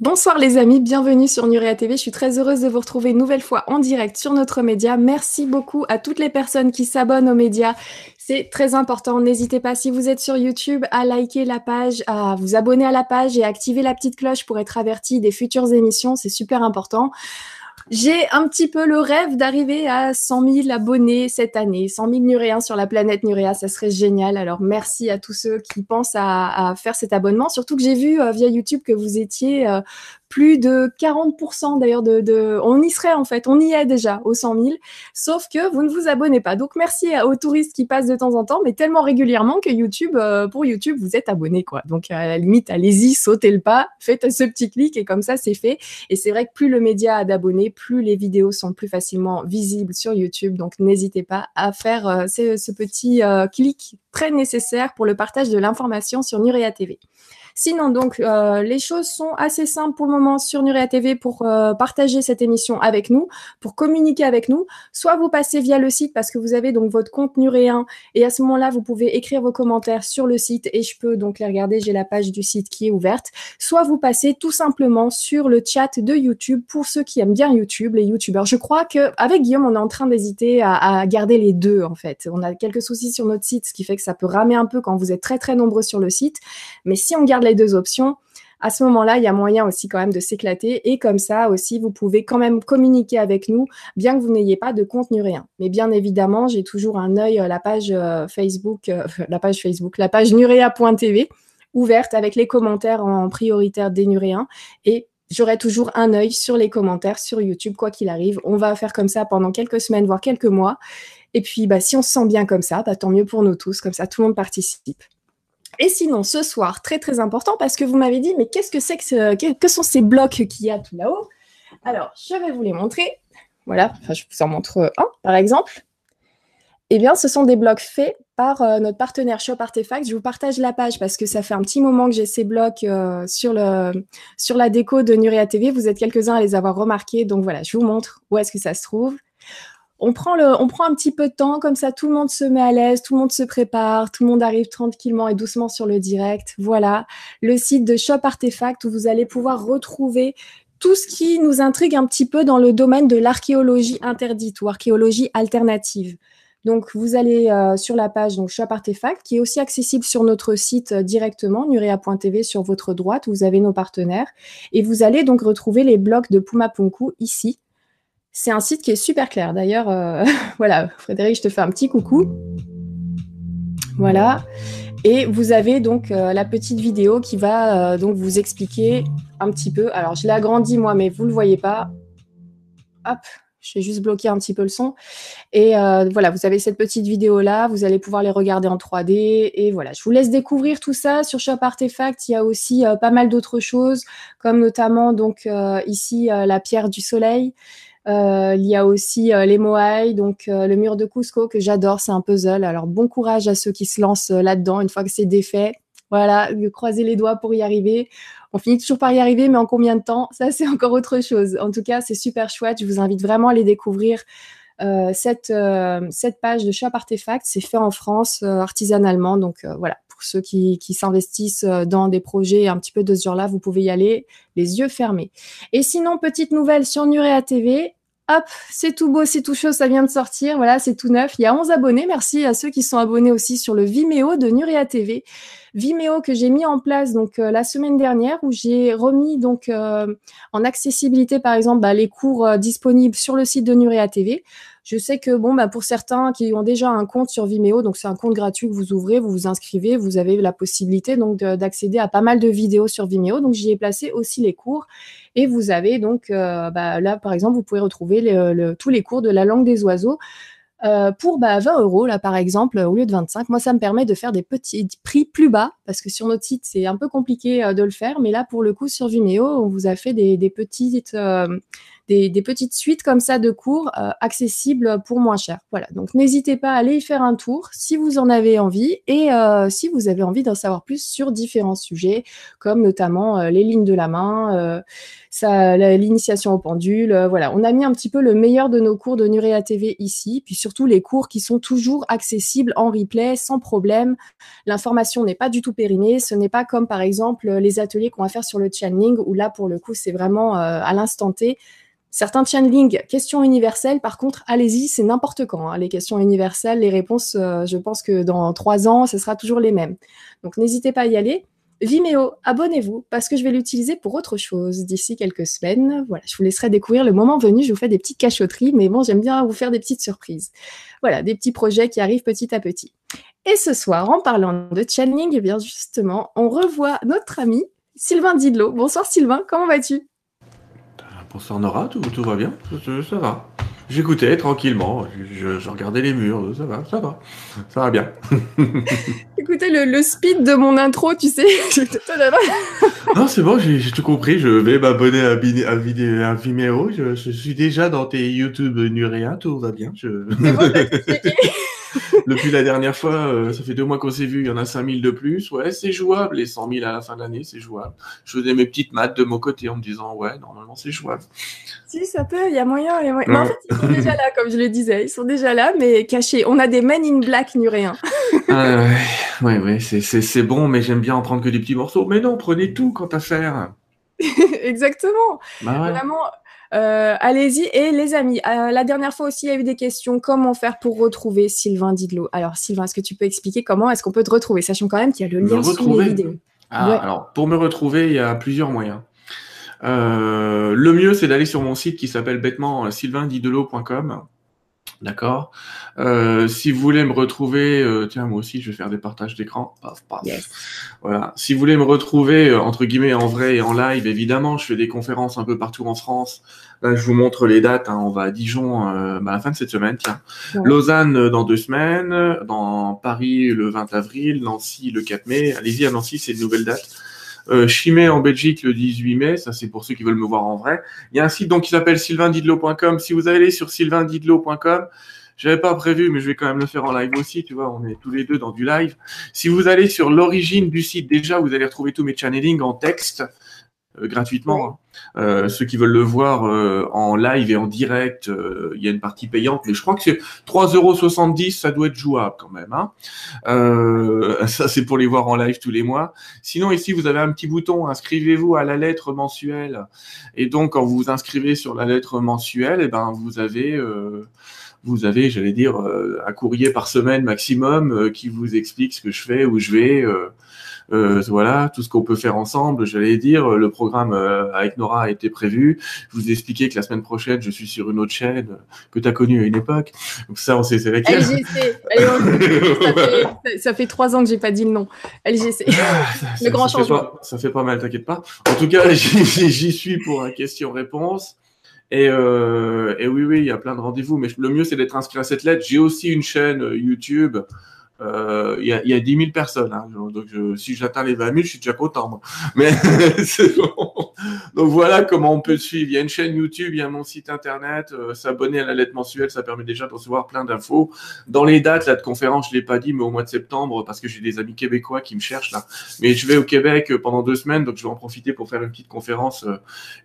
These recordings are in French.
Bonsoir les amis, bienvenue sur Nurea TV. Je suis très heureuse de vous retrouver une nouvelle fois en direct sur notre média. Merci beaucoup à toutes les personnes qui s'abonnent aux médias. C'est très important. N'hésitez pas, si vous êtes sur YouTube, à liker la page, à vous abonner à la page et à activer la petite cloche pour être averti des futures émissions. C'est super important. J'ai un petit peu le rêve d'arriver à 100 000 abonnés cette année, 100 000 Nuréens sur la planète Nuréa, ça serait génial. Alors merci à tous ceux qui pensent à, faire cet abonnement, surtout que j'ai vu euh, via YouTube que vous étiez euh, plus de 40% d'ailleurs de, On y serait en fait, on y est déjà aux 100 000, sauf que vous ne vous abonnez pas. Donc merci aux touristes qui passent de temps en temps, mais tellement régulièrement que YouTube, euh, pour YouTube, vous êtes abonné quoi. Donc à la limite, allez-y, sautez le pas, faites ce petit clic et comme ça c'est fait. Et c'est vrai que plus le média a d'abonnés, plus les vidéos sont plus facilement visibles sur YouTube. Donc n'hésitez pas à faire euh, ce, petit euh, clic très nécessaire pour le partage de l'information sur Nurea TV. Sinon, donc, euh, les choses sont assez simples pour le moment sur Nurea TV pour euh, partager cette émission avec nous, pour communiquer avec nous. Soit vous passez via le site parce que vous avez donc votre compte Nuréen et à ce moment-là, vous pouvez écrire vos commentaires sur le site et je peux donc les regarder. J'ai la page du site qui est ouverte. Soit vous passez tout simplement sur le chat de YouTube pour ceux qui aiment bien YouTube, les YouTubeurs. Je crois que avec Guillaume, on est en train d'hésiter à, à garder les deux en fait. On a quelques soucis sur notre site, ce qui fait que ça peut ramer un peu quand vous êtes très très nombreux sur le site. Mais si on garde les deux options, à ce moment-là, il y a moyen aussi quand même de s'éclater. Et comme ça aussi, vous pouvez quand même communiquer avec nous, bien que vous n'ayez pas de contenu rien. Mais bien évidemment, j'ai toujours un œil euh, la page euh, Facebook, euh, la page Facebook, la page nurea.tv ouverte avec les commentaires en prioritaire des nuréens et j'aurai toujours un œil sur les commentaires sur YouTube, quoi qu'il arrive. On va faire comme ça pendant quelques semaines, voire quelques mois. Et puis, bah, si on se sent bien comme ça, bah, tant mieux pour nous tous. Comme ça, tout le monde participe. Et sinon, ce soir, très très important, parce que vous m'avez dit, mais qu'est-ce que c'est que, sont ces blocs qu'il y a tout là-haut? Alors, je vais vous les montrer. Voilà, enfin, je vous en montre un, par exemple. Eh bien, ce sont des blocs faits par euh, notre partenaire Shop Artefact. Je vous partage la page parce que ça fait un petit moment que j'ai ces blocs euh, sur, sur la déco de Nuria TV. Vous êtes quelques-uns à les avoir remarqués. Donc voilà, je vous montre où est-ce que ça se trouve on prend, le, on prend un petit peu de temps, comme ça tout le monde se met à l'aise, tout le monde se prépare, tout le monde arrive tranquillement et doucement sur le direct. Voilà, le site de Shop Artefact où vous allez pouvoir retrouver tout ce qui nous intrigue un petit peu dans le domaine de l'archéologie interdite ou archéologie alternative. Donc, vous allez euh, sur la page donc, Shop Artefact, qui est aussi accessible sur notre site euh, directement, nurea.tv, sur votre droite, vous avez nos partenaires. Et vous allez donc retrouver les blocs de Puma Punku ici. C'est un site qui est super clair. D'ailleurs, euh, voilà, Frédéric, je te fais un petit coucou. Voilà. Et vous avez donc euh, la petite vidéo qui va euh, donc vous expliquer un petit peu. Alors, je l'ai agrandi moi, mais vous ne le voyez pas. Hop, je vais juste bloquer un petit peu le son. Et voilà, vous avez cette petite vidéo-là, vous allez pouvoir les regarder en 3D. Et voilà, je vous laisse découvrir tout ça sur Shop Artefact. Il y a aussi pas mal d'autres choses, comme notamment donc ici la pierre du soleil. Euh, il y a aussi euh, les Moai, donc euh, le mur de Cusco que j'adore, c'est un puzzle. Alors bon courage à ceux qui se lancent là-dedans une fois que c'est défait. Voilà, croiser les doigts pour y arriver. On finit toujours par y arriver, mais en combien de temps? Ça, c'est encore autre chose. En tout cas, c'est super chouette. Je vous invite vraiment à aller découvrir cette, cette page de Shop Artefact. C'est fait en France artisanalement. Donc voilà, ceux qui, s'investissent dans des projets un petit peu de ce genre-là, vous pouvez y aller les yeux fermés. Et sinon, petite nouvelle sur Nurea TV, Hop, c'est tout beau, c'est tout chaud, ça vient de sortir. Voilà, c'est tout neuf. Il y a 11 abonnés. Merci à ceux qui sont abonnés aussi sur le Vimeo de Nuria TV. Vimeo que j'ai mis en place donc euh, la semaine dernière où j'ai remis donc euh, en accessibilité par exemple bah, les cours euh, disponibles sur le site de Nuria TV. Je sais que bon, bah, pour certains qui ont déjà un compte sur Vimeo, donc c'est un compte gratuit que vous ouvrez, vous vous inscrivez, vous avez la possibilité donc d'accéder à pas mal de vidéos sur Vimeo. Donc j'y ai placé aussi les cours et vous avez donc euh, bah, là par exemple, vous pouvez retrouver tous les cours de la langue des oiseaux. Euh, pour bah, 20 euros, là par exemple, au lieu de 25, moi ça me permet de faire des petits prix plus bas parce que sur notre site c'est un peu compliqué euh, de le faire, mais là pour le coup sur Vimeo, on vous a fait des, petites, des, petites suites comme ça de cours accessibles pour moins cher. Voilà, donc n'hésitez pas à aller y faire un tour si vous en avez envie et si vous avez envie d'en savoir plus sur différents sujets, comme notamment les lignes de la main l'initiation au pendule. Euh, voilà, on a mis un petit peu le meilleur de nos cours de Nurea TV ici, puis surtout les cours qui sont toujours accessibles en replay sans problème. L'information n'est pas du tout périmée. Ce n'est pas comme par exemple les ateliers qu'on va faire sur le channeling où là pour le coup c'est vraiment euh, à l'instant T. Certains channeling, questions universelles, par contre, allez-y, c'est n'importe quand. Hein. Les questions universelles, les réponses, euh, je pense que dans trois ans, ce sera toujours les mêmes. Donc n'hésitez pas à y aller. Vimeo, abonnez-vous parce que je vais l'utiliser pour autre chose d'ici quelques semaines. Voilà, je vous laisserai découvrir le moment venu. Je vous fais des petites cachotteries, mais bon, j'aime bien vous faire des petites surprises. Voilà, des petits projets qui arrivent petit à petit. Et ce soir, en parlant de channeling, eh bien justement, on revoit notre ami Sylvain Didlot. Bonsoir Sylvain, comment vas-tu? Bonsoir Nora, tout, tout va bien? Ça va. J'écoutais tranquillement, je, regardais les murs, ça va, ça va, ça va bien. Écoutez le, speed de mon intro, tu sais. non, c'est bon, j'ai tout compris. Je vais m'abonner à, à, Vimeo. Je, suis déjà dans tes YouTube Nuréa, tout va bien. Je... Depuis la dernière fois, euh, ça fait deux mois qu'on s'est vu, il y en a 5000 de plus. Ouais, c'est jouable. Les 100 000 à la fin de l'année, c'est jouable. Je faisais mes petites maths de mon côté en me disant, ouais, normalement, c'est jouable. Si, ça peut, il y a moyen. Y a moyen. Mais en fait, ils sont déjà là, comme je le disais. Ils sont déjà là, mais cachés. On a des men in black nuréens. ah, ouais, ouais, c'est bon, mais j'aime bien en prendre que des petits morceaux. Mais non, prenez tout quant à faire. Exactement. Bah Vraiment, euh, allez-y. Et les amis, euh, la dernière fois aussi, il y a eu des questions. Comment faire pour retrouver Sylvain Didlot Alors, Sylvain, est-ce que tu peux expliquer comment est-ce qu'on peut te retrouver? Sachant quand même qu'il y a le lien sous les vidéos. Ah, alors, pour me retrouver, il y a plusieurs moyens. Euh, le mieux, c'est d'aller sur mon site qui s'appelle bêtement sylvaindidelot.com. D'accord. Euh, si vous voulez me retrouver, euh, tiens, moi aussi, je vais faire des partages d'écran. Voilà. Si vous voulez me retrouver euh, entre guillemets en vrai et en live, évidemment, je fais des conférences un peu partout en France. Là, je vous montre les dates. Hein. On va à Dijon bah, à la fin de cette semaine. Tiens, Lausanne dans deux semaines, dans Paris le 20 avril, Nancy le 4 mai. Allez-y à Nancy, c'est une nouvelle date. Euh, Chimay en Belgique le 18 mai, ça c'est pour ceux qui veulent me voir en vrai. Il y a un site donc qui s'appelle sylvaindidlo.com. Si vous allez sur sylvaindidlo.com, j'avais pas prévu, mais je vais quand même le faire en live aussi. Tu vois, on est tous les deux dans du live. Si vous allez sur l'origine du site, déjà, vous allez retrouver tous mes channelings en texte. Euh, gratuitement. Hein. Euh, ceux qui veulent le voir euh, en live et en direct, il y a une partie payante, mais je crois que c'est 3,70€, ça doit être jouable quand même. Hein. ça, c'est pour les voir en live tous les mois. Sinon, ici, vous avez un petit bouton, inscrivez-vous à la lettre mensuelle. Et donc, quand vous vous inscrivez sur la lettre mensuelle, et eh ben, vous avez vous avez, j'allais dire, un courrier par semaine maximum qui vous explique ce que je fais, où je vais, euh, voilà, tout ce qu'on peut faire ensemble. J'allais dire, le programme euh, avec Nora a été prévu. Je vous ai expliqué que la semaine prochaine, je suis sur une autre chaîne que tu as connue à une époque. Donc ça, on sait c'est laquelle. LGC. ça, fait, trois ans que j'ai pas dit le nom. LGC. Ah, le grand changement. ça fait pas mal, t'inquiète pas. En tout cas, j'y suis pour un question-réponse. Et, euh, et, oui, oui, il y a plein de rendez-vous, mais le mieux, c'est d'être inscrit à cette lettre. J'ai aussi une chaîne YouTube euh, il y, a, y, a 10 000 personnes. Hein. Donc, si j'atteins les 20 000, je suis déjà content. Mais c'est bon. Donc, voilà comment on peut suivre. Il y a une chaîne YouTube, il y a mon site internet. Euh, s'abonner à la lettre mensuelle, ça permet déjà de recevoir plein d'infos. Dans les dates là, de conférence, je l'ai pas dit, mais au mois de septembre, parce que j'ai des amis québécois qui me cherchent là. Mais je vais au Québec euh, pendant deux semaines, donc je vais en profiter pour faire une petite conférence.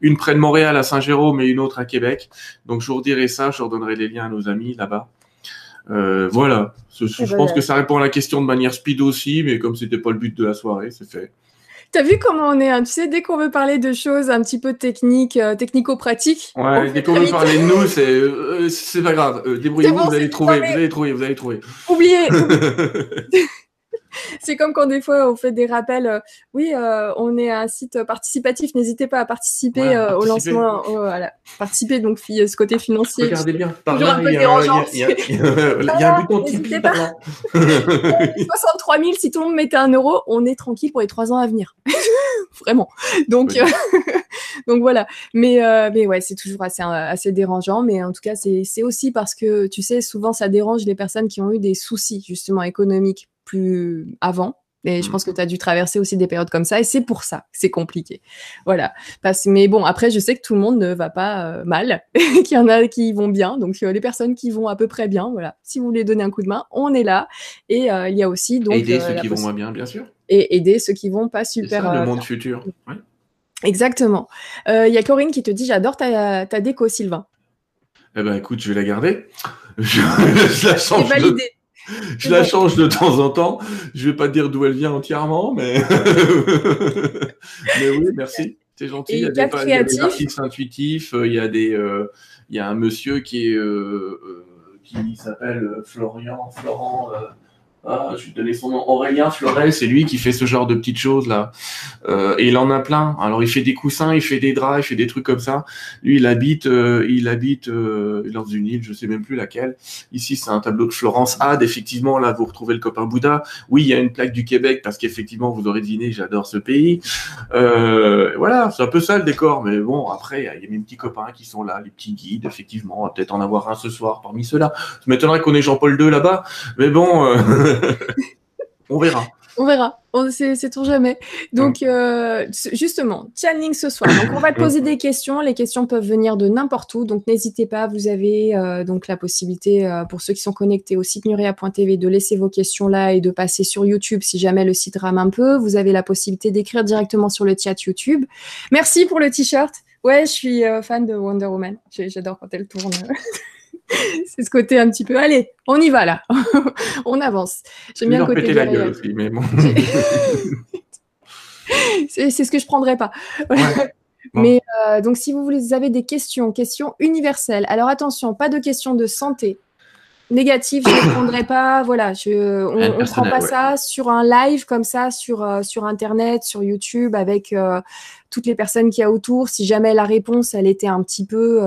une près de Montréal à Saint-Jérôme et une autre à Québec. Donc, je vous redirai ça, je redonnerai les liens à nos amis là-bas. Euh, voilà. Je, pense que ça répond à la question de manière speed aussi, mais comme c'était pas le but de la soirée, c'est fait. T'as vu comment on est hein Tu sais, dès qu'on veut parler de choses un petit peu techniques, euh, technico-pratiques. Ouais, dès qu'on veut parler de nous, c'est euh, c'est pas grave. débrouillez-vous, vous, allez trouver, vous allez trouver, vous allez trouver. Oubliez. c'est comme quand des fois on fait des rappels. Euh, oui, euh, on est un site participatif. N'hésitez pas à participer euh, au lancement. voilà. Participer donc ce côté financier. Regardez bien. Par là, il y, a un bouton Tipeee. 63 000. Si tout le monde mettait un euro, on est tranquille pour les trois ans à venir. Vraiment. Donc, donc voilà. Mais mais ouais, c'est toujours assez assez dérangeant. Mais en tout cas, c'est aussi parce que tu sais, souvent ça dérange les personnes qui ont eu des soucis justement économiques plus avant Et je pense que tu as dû traverser aussi des périodes comme ça, et c'est pour ça que c'est compliqué. Voilà. Parce, mais bon, après, je sais que tout le monde ne va pas euh, mal, qu'il y en a qui vont bien. Donc, euh, les personnes qui vont à peu près bien, voilà. Si vous voulez donner un coup de main, on est là. Et euh, il y a aussi donc. Aider ceux qui vont moins bien, bien sûr. Et aider ceux qui vont pas super. Ça, le monde futur. Exactement. Il y a Corinne qui te dit J'adore ta, ta déco, Sylvain. Eh ben, écoute, je vais la garder. Je, la change. validé. Je la change de temps en temps. Je vais pas te dire d'où elle vient entièrement, mais, mais oui, merci. C'est gentil. il y, a des, il y a des artistes intuitifs. Il y a des, euh, il y a un monsieur qui est, euh, euh qui s'appelle Florian, Florent. Euh, ah, je vais te donner son nom. Aurélien Florel, c'est lui qui fait ce genre de petites choses là. Euh, et il en a plein. Alors il fait des coussins, il fait des draps, il fait des trucs comme ça. Lui, il habite, euh, il habite euh, dans une île, je sais même plus laquelle. Ici, c'est un tableau de Florence Had. Effectivement, là, vous retrouvez le copain Bouddha. Oui, il y a une plaque du Québec parce qu'effectivement, vous aurez deviné, j'adore ce pays. Euh, voilà, c'est un peu ça le décor. Mais bon, après, il y a mes petits copains qui sont là, les petits guides. Effectivement, on va peut-être en avoir un ce soir parmi ceux-là. Ça m'étonnerait qu'on ait Jean-Paul II là-bas. Mais bon. On verra. On verra. On c'est tout jamais. Donc, euh, justement, channeling ce soir. Donc, on va te poser des questions. Les questions peuvent venir de n'importe où. Donc, n'hésitez pas. Vous avez euh, donc la possibilité, euh, pour ceux qui sont connectés au site nuria.tv, de laisser vos questions là et de passer sur YouTube si jamais le site rame un peu. Vous avez la possibilité d'écrire directement sur le chat YouTube. Merci pour le t-shirt. Ouais, je suis fan de Wonder Woman. J'adore quand elle tourne. c'est ce côté un petit peu. Allez, on y va là. on avance. J'aime bien le côté. la gueule aussi, mais bon. c'est ce que je prendrais pas. Mais euh, donc, si vous, vous avez des questions, questions universelles. Alors attention, pas de questions de santé négatives. Je ne prendrai pas. Voilà, je, on ne prend pas ça sur un live comme ça, sur, euh, sur Internet, sur YouTube, avec euh, toutes les personnes qui y a autour. Si jamais la réponse, elle était un petit peu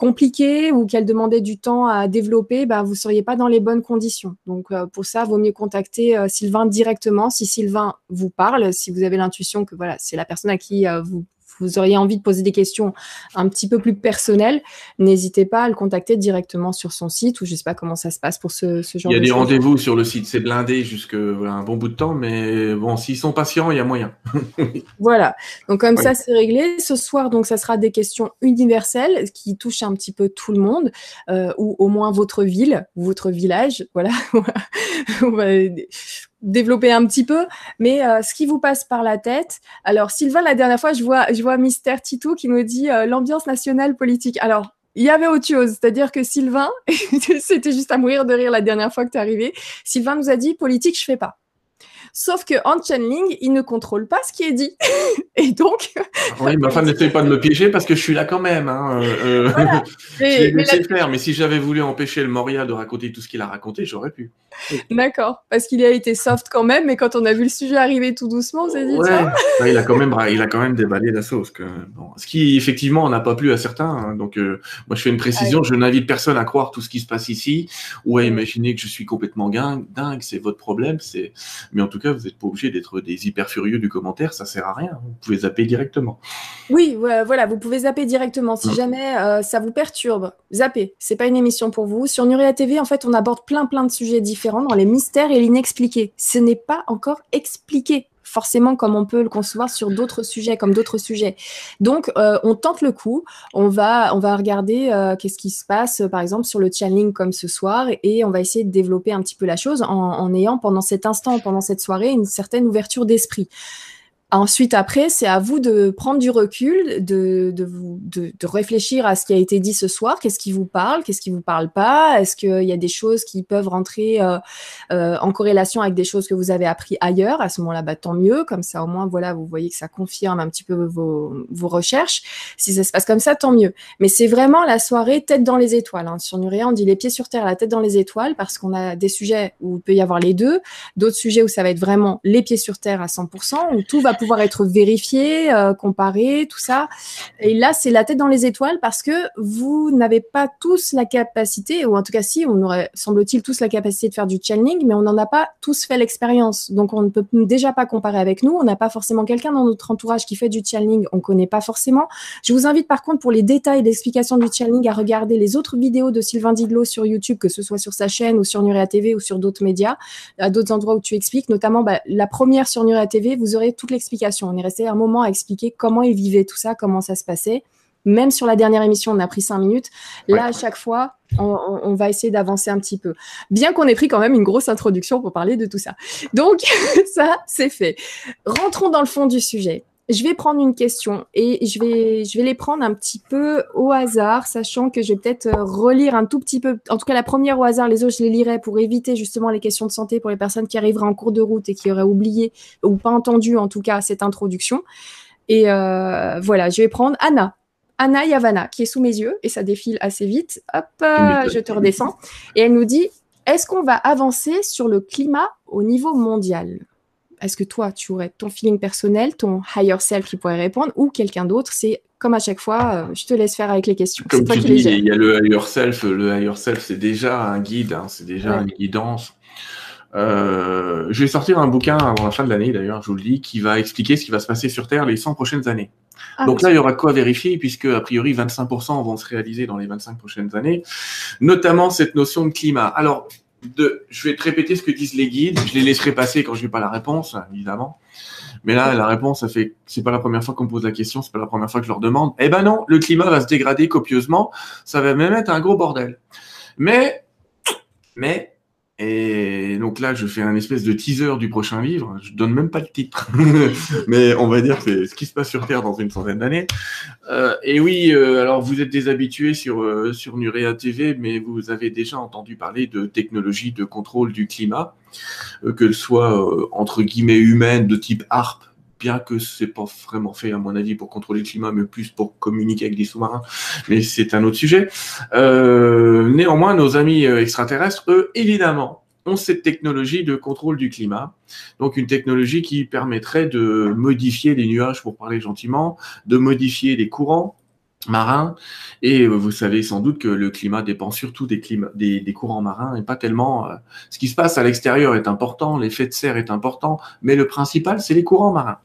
compliqué ou qu'elle demandait du temps à développer, ben, vous ne seriez pas dans les bonnes conditions. Donc, euh, pour ça, vaut mieux contacter euh, Sylvain directement. Si Sylvain vous parle, si vous avez l'intuition que voilà, c'est la personne à qui euh, vous vous auriez envie de poser des questions un petit peu plus personnelles, n'hésitez pas à le contacter directement sur son site ou je ne sais pas comment ça se passe pour ce, ce genre de Il y a des rendez-vous sur le site, c'est blindé jusqu'à un bon bout de temps, mais bon, s'ils sont patients, il y a moyen. voilà, donc comme ça, c'est réglé. Ce soir, donc, ça sera des questions universelles qui touchent un petit peu tout le monde, euh, ou au moins votre ville, votre village. Voilà, on va développer un petit peu, mais euh, ce qui vous passe par la tête. Alors, Sylvain, la dernière fois, je vois, je vois Mister Titou qui nous dit euh, l'ambiance nationale politique. Alors, il y avait autre chose, c'est-à-dire que Sylvain, c'était juste à mourir de rire la dernière fois que tu es arrivé. Sylvain nous a dit politique, je fais pas. Sauf que en channeling, il ne contrôle pas ce qui est dit. et donc. Oui, ma femme n'essaye pas de me piéger parce que je suis là quand même. Hein. Euh, euh mais, laissé faire, mais si j'avais voulu empêcher le Moria de raconter tout ce qu'il a raconté, j'aurais pu. D'accord, parce qu'il a été soft quand même, mais quand on a vu le sujet arriver tout doucement, on s'est dit. il a quand même, il a quand même déballé la sauce. Que, Ce qui effectivement n'a pas plu à certains. Hein. Donc, euh, moi, je fais une précision. Je n'invite personne à croire tout ce qui se passe ici ou à imaginer que je suis complètement dingue. C'est votre problème. Mais en tout cas, vous n'êtes pas obligé d'être des hyper furieux du commentaire, ça sert à rien. Vous pouvez zapper directement. Oui, voilà, vous pouvez zapper directement. Si jamais euh, ça vous perturbe, zappez. C'est pas une émission pour vous. Sur Nuria TV, en fait, on aborde plein plein de sujets différents dans les mystères et l'inexpliqué. Ce n'est pas encore expliqué forcément comme on peut le concevoir sur d'autres sujets, comme d'autres sujets. Donc, euh, on tente le coup. On va, on va regarder euh, qu'est-ce qui se passe, par exemple, sur le channeling comme ce soir, et on va essayer de développer un petit peu la chose en, en ayant pendant cet instant, pendant cette soirée, une certaine ouverture d'esprit. Ensuite, après, c'est à vous de prendre du recul, de, de, vous, de, de, réfléchir à ce qui a été dit ce soir. Qu'est-ce qui vous parle? Qu'est-ce qui vous parle pas? Est-ce qu'il y a des choses qui peuvent rentrer euh, euh, en corrélation avec des choses que vous avez appris ailleurs? À ce moment-là, bah, tant mieux. Comme ça, au moins, voilà, vous voyez que ça confirme un petit peu vos, vos recherches. Si ça se passe comme ça, tant mieux. Mais c'est vraiment la soirée tête dans les étoiles. Hein. Sur Nuria, on dit les pieds sur terre, la tête dans les étoiles, parce qu'on a des sujets où il peut y avoir les deux, d'autres sujets où ça va être vraiment les pieds sur terre à 100%, où tout va pouvoir être vérifié, euh, comparé, tout ça. Et là, c'est la tête dans les étoiles parce que vous n'avez pas tous la capacité, ou en tout cas si, on aurait, semble-t-il, tous la capacité de faire du channeling, mais on n'en a pas tous fait l'expérience. Donc on ne peut déjà pas comparer avec nous. On n'a pas forcément quelqu'un dans notre entourage qui fait du channeling. On connaît pas forcément. Je vous invite par contre pour les détails d'explication du channeling à regarder les autres vidéos de Sylvain Didlot sur YouTube, que ce soit sur sa chaîne ou sur Nurea TV ou sur d'autres médias, à d'autres endroits où tu expliques, notamment bah, la première sur Nurea TV, vous aurez toute l'explication. On est resté un moment à expliquer comment il vivait tout ça, comment ça se passait. Même sur la dernière émission, on a pris cinq minutes. Là, à chaque fois, on, va essayer d'avancer un petit peu. Bien qu'on ait pris quand même une grosse introduction pour parler de tout ça. Donc, ça, c'est fait. Rentrons dans le fond du sujet. Je vais prendre une question et je vais, je vais les prendre un petit peu au hasard, sachant que je vais peut-être euh, relire un tout petit peu, en tout cas la première au hasard, les autres je les lirai pour éviter justement les questions de santé pour les personnes qui arriveraient en cours de route et qui auraient oublié ou pas entendu en tout cas cette introduction. Et euh, voilà, je vais prendre Anna. Anna Yavana, qui est sous mes yeux, et ça défile assez vite. Hop, je te redescends. Et elle nous dit, est-ce qu'on va avancer sur le climat au niveau mondial? Est-ce que toi, tu aurais ton feeling personnel, ton higher self qui pourrait répondre, ou quelqu'un d'autre C'est comme à chaque fois, euh, je te laisse faire avec les questions. Comme tu dis, il y a le higher self. Le higher self, c'est déjà un guide, hein, c'est déjà une guidance. Euh, je vais sortir un bouquin avant la fin de l'année, d'ailleurs, je vous le dis, qui va expliquer ce qui va se passer sur Terre les 100 prochaines années. Ah, Donc là, il y aura quoi vérifier, puisque a priori 25% vont se réaliser dans les 25 prochaines années, notamment cette notion de climat. Alors, de, je vais te répéter ce que disent les guides. Je les laisserai passer quand je n'ai pas la réponse, évidemment. Mais là, la réponse, ça fait, c'est pas la première fois qu'on me pose la question, c'est pas la première fois que je leur demande. Eh ben non, le climat va se dégrader copieusement. Ça va même être un gros bordel. Mais, mais, et donc là, je fais un espèce de teaser du prochain livre. Je donne même pas le titre, mais on va dire c'est ce qui se passe sur Terre dans une centaine d'années. Euh, et oui, euh, alors vous êtes des habitués sur euh, sur Nurea TV, mais vous avez déjà entendu parler de technologies de contrôle du climat, que ce soit entre guillemets humaines de type ARP, bien que c'est pas vraiment fait à mon avis pour contrôler le climat, mais plus pour communiquer avec des sous-marins. Mais c'est un autre sujet. Euh, néanmoins, nos amis euh, extraterrestres, eux, évidemment, ont cette technologie de contrôle du climat. Donc une technologie qui permettrait de modifier les nuages, pour parler gentiment, de modifier les courants marins. Et euh, vous savez sans doute que le climat dépend surtout des, courants marins et pas tellement... ce qui se passe à l'extérieur est important, l'effet de serre est important, mais le principal, c'est les courants marins.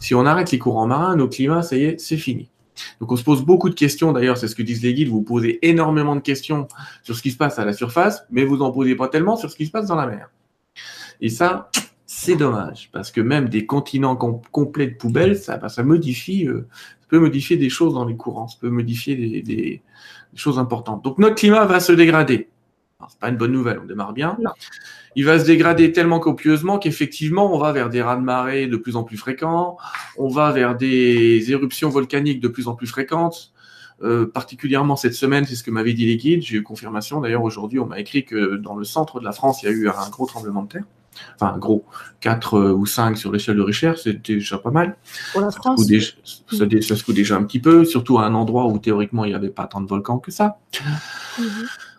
Si on arrête les courants marins, nos climats, ça y est, c'est fini. Donc on se pose beaucoup de questions, d'ailleurs, c'est ce que disent les guides, vous posez énormément de questions sur ce qui se passe à la surface, mais vous n'en posez pas tellement sur ce qui se passe dans la mer. Et ça, c'est dommage, parce que même des continents complets de poubelles, ça, bah, euh, ça peut modifier des choses dans les courants, ça peut modifier des, des choses importantes. Donc notre climat va se dégrader. C'est pas une bonne nouvelle, on démarre bien. Il va se dégrader tellement copieusement qu'effectivement, on va vers des raz-de-marée de plus en plus fréquents, on va vers des éruptions volcaniques de plus en plus fréquentes. Euh, particulièrement cette semaine, c'est ce que m'avaient dit les guides. J'ai eu confirmation. D'ailleurs, aujourd'hui, on m'a écrit que dans le centre de la France, il y a eu un gros tremblement de terre. Enfin, un gros 4 euh, ou 5 sur l'échelle de Richter, c'est déjà pas mal. Pour la France. Ça, ça, se coûte déjà un petit peu, surtout à un endroit où théoriquement il n'y avait pas tant de volcans que ça.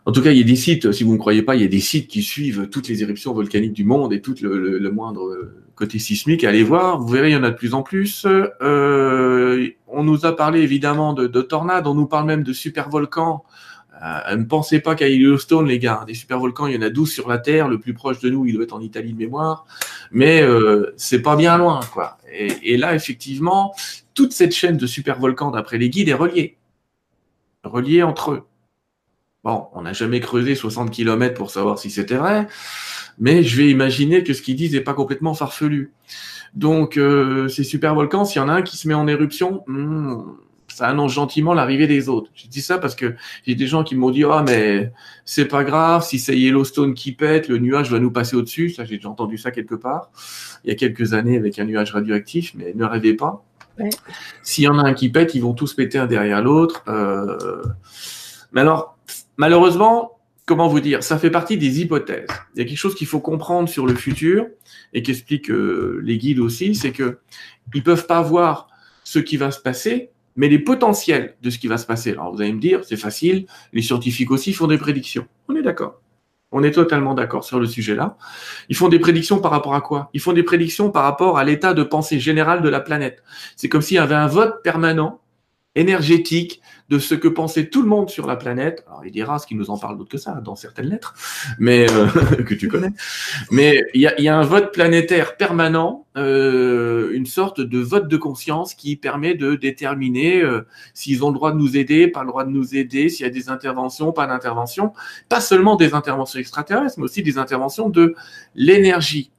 En tout cas, il y a des sites, si vous ne croyez pas, il y a des sites qui suivent toutes les éruptions volcaniques du monde et tout le, moindre côté sismique. Allez voir, vous verrez, il y en a de plus en plus. Euh, on nous a parlé évidemment de, tornades, on nous parle même de supervolcans. Euh, ne pensez pas qu'à Yellowstone, les gars, des supervolcans, il y en a 12 sur la Terre. Le plus proche de nous, il doit être en Italie de mémoire. Mais euh, c'est pas bien loin, quoi. Et, et, là, effectivement, toute cette chaîne de supervolcans, d'après les guides, est reliée. Reliée entre eux. Bon, on n'a jamais creusé 60 km pour savoir si c'était vrai, mais je vais imaginer que ce qu'ils disent n'est pas complètement farfelu. Donc, euh, ces super volcans, s'il y en a un qui se met en éruption, hmm, ça annonce gentiment l'arrivée des autres. Je dis ça parce que j'ai des gens qui m'ont dit ah mais c'est pas grave si c'est Yellowstone qui pète, le nuage va nous passer au-dessus. Ça j'ai déjà entendu ça quelque part il y a quelques années avec un nuage radioactif, mais ne rêvez pas. S'il y en a un qui pète, ils vont tous péter un derrière l'autre. Euh... Mais alors Malheureusement, comment vous dire, ça fait partie des hypothèses. Il y a quelque chose qu'il faut comprendre sur le futur et qu'expliquent euh, les guides aussi, c'est que ils peuvent pas voir ce qui va se passer, mais les potentiels de ce qui va se passer. Alors vous allez me dire, c'est facile, les scientifiques aussi font des prédictions. On est d'accord. On est totalement d'accord sur le sujet-là. Ils font des prédictions par rapport à quoi? Ils font des prédictions par rapport à l'état de pensée général de la planète. C'est comme s'il y avait un vote permanent, énergétique, de ce que pensait tout le monde sur la planète. Alors il dira ce qui nous en parle d'autre que ça dans certaines lettres, mais euh, que tu connais. Mais il y a, un vote planétaire permanent, euh, une sorte de vote de conscience qui permet de déterminer euh, s'ils ont le droit de nous aider, pas le droit de nous aider, s'il y a des interventions, pas d'interventions, pas seulement des interventions extraterrestres, mais aussi des interventions de l'énergie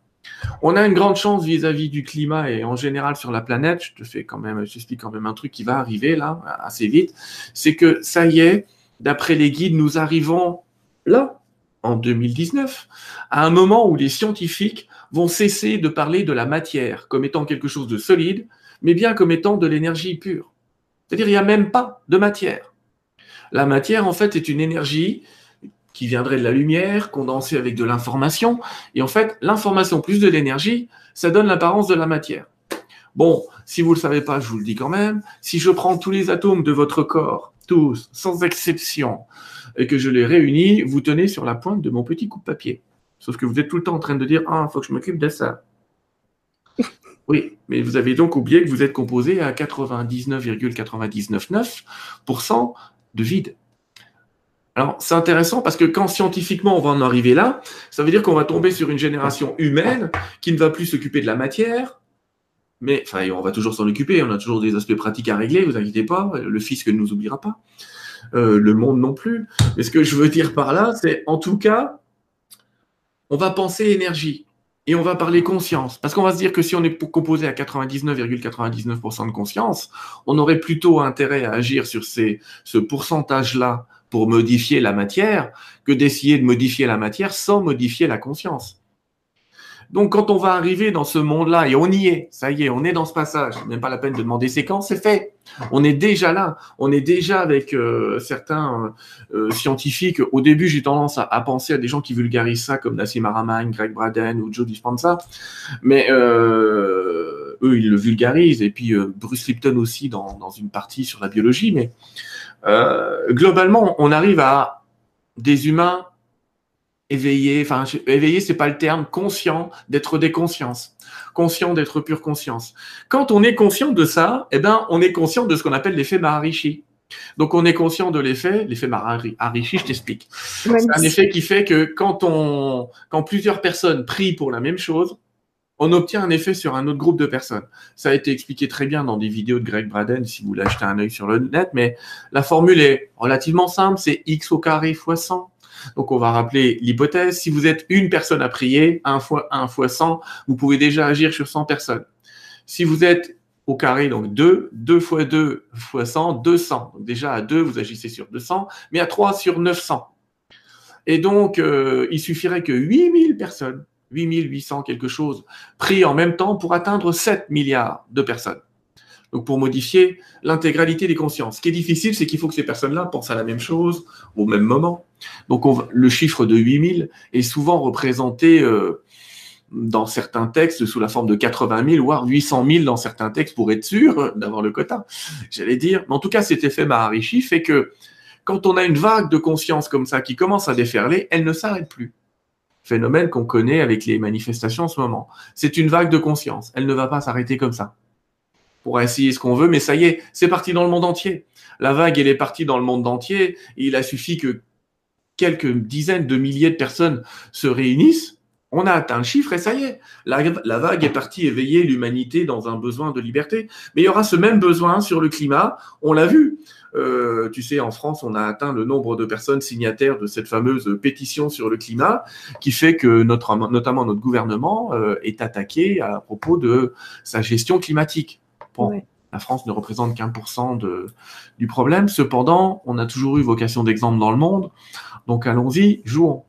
on a une grande chance vis-à-vis du climat et en général sur la planète. Je te fais quand même, je t'explique quand même un truc qui va arriver là assez vite. C'est que ça y est, d'après les guides, nous arrivons là, en 2019, à un moment où les scientifiques vont cesser de parler de la matière comme étant quelque chose de solide, mais bien comme étant de l'énergie pure. C'est-à-dire, il n'y a même pas de matière. La matière, en fait, est une énergie qui viendrait de la lumière, condensée avec de l'information. Et en fait, l'information plus de l'énergie, ça donne l'apparence de la matière. Bon, si vous ne le savez pas, je vous le dis quand même, si je prends tous les atomes de votre corps, tous, sans exception, et que je les réunis, vous tenez sur la pointe de mon petit coupe-papier. Sauf que vous êtes tout le temps en train de dire, ah, il faut que je m'occupe de ça. Oui, mais vous avez donc oublié que vous êtes composé à 99,999% de vide. Alors, c'est intéressant parce que quand scientifiquement on va en arriver là, ça veut dire qu'on va tomber sur une génération humaine qui ne va plus s'occuper de la matière, mais enfin, on va toujours s'en occuper, on a toujours des aspects pratiques à régler, vous inquiétez pas, le fisc ne nous oubliera pas, euh, le monde non plus. Mais ce que je veux dire par là, c'est en tout cas, on va penser énergie et on va parler conscience. Parce qu'on va se dire que si on est composé à 99,99% de conscience, on aurait plutôt intérêt à agir sur ce pourcentage-là pour modifier la matière que d'essayer de modifier la matière sans modifier la conscience. Donc quand on va arriver dans ce monde-là, et on y est, ça y est, on est dans ce passage, même pas la peine de demander c'est quand, c'est fait. On est déjà là, on est déjà avec euh, certains euh, scientifiques. Au début, j'ai tendance à, penser à des gens qui vulgarisent ça, comme Nassim Haramein, Greg Braden ou Joe Dispenza, mais euh, eux, ils le vulgarisent, et puis Bruce Lipton aussi dans, dans, une partie sur la biologie, mais globalement, on arrive à des humains éveillé, enfin éveillé c'est pas le terme, conscient d'être des consciences, conscient d'être pure conscience. Quand on est conscient de ça, eh ben on est conscient de ce qu'on appelle l'effet Maharishi. Donc on est conscient de l'effet, l'effet Maharishi, je t'explique. C'est un effet qui fait que quand on, quand plusieurs personnes prient pour la même chose, on obtient un effet sur un autre groupe de personnes. Ça a été expliqué très bien dans des vidéos de Greg Braden, si vous voulez acheter un œil sur le net, mais la formule est relativement simple, c'est x au carré fois 100 donc, on va rappeler l'hypothèse. Si vous êtes une personne à prier, 1 fois 1 fois 100, vous pouvez déjà agir sur 100 personnes. Si vous êtes au carré, donc 2, 2 fois 2 fois 100, 200. Donc déjà à 2, vous agissez sur 200, mais à 3 sur 900. Et donc, euh, il suffirait que 8000 personnes, 8800 quelque chose, prient en même temps pour atteindre 7 milliards de personnes donc pour modifier l'intégralité des consciences. Ce qui est difficile, c'est qu'il faut que ces personnes-là pensent à la même chose au même moment. Donc le chiffre de 8000 est souvent représenté euh, dans certains textes sous la forme de 80 000, voire 800 000 dans certains textes pour être sûr d'avoir le quota, j'allais dire. Mais en tout cas, cet effet Maharishi fait que quand on a une vague de conscience comme ça qui commence à déferler, elle ne s'arrête plus. Phénomène qu'on connaît avec les manifestations en ce moment. C'est une vague de conscience. Elle ne va pas s'arrêter comme ça pour essayer ce qu'on veut, mais ça y est, c'est parti dans le monde entier. La vague, elle est partie dans le monde entier. Il a suffi que quelques dizaines de milliers de personnes se réunissent. On a atteint le chiffre et ça y est. La, la vague est partie éveiller l'humanité dans un besoin de liberté. Mais il y aura ce même besoin sur le climat. On l'a vu. Euh, tu sais, en France, on a atteint le nombre de personnes signataires de cette fameuse pétition sur le climat, qui fait que notre, notamment notre gouvernement euh, est attaqué à propos de sa gestion climatique. La France ne représente qu'un pour cent du problème. Cependant, on a toujours eu vocation d'exemple dans le monde. Donc allons-y, jouons.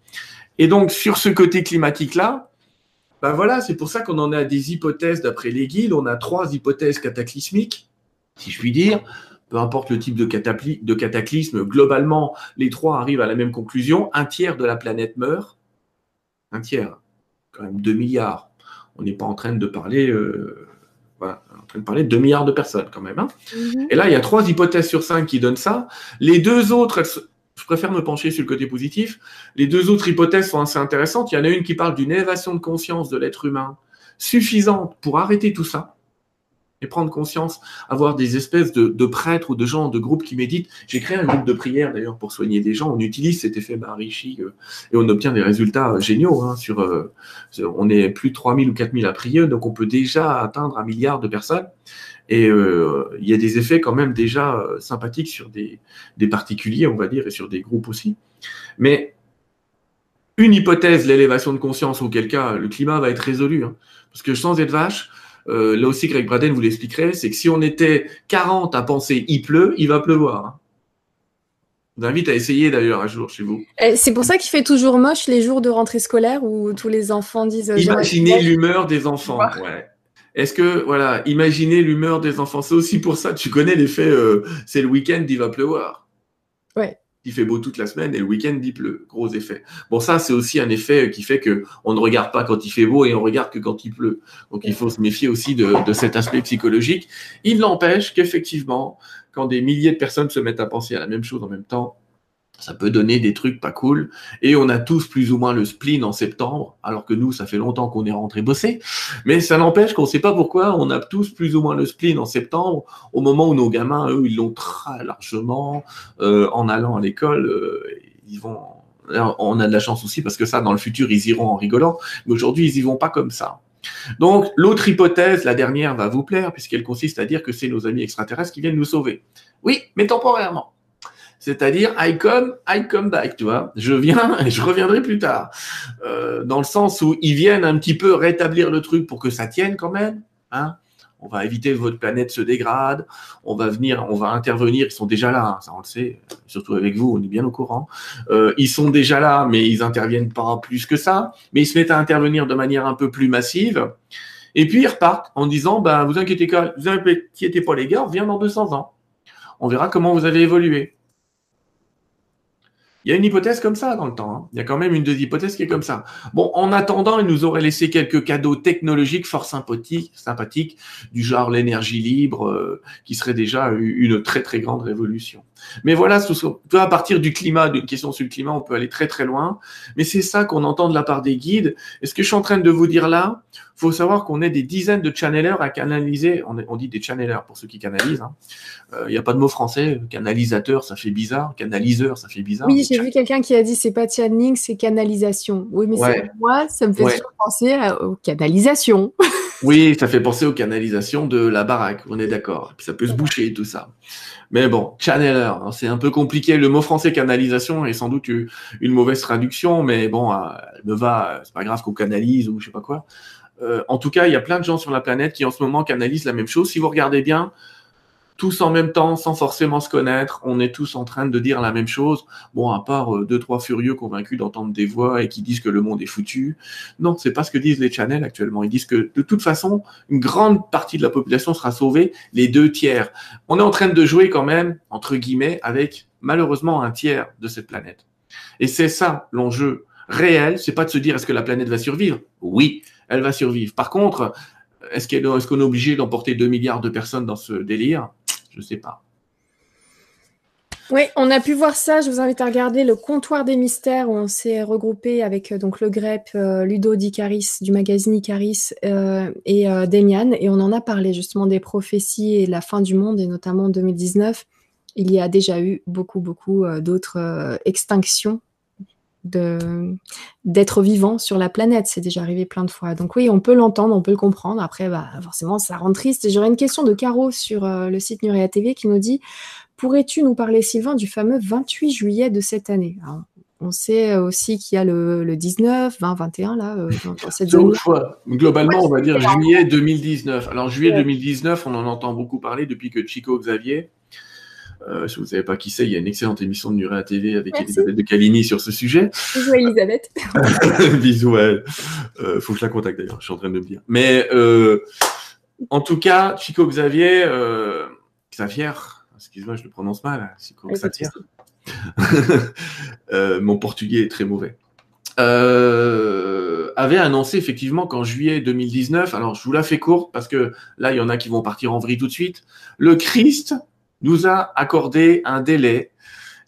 Et donc sur ce côté climatique-là, ben voilà, c'est pour ça qu'on en a des hypothèses d'après les guides. On a trois hypothèses cataclysmiques, si je puis dire. Peu importe le type de, de cataclysme, globalement, les trois arrivent à la même conclusion. Un tiers de la planète meurt. Un tiers, quand même 2 milliards. On n'est pas en train de parler euh, voilà, en train de parler de 2 milliards de personnes quand même. Hein. Mhm. Et là, il y a trois hypothèses sur cinq qui donnent ça. Les deux autres, je préfère me pencher sur le côté positif. Les deux autres hypothèses sont assez intéressantes. Il y en a une qui parle d'une élévation de conscience de l'être humain suffisante pour arrêter tout ça et prendre conscience, avoir des espèces de, prêtres ou de gens, de groupes qui méditent. J'ai créé un groupe de prière d'ailleurs pour soigner des gens. On utilise cet effet Maharishi euh, et on obtient des résultats géniaux. Hein, euh, on est plus de 3000 ou 4000 à prier, donc on peut déjà atteindre un milliard de personnes. Et euh, il y a des effets quand même déjà sympathiques sur des, des particuliers, on va dire, et sur des groupes aussi. Mais une hypothèse, l'élévation de conscience, auquel cas le climat va être résolu. Hein. parce que sans être vache, euh, là aussi Greg Braden vous l'expliquerait, c'est que si on était 40 à penser il pleut, il va pleuvoir. Hein. Je vous invite à essayer d'ailleurs un jour chez vous. C'est pour ça qu'il fait toujours moche les jours de rentrée scolaire où tous les enfants disent. Euh, imaginez l'humeur des enfants. Est-ce que, voilà, imaginez l'humeur des enfants. C'est aussi pour ça, tu connais l'effet, euh, c'est le week-end, il va pleuvoir. Ouais il fait beau toute la semaine et le week-end il pleut. Gros effet. Bon, ça, c'est aussi un effet qui fait que on ne regarde pas quand il fait beau et on regarde que quand il pleut. Donc, il faut se méfier aussi de, de cet aspect psychologique. Il n'empêche qu'effectivement, quand des milliers de personnes se mettent à penser à la même chose en même temps, ça peut donner des trucs pas cool. Et on a tous plus ou moins le spleen en septembre, alors que nous, ça fait longtemps qu'on est rentré bosser. Mais ça n'empêche qu'on ne sait pas pourquoi on a tous plus ou moins le spleen en septembre, au moment où nos gamins, eux, ils l'ont très largement euh, en allant à l'école. Euh, ils vont. On a de la chance aussi parce que ça, dans le futur, ils iront en rigolant. Mais aujourd'hui, ils y vont pas comme ça. Donc, l'autre hypothèse, la dernière, va vous plaire, puisqu'elle consiste à dire que c'est nos amis extraterrestres qui viennent nous sauver. Oui, mais temporairement. C'est-à-dire, I come, I come back, tu vois. Je viens et je reviendrai plus tard. Euh, dans le sens où ils viennent un petit peu rétablir le truc pour que ça tienne quand même. Hein. On va éviter que votre planète se dégrade. On va venir, on va intervenir. Ils sont déjà là, hein, ça on le sait. Surtout avec vous, on est bien au courant. Euh, ils sont déjà là, mais ils interviennent pas plus que ça. Mais ils se mettent à intervenir de manière un peu plus massive. Et puis ils repartent en disant, ben, vous inquiétez pas, vous inquiétez pas les gars, on revient dans 200 ans. On verra comment vous avez évolué. Il y a une hypothèse comme ça dans le temps. Hein. Il y a quand même une deuxième hypothèse qui est comme ça. Bon, en attendant, il nous aurait laissé quelques cadeaux technologiques fort sympathiques, sympathiques du genre l'énergie libre, euh, qui serait déjà une très très grande révolution. Mais voilà, à partir du climat, d'une question sur le climat, on peut aller très très loin. Mais c'est ça qu'on entend de la part des guides. Et ce que je suis en train de vous dire là, faut savoir qu'on est des dizaines de channelers à canaliser. On, dit des channelers pour ceux qui canalisent. Hein. Euh, il n'y a pas de mot français. Canalisateur, ça fait bizarre. Canaliseur, ça fait bizarre. Oui, j'ai vu quelqu'un qui a dit c'est pas channeling, c'est canalisation. Oui, mais moi, ça me fait penser aux canalisations. oui, ça fait penser aux canalisations de la baraque. On est d'accord. Puis ça peut se boucher tout ça. Mais bon, channeler, hein, c'est un peu compliqué. Le mot français canalisation est sans doute une mauvaise traduction, mais bon, euh, elle me va. C'est pas grave qu'on canalise ou je sais pas quoi. Euh, en tout cas, il y a plein de gens sur la planète qui en ce moment canalisent la même chose. Si vous regardez bien, tous en même temps, sans forcément se connaître, on est tous en train de dire la même chose. Bon, à part euh, deux, trois furieux convaincus d'entendre des voix et qui disent que le monde est foutu. Non, c'est pas ce que disent les channels actuellement. Ils disent que de toute façon, une grande partie de la population sera sauvée, les deux tiers. On est en train de jouer quand même, entre guillemets, avec malheureusement un tiers de cette planète. Et c'est ça l'enjeu réel, c'est pas de se dire est-ce que la planète va survivre? Oui, elle va survivre. Par contre, est-ce qu'on est, obligé d'emporter 2 milliards de personnes dans ce délire? Je ne sais pas. Oui, on a pu voir ça. Je vous invite à regarder le comptoir des mystères où on s'est regroupé avec euh, donc le GREP, euh, Ludo d'Icaris du magazine Icaris euh, et Demian. Et on en a parlé justement des prophéties et de la fin du monde, et notamment en 2019. Il y a déjà eu beaucoup, beaucoup d'autres extinctions d'être vivant sur la planète. C'est déjà arrivé plein de fois. Donc oui, on peut l'entendre, on peut le comprendre. Après, bah, forcément, ça rend triste. J'aurais une question de Caro sur euh, le site Nuria TV qui nous dit Pourrais-tu nous parler, Sylvain, du fameux 28 juillet de cette année? On sait aussi qu'il y a le, 19, 20, 21, là, euh, dans, cette zone. Globalement, on va dire juillet 2019. Alors, juillet 2019, on en entend beaucoup parler depuis que Chico Xavier euh, si vous ne savez pas qui c'est, il y a une excellente émission de Nurea TV avec Elisabeth de Caligny sur ce sujet. Bisous Elisabeth. Bisous à elle. Euh, faut que je la contacte d'ailleurs, je suis en train de me dire. Mais euh, en tout cas, Chico Xavier, euh, Xavier, excuse-moi, je le prononce mal, Chico Xavier. Euh, mon portugais est très mauvais. Euh, avait annoncé effectivement qu'en juillet 2019, alors je vous la fais courte parce que là il y en a qui vont partir en vrille tout de suite, le Christ nous a accordé un délai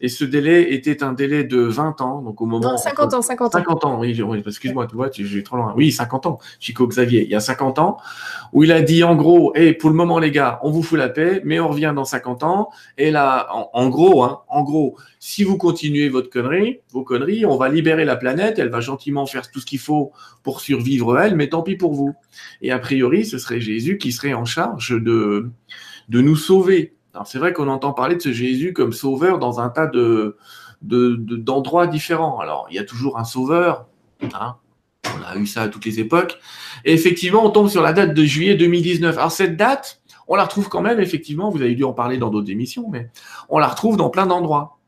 Et ce délai était un délai de 20 ans, donc au moment. Non, 50 ans, 50 ans. 50 ans, oui, excuse-moi, tu vois, j'ai trop loin. Oui, 50 ans, Chico Xavier, il y a 50 ans, où il a dit en gros, et pour le moment, les gars, on vous fout la paix, mais on revient dans 50 ans. Et là, en, gros, hein, en gros, si vous continuez votre connerie, vos conneries, on va libérer la planète, elle va gentiment faire tout ce qu'il faut pour survivre elle, mais tant pis pour vous. Et a priori, ce serait Jésus qui serait en charge de, de nous sauver. Alors c'est vrai qu'on entend parler de ce Jésus comme sauveur dans un tas de, d'endroits différents. Alors il y a toujours un sauveur, hein. on a eu ça à toutes les époques. Et effectivement, on tombe sur la date de juillet 2019. Alors cette date, on la retrouve quand même, effectivement, vous avez dû en parler dans d'autres émissions, mais on la retrouve dans plein d'endroits.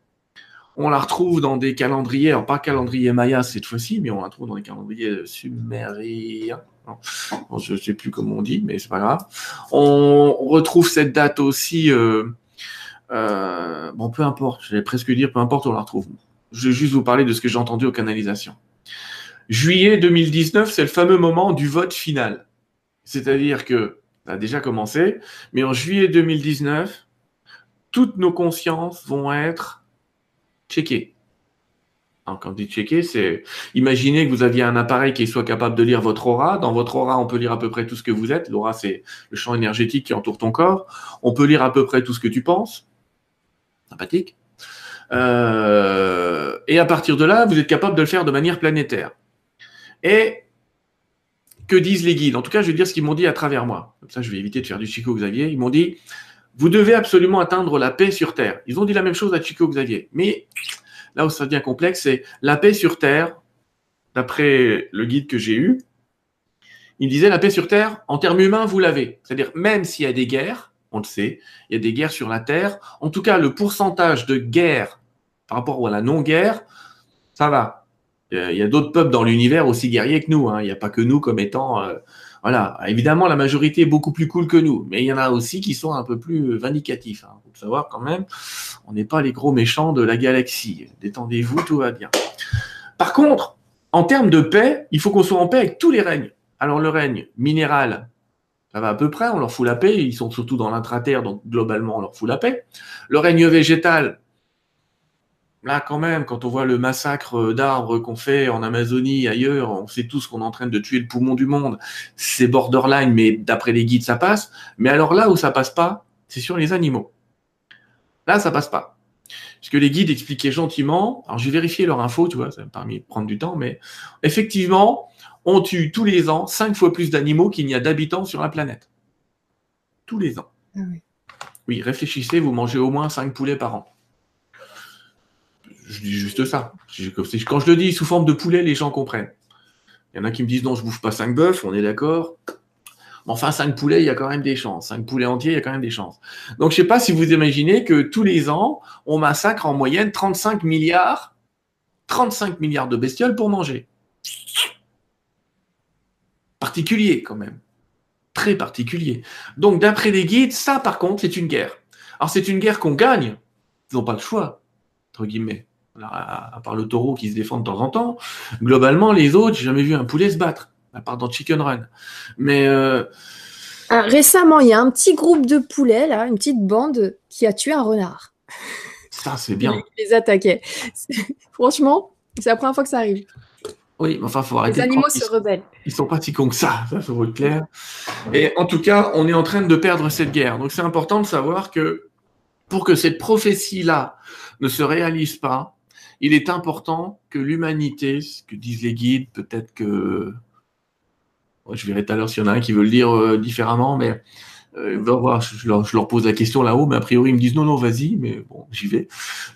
On la retrouve dans des calendriers, alors pas calendrier Maya cette fois-ci, mais on la trouve dans des calendriers sumériens. je ne sais plus comment on dit, mais c'est pas grave. On retrouve cette date aussi. Euh, euh, bon, peu importe. J'allais presque dire peu importe, on la retrouve. Je vais juste vous parler de ce que j'ai entendu aux canalisations. Juillet 2019, c'est le fameux moment du vote final. C'est-à-dire que ça a déjà commencé, mais en juillet 2019, toutes nos consciences vont être checker. quand on dit checker, c'est imaginer que vous aviez un appareil qui soit capable de lire votre aura. Dans votre aura, on peut lire à peu près tout ce que vous êtes. L'aura, c'est le champ énergétique qui entoure ton corps. On peut lire à peu près tout ce que tu penses. Sympathique. Euh, et à partir de là, vous êtes capable de le faire de manière planétaire. Et que disent les guides? En tout cas, je vais dire ce qu'ils m'ont dit à travers moi. Comme ça, je vais éviter de faire du Chico Xavier. Ils m'ont dit vous devez absolument atteindre la paix sur Terre. Ils ont dit la même chose à Chico Xavier. Mais là où ça devient complexe, c'est la paix sur Terre, d'après le guide que j'ai eu, il disait la paix sur Terre, en termes humains, vous l'avez. C'est-à-dire, même s'il y a des guerres, on le sait, il y a des guerres sur la Terre, en tout cas, le pourcentage de guerres par rapport à la non-guerre, ça va. Il y a d'autres peuples dans l'univers aussi guerriers que nous. Hein. Il n'y a pas que nous comme étant euh, voilà, évidemment, la majorité est beaucoup plus cool que nous, mais il y en a aussi qui sont un peu plus vindicatifs. Hein. Faut savoir quand même, on n'est pas les gros méchants de la galaxie. Détendez-vous, tout va bien. Par contre, en termes de paix, il faut qu'on soit en paix avec tous les règnes. Alors le règne minéral, ça va à peu près, on leur fout la paix, ils sont surtout dans l'intraterre, donc globalement on leur fout la paix. Le règne végétal, là, quand même, quand on voit le massacre d'arbres qu'on fait en Amazonie, ailleurs, on sait tous qu'on est en train de tuer le poumon du monde. C'est borderline, mais d'après les guides, ça passe. Mais alors là où ça passe pas, c'est sur les animaux. Là, ça passe pas. Parce que les guides expliquaient gentiment, alors j'ai vérifié leur info, tu vois, ça m'a permis de prendre du temps, mais effectivement, on tue tous les ans cinq fois plus d'animaux qu'il n'y a d'habitants sur la planète. Tous les ans. Ah oui. oui, réfléchissez, vous mangez au moins cinq poulets par an je dis juste ça. Quand je le dis sous forme de poulet, les gens comprennent. Il y en a qui me disent non, je bouffe pas 5 bœufs, on est d'accord. Enfin, 5 poulets, il y a quand même des chances. 5 poulets entiers, il y a quand même des chances. Donc, je sais pas si vous imaginez que tous les ans, on massacre en moyenne 35 milliards, 35 milliards de bestioles pour manger. Particulier, quand même. Très particulier. Donc, d'après les guides, ça, par contre, c'est une guerre. Alors, c'est une guerre qu'on gagne. Ils n'ont pas le choix, entre guillemets à, part le taureau qui se défend de temps en temps, globalement, les autres, j'ai jamais vu un poulet se battre, à part dans Chicken Run. Mais euh, ah, récemment, il y a un petit groupe de poulets, là, une petite bande qui a tué un renard. Ça, c'est bien. Ils les attaquaient. Franchement, c'est la première fois que ça arrive. Oui, mais enfin, faut arrêter. Les animaux se rebellent. Ils sont pas si cons que ça, ça faut être clair. Et en tout cas, on est en train de perdre cette guerre. Donc, c'est important de savoir que pour que cette prophétie-là ne se réalise pas, il est important que l'humanité, ce que disent les guides, peut-être que je verrai tout à l'heure s'il y en a un qui veut le dire euh, différemment, mais euh, je, leur, pose la question là-haut, mais a priori ils me disent non, non, vas-y, mais bon, j'y vais.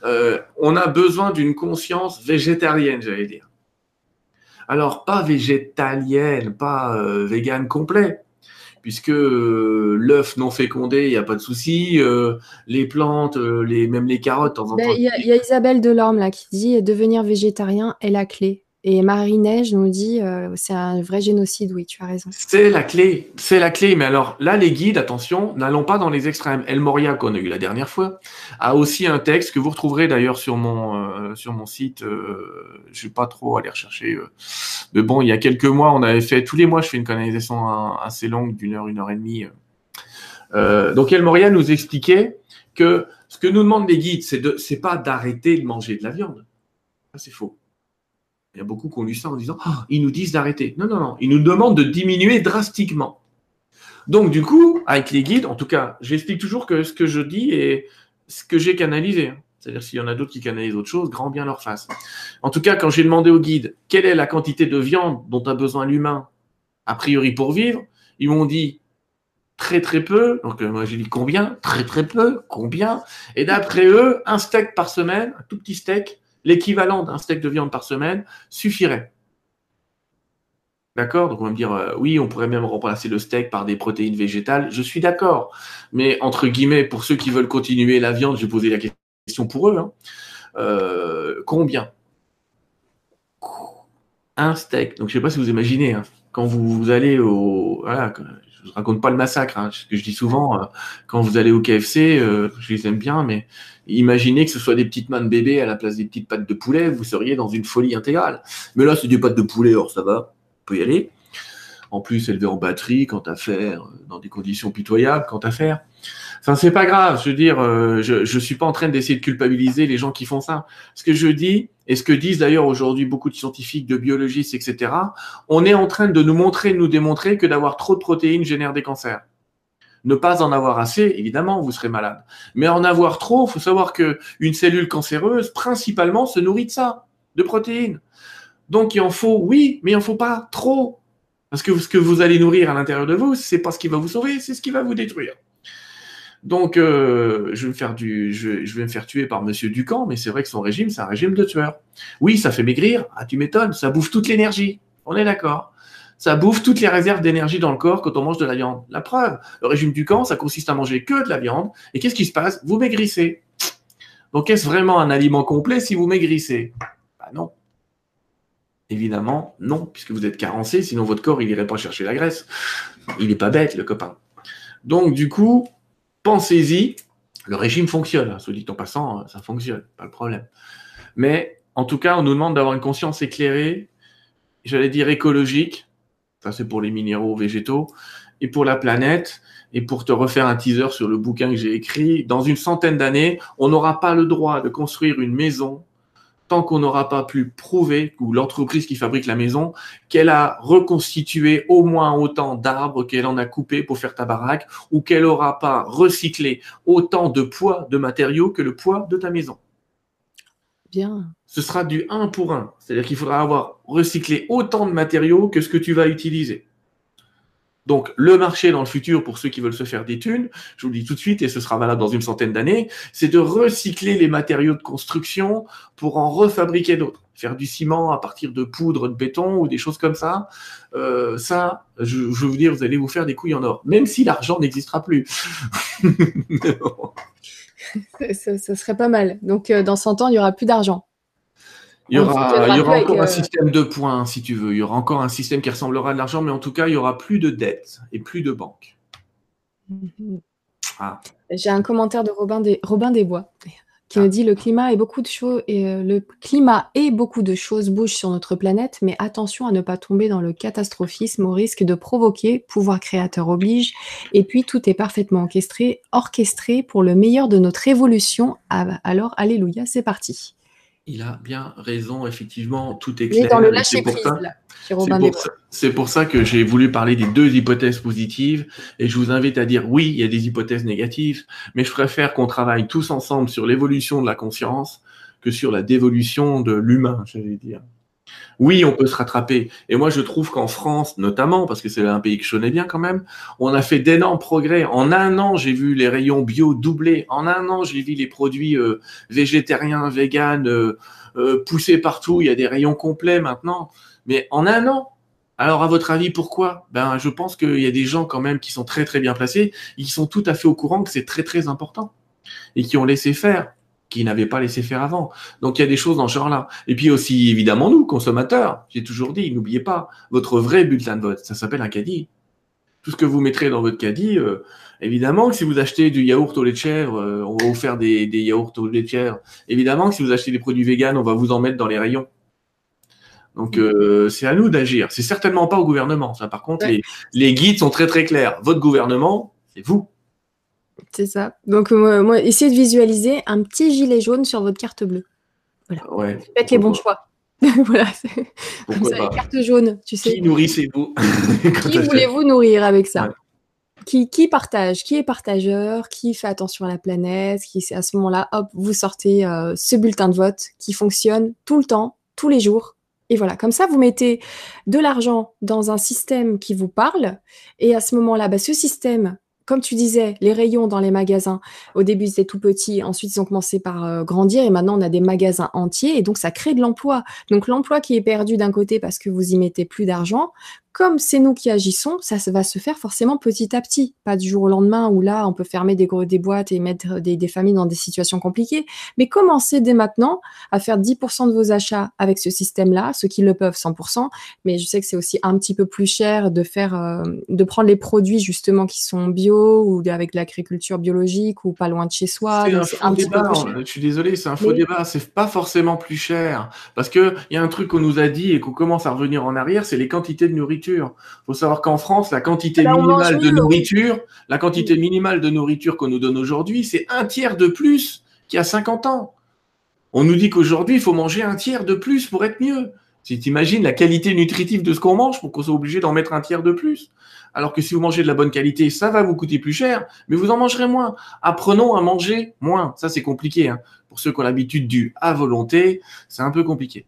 Euh, on a besoin d'une conscience végétarienne, j'allais dire. Alors, pas végétalienne, pas vegan complet, puisque euh, l'œuf non fécondé, il n'y a pas de souci. Euh, les plantes, euh, les, même les carottes, de temps en ben, Il y, a Isabelle Delorme là, qui dit devenir végétarien est la clé. Et Marie-Neige nous dit euh, c'est un vrai génocide, oui, tu as raison. C'est la clé, c'est la clé. Mais alors là, les guides, attention, n'allons pas dans les extrêmes. El Moria, qu'on a eu la dernière fois, a aussi un texte que vous retrouverez d'ailleurs sur mon euh, sur mon site. Euh, je vais pas trop aller rechercher. Mais bon, il y a quelques mois, on avait fait tous les mois, je fais une canalisation assez longue d'une heure, une heure et demie. donc El Moria nous expliquait que Ce que nous demandent les guides, c'est pas d'arrêter de manger de la viande. C'est faux. Il y a beaucoup qui ont lu ça en disant, Ah, ils nous disent d'arrêter. Non, non, non. Ils nous demandent de diminuer drastiquement. Donc, du coup, avec les guides, en tout cas, j'explique toujours que ce que je dis est ce que j'ai canalisé. C'est-à-dire s'il y en a d'autres qui canalisent autre chose, grand bien leur face. En tout cas, quand j'ai demandé au guide quelle est la quantité de viande dont a besoin l'humain, a priori pour vivre, ils m'ont dit très très peu. Donc euh, moi j'ai dit combien? Très très peu. Combien? Et d'après eux, un steak par semaine, un tout petit steak, l'équivalent d'un steak de viande par semaine, suffirait. D'accord? Donc on va me dire, euh, oui, on pourrait même remplacer le steak par des protéines végétales. Je suis d'accord. Mais entre guillemets, pour ceux qui veulent continuer la viande, je vais la question pour eux. Hein. Euh, combien? Un steak. Donc je sais pas si vous imaginez, hein. quand vous, allez au... je raconte pas le massacre, hein, ce que je dis souvent, euh, quand vous allez au KFC, euh, je les aime bien, mais imaginez que ce soit des petites mains de bébé à la place des petites pattes de poulet, vous seriez dans une folie intégrale. Mais là, c'est des pattes de poulet, alors ça va, on peut y aller. En plus, élevé en batterie, quant à faire, dans des conditions pitoyables, quant à faire. Enfin, c'est pas grave. Je veux dire, euh, je je suis pas en train d'essayer de culpabiliser les gens qui font ça. Ce que je dis et ce que disent d'ailleurs aujourd'hui beaucoup de scientifiques, de biologistes, etc. On est en train de nous montrer, de nous démontrer que d'avoir trop de protéines génère des cancers. Ne pas en avoir assez, évidemment, vous serez malade. Mais en avoir trop, faut savoir que une cellule cancéreuse, principalement, se nourrit de ça, de protéines. Donc il en faut, oui, mais il en faut pas trop. Parce que ce que vous allez nourrir à l'intérieur de vous, c'est pas ce qui va vous sauver, c'est ce qui va vous détruire. Donc, euh, je, vais me faire tuer par Monsieur Ducamp, mais c'est vrai que son régime, c'est un régime de tueur. Oui, ça fait maigrir. Ah, tu m'étonnes, ça bouffe toute l'énergie. On est d'accord. Ça bouffe toutes les réserves d'énergie dans le corps quand on mange de la viande. La preuve, le régime du camp, ça consiste à manger que de la viande. Et qu'est-ce qui se passe? Vous maigrissez. Donc, est-ce vraiment un aliment complet si vous maigrissez? Bah non. Évidemment, non, puisque vous êtes carencé, sinon votre corps, il irait pas chercher la graisse. Il n'est pas bête, le copain. Donc, du coup, pensez-y, le régime fonctionne, soit dit en passant, ça fonctionne, pas le problème. Mais en tout cas, on nous demande d'avoir une conscience éclairée, j'allais dire écologique, ça c'est pour les minéraux végétaux, et pour la planète, et pour te refaire un teaser sur le bouquin que j'ai écrit, dans une centaine d'années, on n'aura pas le droit de construire une maison tant qu'on n'aura pas pu prouver, ou l'entreprise qui fabrique la maison, qu'elle a reconstitué au moins autant d'arbres qu'elle en a coupé pour faire ta baraque, ou qu'elle n'aura pas recyclé autant de poids de matériaux que le poids de ta maison. Bien. Ce sera du 1 pour 1. C'est-à-dire qu'il faudra avoir recyclé autant de matériaux que ce que tu vas utiliser. Donc, le marché dans le futur, pour ceux qui veulent se faire des thunes, je vous le dis tout de suite, et ce sera valable dans une centaine d'années, c'est de recycler les matériaux de construction pour en refabriquer d'autres. Faire du ciment à partir de poudre de béton ou des choses comme ça. Euh, ça, je, je, vous dire, vous allez vous faire des couilles en or, même si l'argent n'existera plus. ça, serait pas mal. Donc, euh, dans 100 ans, il n'y aura plus d'argent. Il y aura, encore un euh, système de points, si tu veux. Il y aura encore un système qui ressemblera à de l'argent, mais en tout cas, il y aura plus de dettes et plus de banques. Mhm. Ah. J'ai un commentaire de Robin, des, Robin Desbois qui ah. dit le climat et beaucoup de choses et euh, le climat et beaucoup de choses bougent sur notre planète, mais attention à ne pas tomber dans le catastrophisme au risque de provoquer, pouvoir créateur oblige, et puis tout est parfaitement orchestré, orchestré pour le meilleur de notre évolution. Ah, alors alléluia, c'est parti il a bien raison, effectivement, tout est clair. C'est pour, ça que j'ai voulu parler des deux hypothèses positives et je vous invite à dire oui, il y a des hypothèses négatives, mais je préfère qu'on travaille tous ensemble sur l'évolution de la conscience que sur la dévolution de l'humain, j'allais dire. Oui, on peut se rattraper. Et moi, je trouve qu'en France, notamment, parce que c'est un pays que je connais bien quand même, on a fait d'énormes progrès. En un an, j'ai vu les rayons bio doubler. En un an, j'ai vu les produits euh, végétariens, véganes euh, euh, pousser partout. Il y a des rayons complets maintenant. Mais en un an. Alors, à votre avis, pourquoi? Ben, je pense qu'il y a des gens quand même qui sont très très bien placés, ils sont tout à fait au courant que c'est très très important et qui ont laissé faire qui n'avaient pas laissé faire avant. Donc il y a des choses dans ce genre-là. Et puis aussi, évidemment, nous, consommateurs, j'ai toujours dit, n'oubliez pas, votre vrai bulletin de vote, ça s'appelle un caddie. Tout ce que vous mettrez dans votre caddie, euh, évidemment que si vous achetez du yaourt au lait de chèvre, euh, on va vous faire des, des, yaourts au lait de chèvre. Évidemment que si vous achetez des produits véganes, on va vous en mettre dans les rayons. Donc euh, c'est à nous d'agir. C'est certainement pas au gouvernement. Ça, par contre, les, les guides sont très très clairs. Votre gouvernement, c'est vous. C'est ça. Donc, moi, essayez de visualiser un petit gilet jaune sur votre carte bleue. Voilà. Faites les bons choix. voilà. Comme ça, les cartes jaunes, tu sais. Qui nourrissez-vous Qui voulez-vous nourrir avec ça qui, qui, partage Qui est partageur Qui fait attention à la planète Qui, à ce moment-là, hop, vous sortez euh, ce bulletin de vote qui fonctionne tout le temps, tous les jours. Et voilà, comme ça, vous mettez de l'argent dans un système qui vous parle. Et à ce moment-là, bah, ce système, comme tu disais, les rayons dans les magasins, au début c'était tout petit, ensuite ils ont commencé par euh, grandir et maintenant on a des magasins entiers et donc ça crée de l'emploi. Donc l'emploi qui est perdu d'un côté parce que vous y mettez plus d'argent, comme c'est nous qui agissons, ça va se faire forcément petit à petit, pas du jour au lendemain où là on peut fermer des, des boîtes et mettre des, familles dans des situations compliquées, mais commencez dès maintenant à faire 10% de vos achats avec ce système-là, ceux qui le peuvent 100%, mais je sais que c'est aussi un petit peu plus cher de faire, euh, de prendre les produits justement qui sont bio ou avec l'agriculture biologique ou pas loin de chez soi. C'est un, débat. Je suis désolé, c'est un faux débat. C'est pas forcément plus cher parce que il y a un truc qu'on nous a dit et qu'on commence à revenir en arrière, c'est les quantités de nourriture il faut savoir qu'en France, la quantité minimale de nourriture, la quantité minimale de nourriture qu'on nous donne aujourd'hui, c'est un tiers de plus qu'il y a 50 ans. On nous dit qu'aujourd'hui, il faut manger un tiers de plus pour être mieux. Si tu imagines la qualité nutritive de ce qu'on mange pour qu'on soit obligé d'en mettre un tiers de plus. Alors que si vous mangez de la bonne qualité, ça va vous coûter plus cher, mais vous en mangerez moins. Apprenons à manger moins. Ça, c'est compliqué. Hein. Pour ceux qui ont l'habitude du à volonté, c'est un peu compliqué.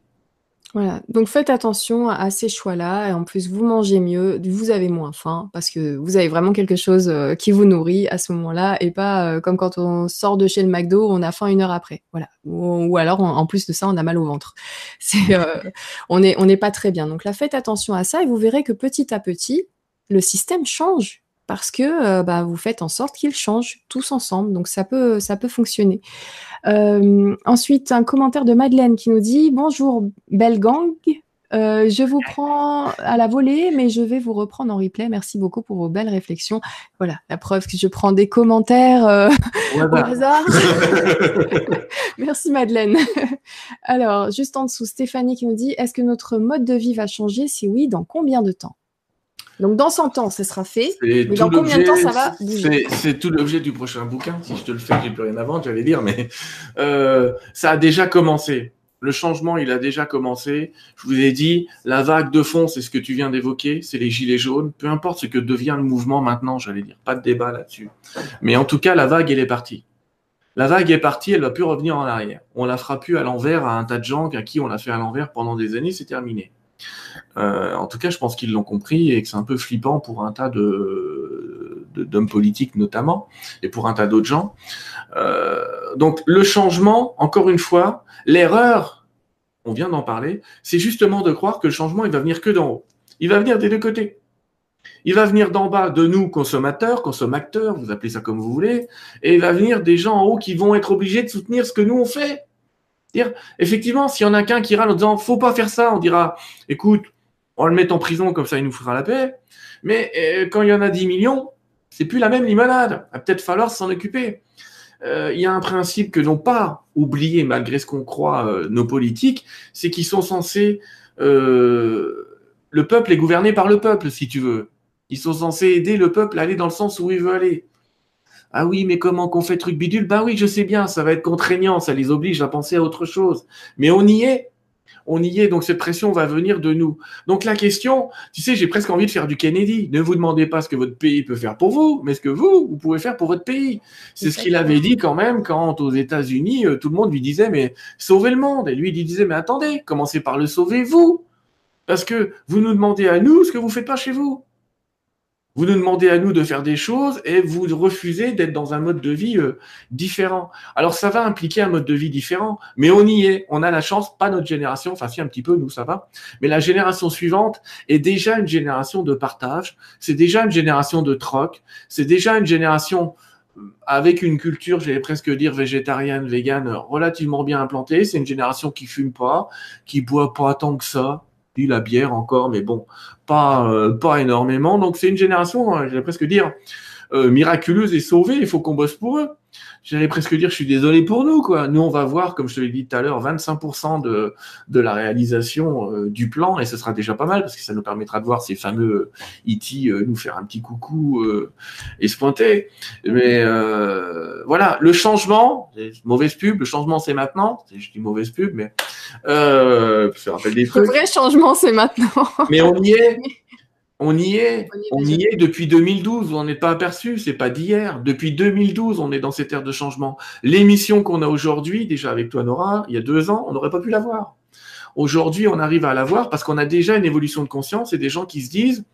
Voilà, donc faites attention à ces choix-là et en plus vous mangez mieux, vous avez moins faim parce que vous avez vraiment quelque chose euh, qui vous nourrit à ce moment-là et pas euh, comme quand on sort de chez le McDo, on a faim une heure après. Voilà. Ou, alors en plus de ça, on a mal au ventre. Euh, on n'est pas très bien. Donc là faites attention à ça et vous verrez que petit à petit, le système change parce que bah, vous faites en sorte qu'il change tous ensemble. Donc ça peut ça peut fonctionner. Euh, ensuite, un commentaire de Madeleine qui nous dit Bonjour, belle gang. Euh, je vous prends à la volée, mais je vais vous reprendre en replay. Merci beaucoup pour vos belles réflexions. Voilà, la preuve que je prends des commentaires euh, au hasard. Merci Madeleine. Alors, juste en dessous, Stéphanie qui nous dit Est-ce que notre mode de vie va changer? Si oui, dans combien de temps? Donc dans 100 ans, ce sera fait. Mais dans combien de temps ça va C'est tout l'objet du prochain bouquin. Si je te le fais, j'ai plus rien à vendre, j'allais dire, mais euh, ça a déjà commencé. Le changement, il a déjà commencé. Je vous ai dit, la vague de fond, c'est ce que tu viens d'évoquer, c'est les gilets jaunes. Peu importe ce que devient le mouvement maintenant, j'allais dire, pas de débat là-dessus. Mais en tout cas, la vague, elle est partie. La vague est partie, elle va plus revenir en arrière. On la fera plus à l'envers à un tas de gens à qui on l'a fait à l'envers pendant des années, c'est terminé. Euh, en tout cas, je pense qu'ils l'ont compris et que c'est un peu flippant pour un tas de d'hommes politiques notamment et pour un tas d'autres gens. Euh, donc le changement, encore une fois, l'erreur, on vient d'en parler, c'est justement de croire que le changement il va venir que d'en haut. Il va venir des deux côtés. Il va venir d'en bas de nous, consommateurs, consommateurs, vous appelez ça comme vous voulez, et il va venir des gens en haut qui vont être obligés de soutenir ce que nous on fait. Effectivement, s'il y en a qu'un qui râle en disant faut pas faire ça, on dira écoute, on le met en prison comme ça il nous fera la paix. Mais euh, quand il y en a 10 millions, c'est plus la même limonade. Il va peut-être falloir s'en occuper. Euh, il y a un principe que n'ont pas oublié, malgré ce qu'on croit, euh, nos politiques, c'est qu'ils sont censés. le peuple est gouverné par le peuple, si tu veux. Ils sont censés aider le peuple à aller dans le sens où il veut aller. Ah oui, mais comment qu'on fait truc bidule? Ben oui, je sais bien, ça va être contraignant, ça les oblige à penser à autre chose. Mais on y est. On y est, donc cette pression va venir de nous. Donc la question, tu sais, j'ai presque envie de faire du Kennedy. Ne vous demandez pas ce que votre pays peut faire pour vous, mais ce que vous, vous pouvez faire pour votre pays. C'est ce qu'il avait dit quand même quand aux États-Unis, euh, tout le monde lui disait, mais sauvez le monde. Et lui, il disait, mais attendez, commencez par le sauver vous. Parce que vous nous demandez à nous ce que vous faites pas chez vous. Vous nous demandez à nous de faire des choses et vous refusez d'être dans un mode de vie euh, différent. Alors ça va impliquer un mode de vie différent, mais on y est. On a la chance, pas notre génération, enfin si un petit peu, nous ça va, mais la génération suivante est déjà une génération de partage, c'est déjà une génération de troc, c'est déjà une génération euh, avec une culture, j'allais presque dire végétarienne, végane, relativement bien implantée. C'est une génération qui fume pas, qui boit pas tant que ça, dit la bière encore, mais bon, pas, euh, pas énormément. Donc c'est une génération, hein, j'allais presque dire, euh, miraculeuse et sauvée. Il faut qu'on bosse pour eux. j'allais presque dire, je suis désolé pour nous, quoi. Nous, on va voir, comme je te l'ai dit tout à l'heure, 25% de, de la réalisation euh, du plan, et ce sera déjà pas mal, parce que ça nous permettra de voir ces fameux IT euh, e nous faire un petit coucou euh, et se pointer. Mais voilà, le changement, mauvaise pub, le changement c'est maintenant. Je dis mauvaise pub, mais ça rappelle des trucs. Le vrai changement c'est maintenant. mais on y est. On y est, on y est depuis 2012, on n'est pas aperçu, c'est pas d'hier. Depuis 2012, on est dans cette ère de changement. L'émission qu'on a aujourd'hui, déjà avec toi Nora, il y a deux ans, on n'aurait pas pu l'avoir. Aujourd'hui, on arrive à l'avoir parce qu'on a déjà une évolution de conscience et des gens qui se disent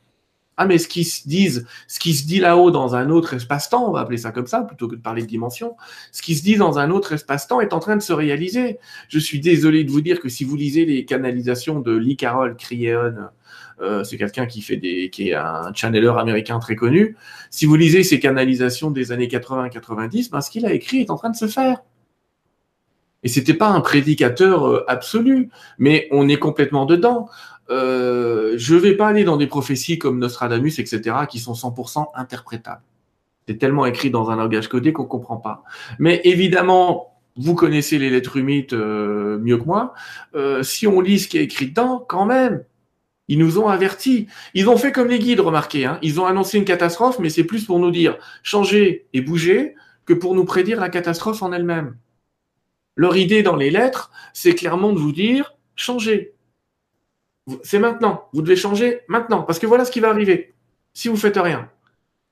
ah mais ce qui se disent, ce qui se dit là-haut dans un autre espace-temps, on va appeler ça comme ça plutôt que de parler de dimension, ce qui se dit dans un autre espace-temps est en train de se réaliser. Je suis désolé de vous dire que si vous lisez les canalisations de Lee Carroll, Crieon, euh, c'est quelqu'un qui fait des, qui est un channeler américain très connu. Si vous lisez ses canalisations des années 80-90, ben, ce qu'il a écrit est en train de se faire. Et c'était pas un prédicateur euh, absolu, mais on est complètement dedans. Euh, je vais pas aller dans des prophéties comme Nostradamus, etc., qui sont 100% interprétables. C'est tellement écrit dans un langage codé qu'on comprend pas. Mais évidemment, vous connaissez les lettres humides euh, mieux que moi. si on lit ce qui est écrit dedans, quand même, ils nous ont avertis. Ils ont fait comme les guides, remarquez. Hein. Ils ont annoncé une catastrophe, mais c'est plus pour nous dire changer et bouger que pour nous prédire la catastrophe en elle-même. Leur idée dans les lettres, c'est clairement de vous dire changez. C'est maintenant. Vous devez changer maintenant. Parce que voilà ce qui va arriver. Si vous faites rien.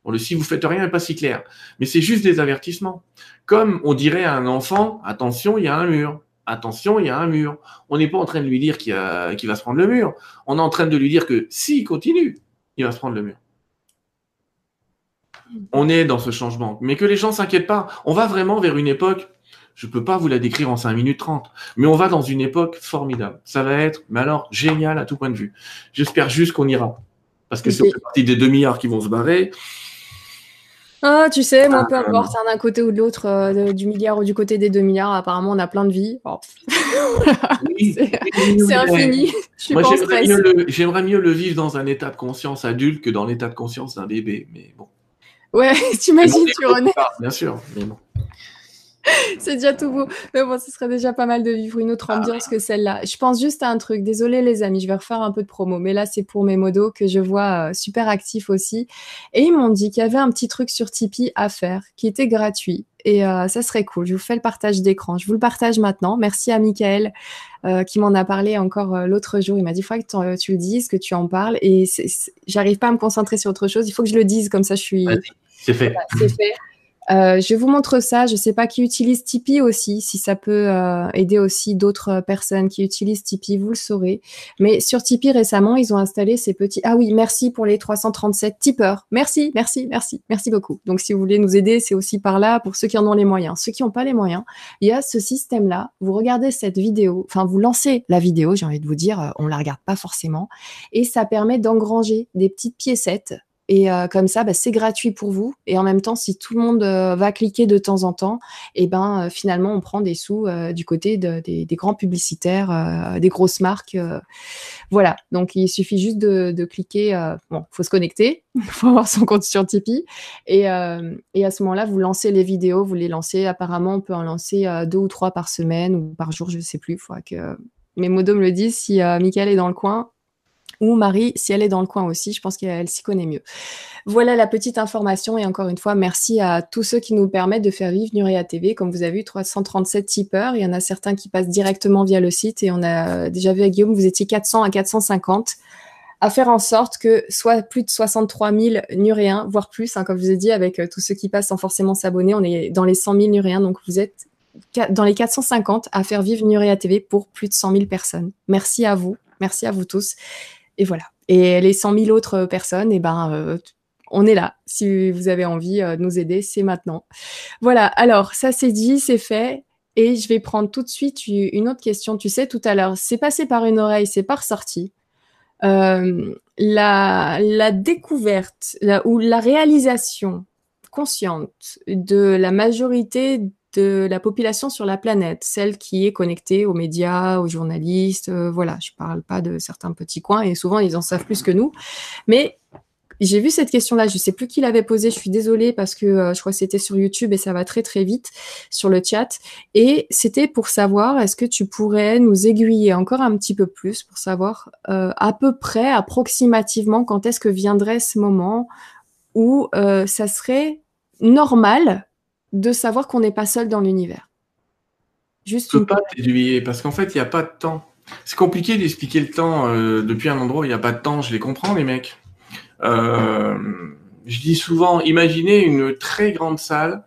Bon, le si vous faites rien n'est pas si clair. Mais c'est juste des avertissements. Comme on dirait à un enfant, attention, il y a un mur attention, il y a un mur. On n'est pas en train de lui dire qu'il va se prendre le mur. On est en train de lui dire que s'il continue, il va se prendre le mur. On est dans ce changement. Mais que les gens s'inquiètent pas. On va vraiment vers une époque, je ne peux pas vous la décrire en 5 minutes 30, mais on va dans une époque formidable. Ça va être, mais alors, génial à tout point de vue. J'espère juste qu'on ira. Parce que c'est partie des 2 milliards qui vont se barrer, ah, tu sais, moi, peu importe, hein, d'un côté ou de l'autre, euh, du milliard ou du côté des deux milliards, apparemment, on a plein de vies. Oh. c'est infini. j'aimerais mieux, le vivre dans un état de conscience adulte que dans l'état de conscience d'un bébé, mais bon. Ouais, t'imagines, tu renais. Bien sûr, mais bon. c'est déjà tout beau. Mais bon, ce serait déjà pas mal de vivre une autre ah ambiance que celle-là. Je pense juste à un truc. Désolée, les amis, je vais refaire un peu de promo. Mais là, c'est pour mes modos que je vois euh, super actifs aussi. Et ils m'ont dit qu'il y avait un petit truc sur Tipeee à faire qui était gratuit. Et euh, ça serait cool. Je vous fais le partage d'écran. Je vous le partage maintenant. Merci à Michael euh, qui m'en a parlé encore l'autre jour. Il m'a dit, il faudrait que tu le dises, que tu en parles. Et j'arrive pas à me concentrer sur autre chose. Il faut que je le dise. Comme ça, je suis... C'est fait. c'est fait. Euh, je vous montre ça. Je ne sais pas qui utilise Tipeee aussi, si ça peut euh, aider aussi d'autres personnes qui utilisent Tipeee, vous le saurez. Mais sur Tipeee récemment, ils ont installé ces petits. Ah oui, merci pour les 337 tipeurs. Merci, merci, merci, merci beaucoup. Donc si vous voulez nous aider, c'est aussi par là pour ceux qui en ont les moyens. Ceux qui n'ont pas les moyens, il y a ce système-là. Vous regardez cette vidéo, enfin vous lancez la vidéo, j'ai envie de vous dire, euh, on la regarde pas forcément, et ça permet d'engranger des petites piécettes et euh, comme ça, bah, c'est gratuit pour vous. Et en même temps, si tout le monde euh, va cliquer de temps en temps, et eh ben euh, finalement, on prend des sous du côté de, des, des, grands publicitaires, des grosses marques. voilà. Donc, il suffit juste de, de cliquer. bon, faut se connecter, faut avoir son compte sur Tipeee. Et, et à ce moment-là, vous lancez les vidéos, vous les lancez. Apparemment, on peut en lancer deux ou trois par semaine ou par jour, je ne sais plus. Faudra que mes modos me le disent. Si Michael est dans le coin, ou Marie, si elle est dans le coin aussi, je pense qu'elle s'y connaît mieux. Voilà la petite information et encore une fois, merci à tous ceux qui nous permettent de faire vivre Nuria TV. Comme vous avez vu, 337 tipeurs, il y en a certains qui passent directement via le site et on a déjà vu à Guillaume, vous étiez 400 à 450 à faire en sorte que soit plus de 63 000 Nuréens, voire plus, hein, comme je vous ai dit, avec euh, tous ceux qui passent sans forcément s'abonner, on est dans les 100 000 Nuréens, donc vous êtes dans les 450 à faire vivre Nuria TV pour plus de 100 000 personnes. Merci à vous, merci à vous tous et voilà. Et les 100 000 autres personnes, et eh ben, euh, on est là. Si vous avez envie euh, de nous aider, c'est maintenant. Voilà. Alors, ça c'est dit, c'est fait. Et je vais prendre tout de suite une autre question. Tu sais, tout à l'heure, c'est passé par une oreille, c'est pas ressorti. Euh, la, la, découverte ou la réalisation consciente de la majorité de la population sur la planète, celle qui est connectée aux médias, aux journalistes. Euh, voilà, je parle pas de certains petits coins et souvent ils en savent plus que nous. Mais j'ai vu cette question-là, je sais plus qui l'avait posée, je suis désolée parce que euh, je crois que c'était sur YouTube et ça va très très vite sur le chat. Et c'était pour savoir, est-ce que tu pourrais nous aiguiller encore un petit peu plus pour savoir euh, à peu près, approximativement, quand est-ce que viendrait ce moment où ça serait normal de savoir qu'on n'est pas seul dans l'univers Juste pas t'aiguiller parce qu'en fait, il n'y a pas de temps. C'est compliqué d'expliquer le temps depuis un endroit où il n'y a pas de temps. Je les comprends, les mecs. Euh, je dis souvent, imaginez une très grande salle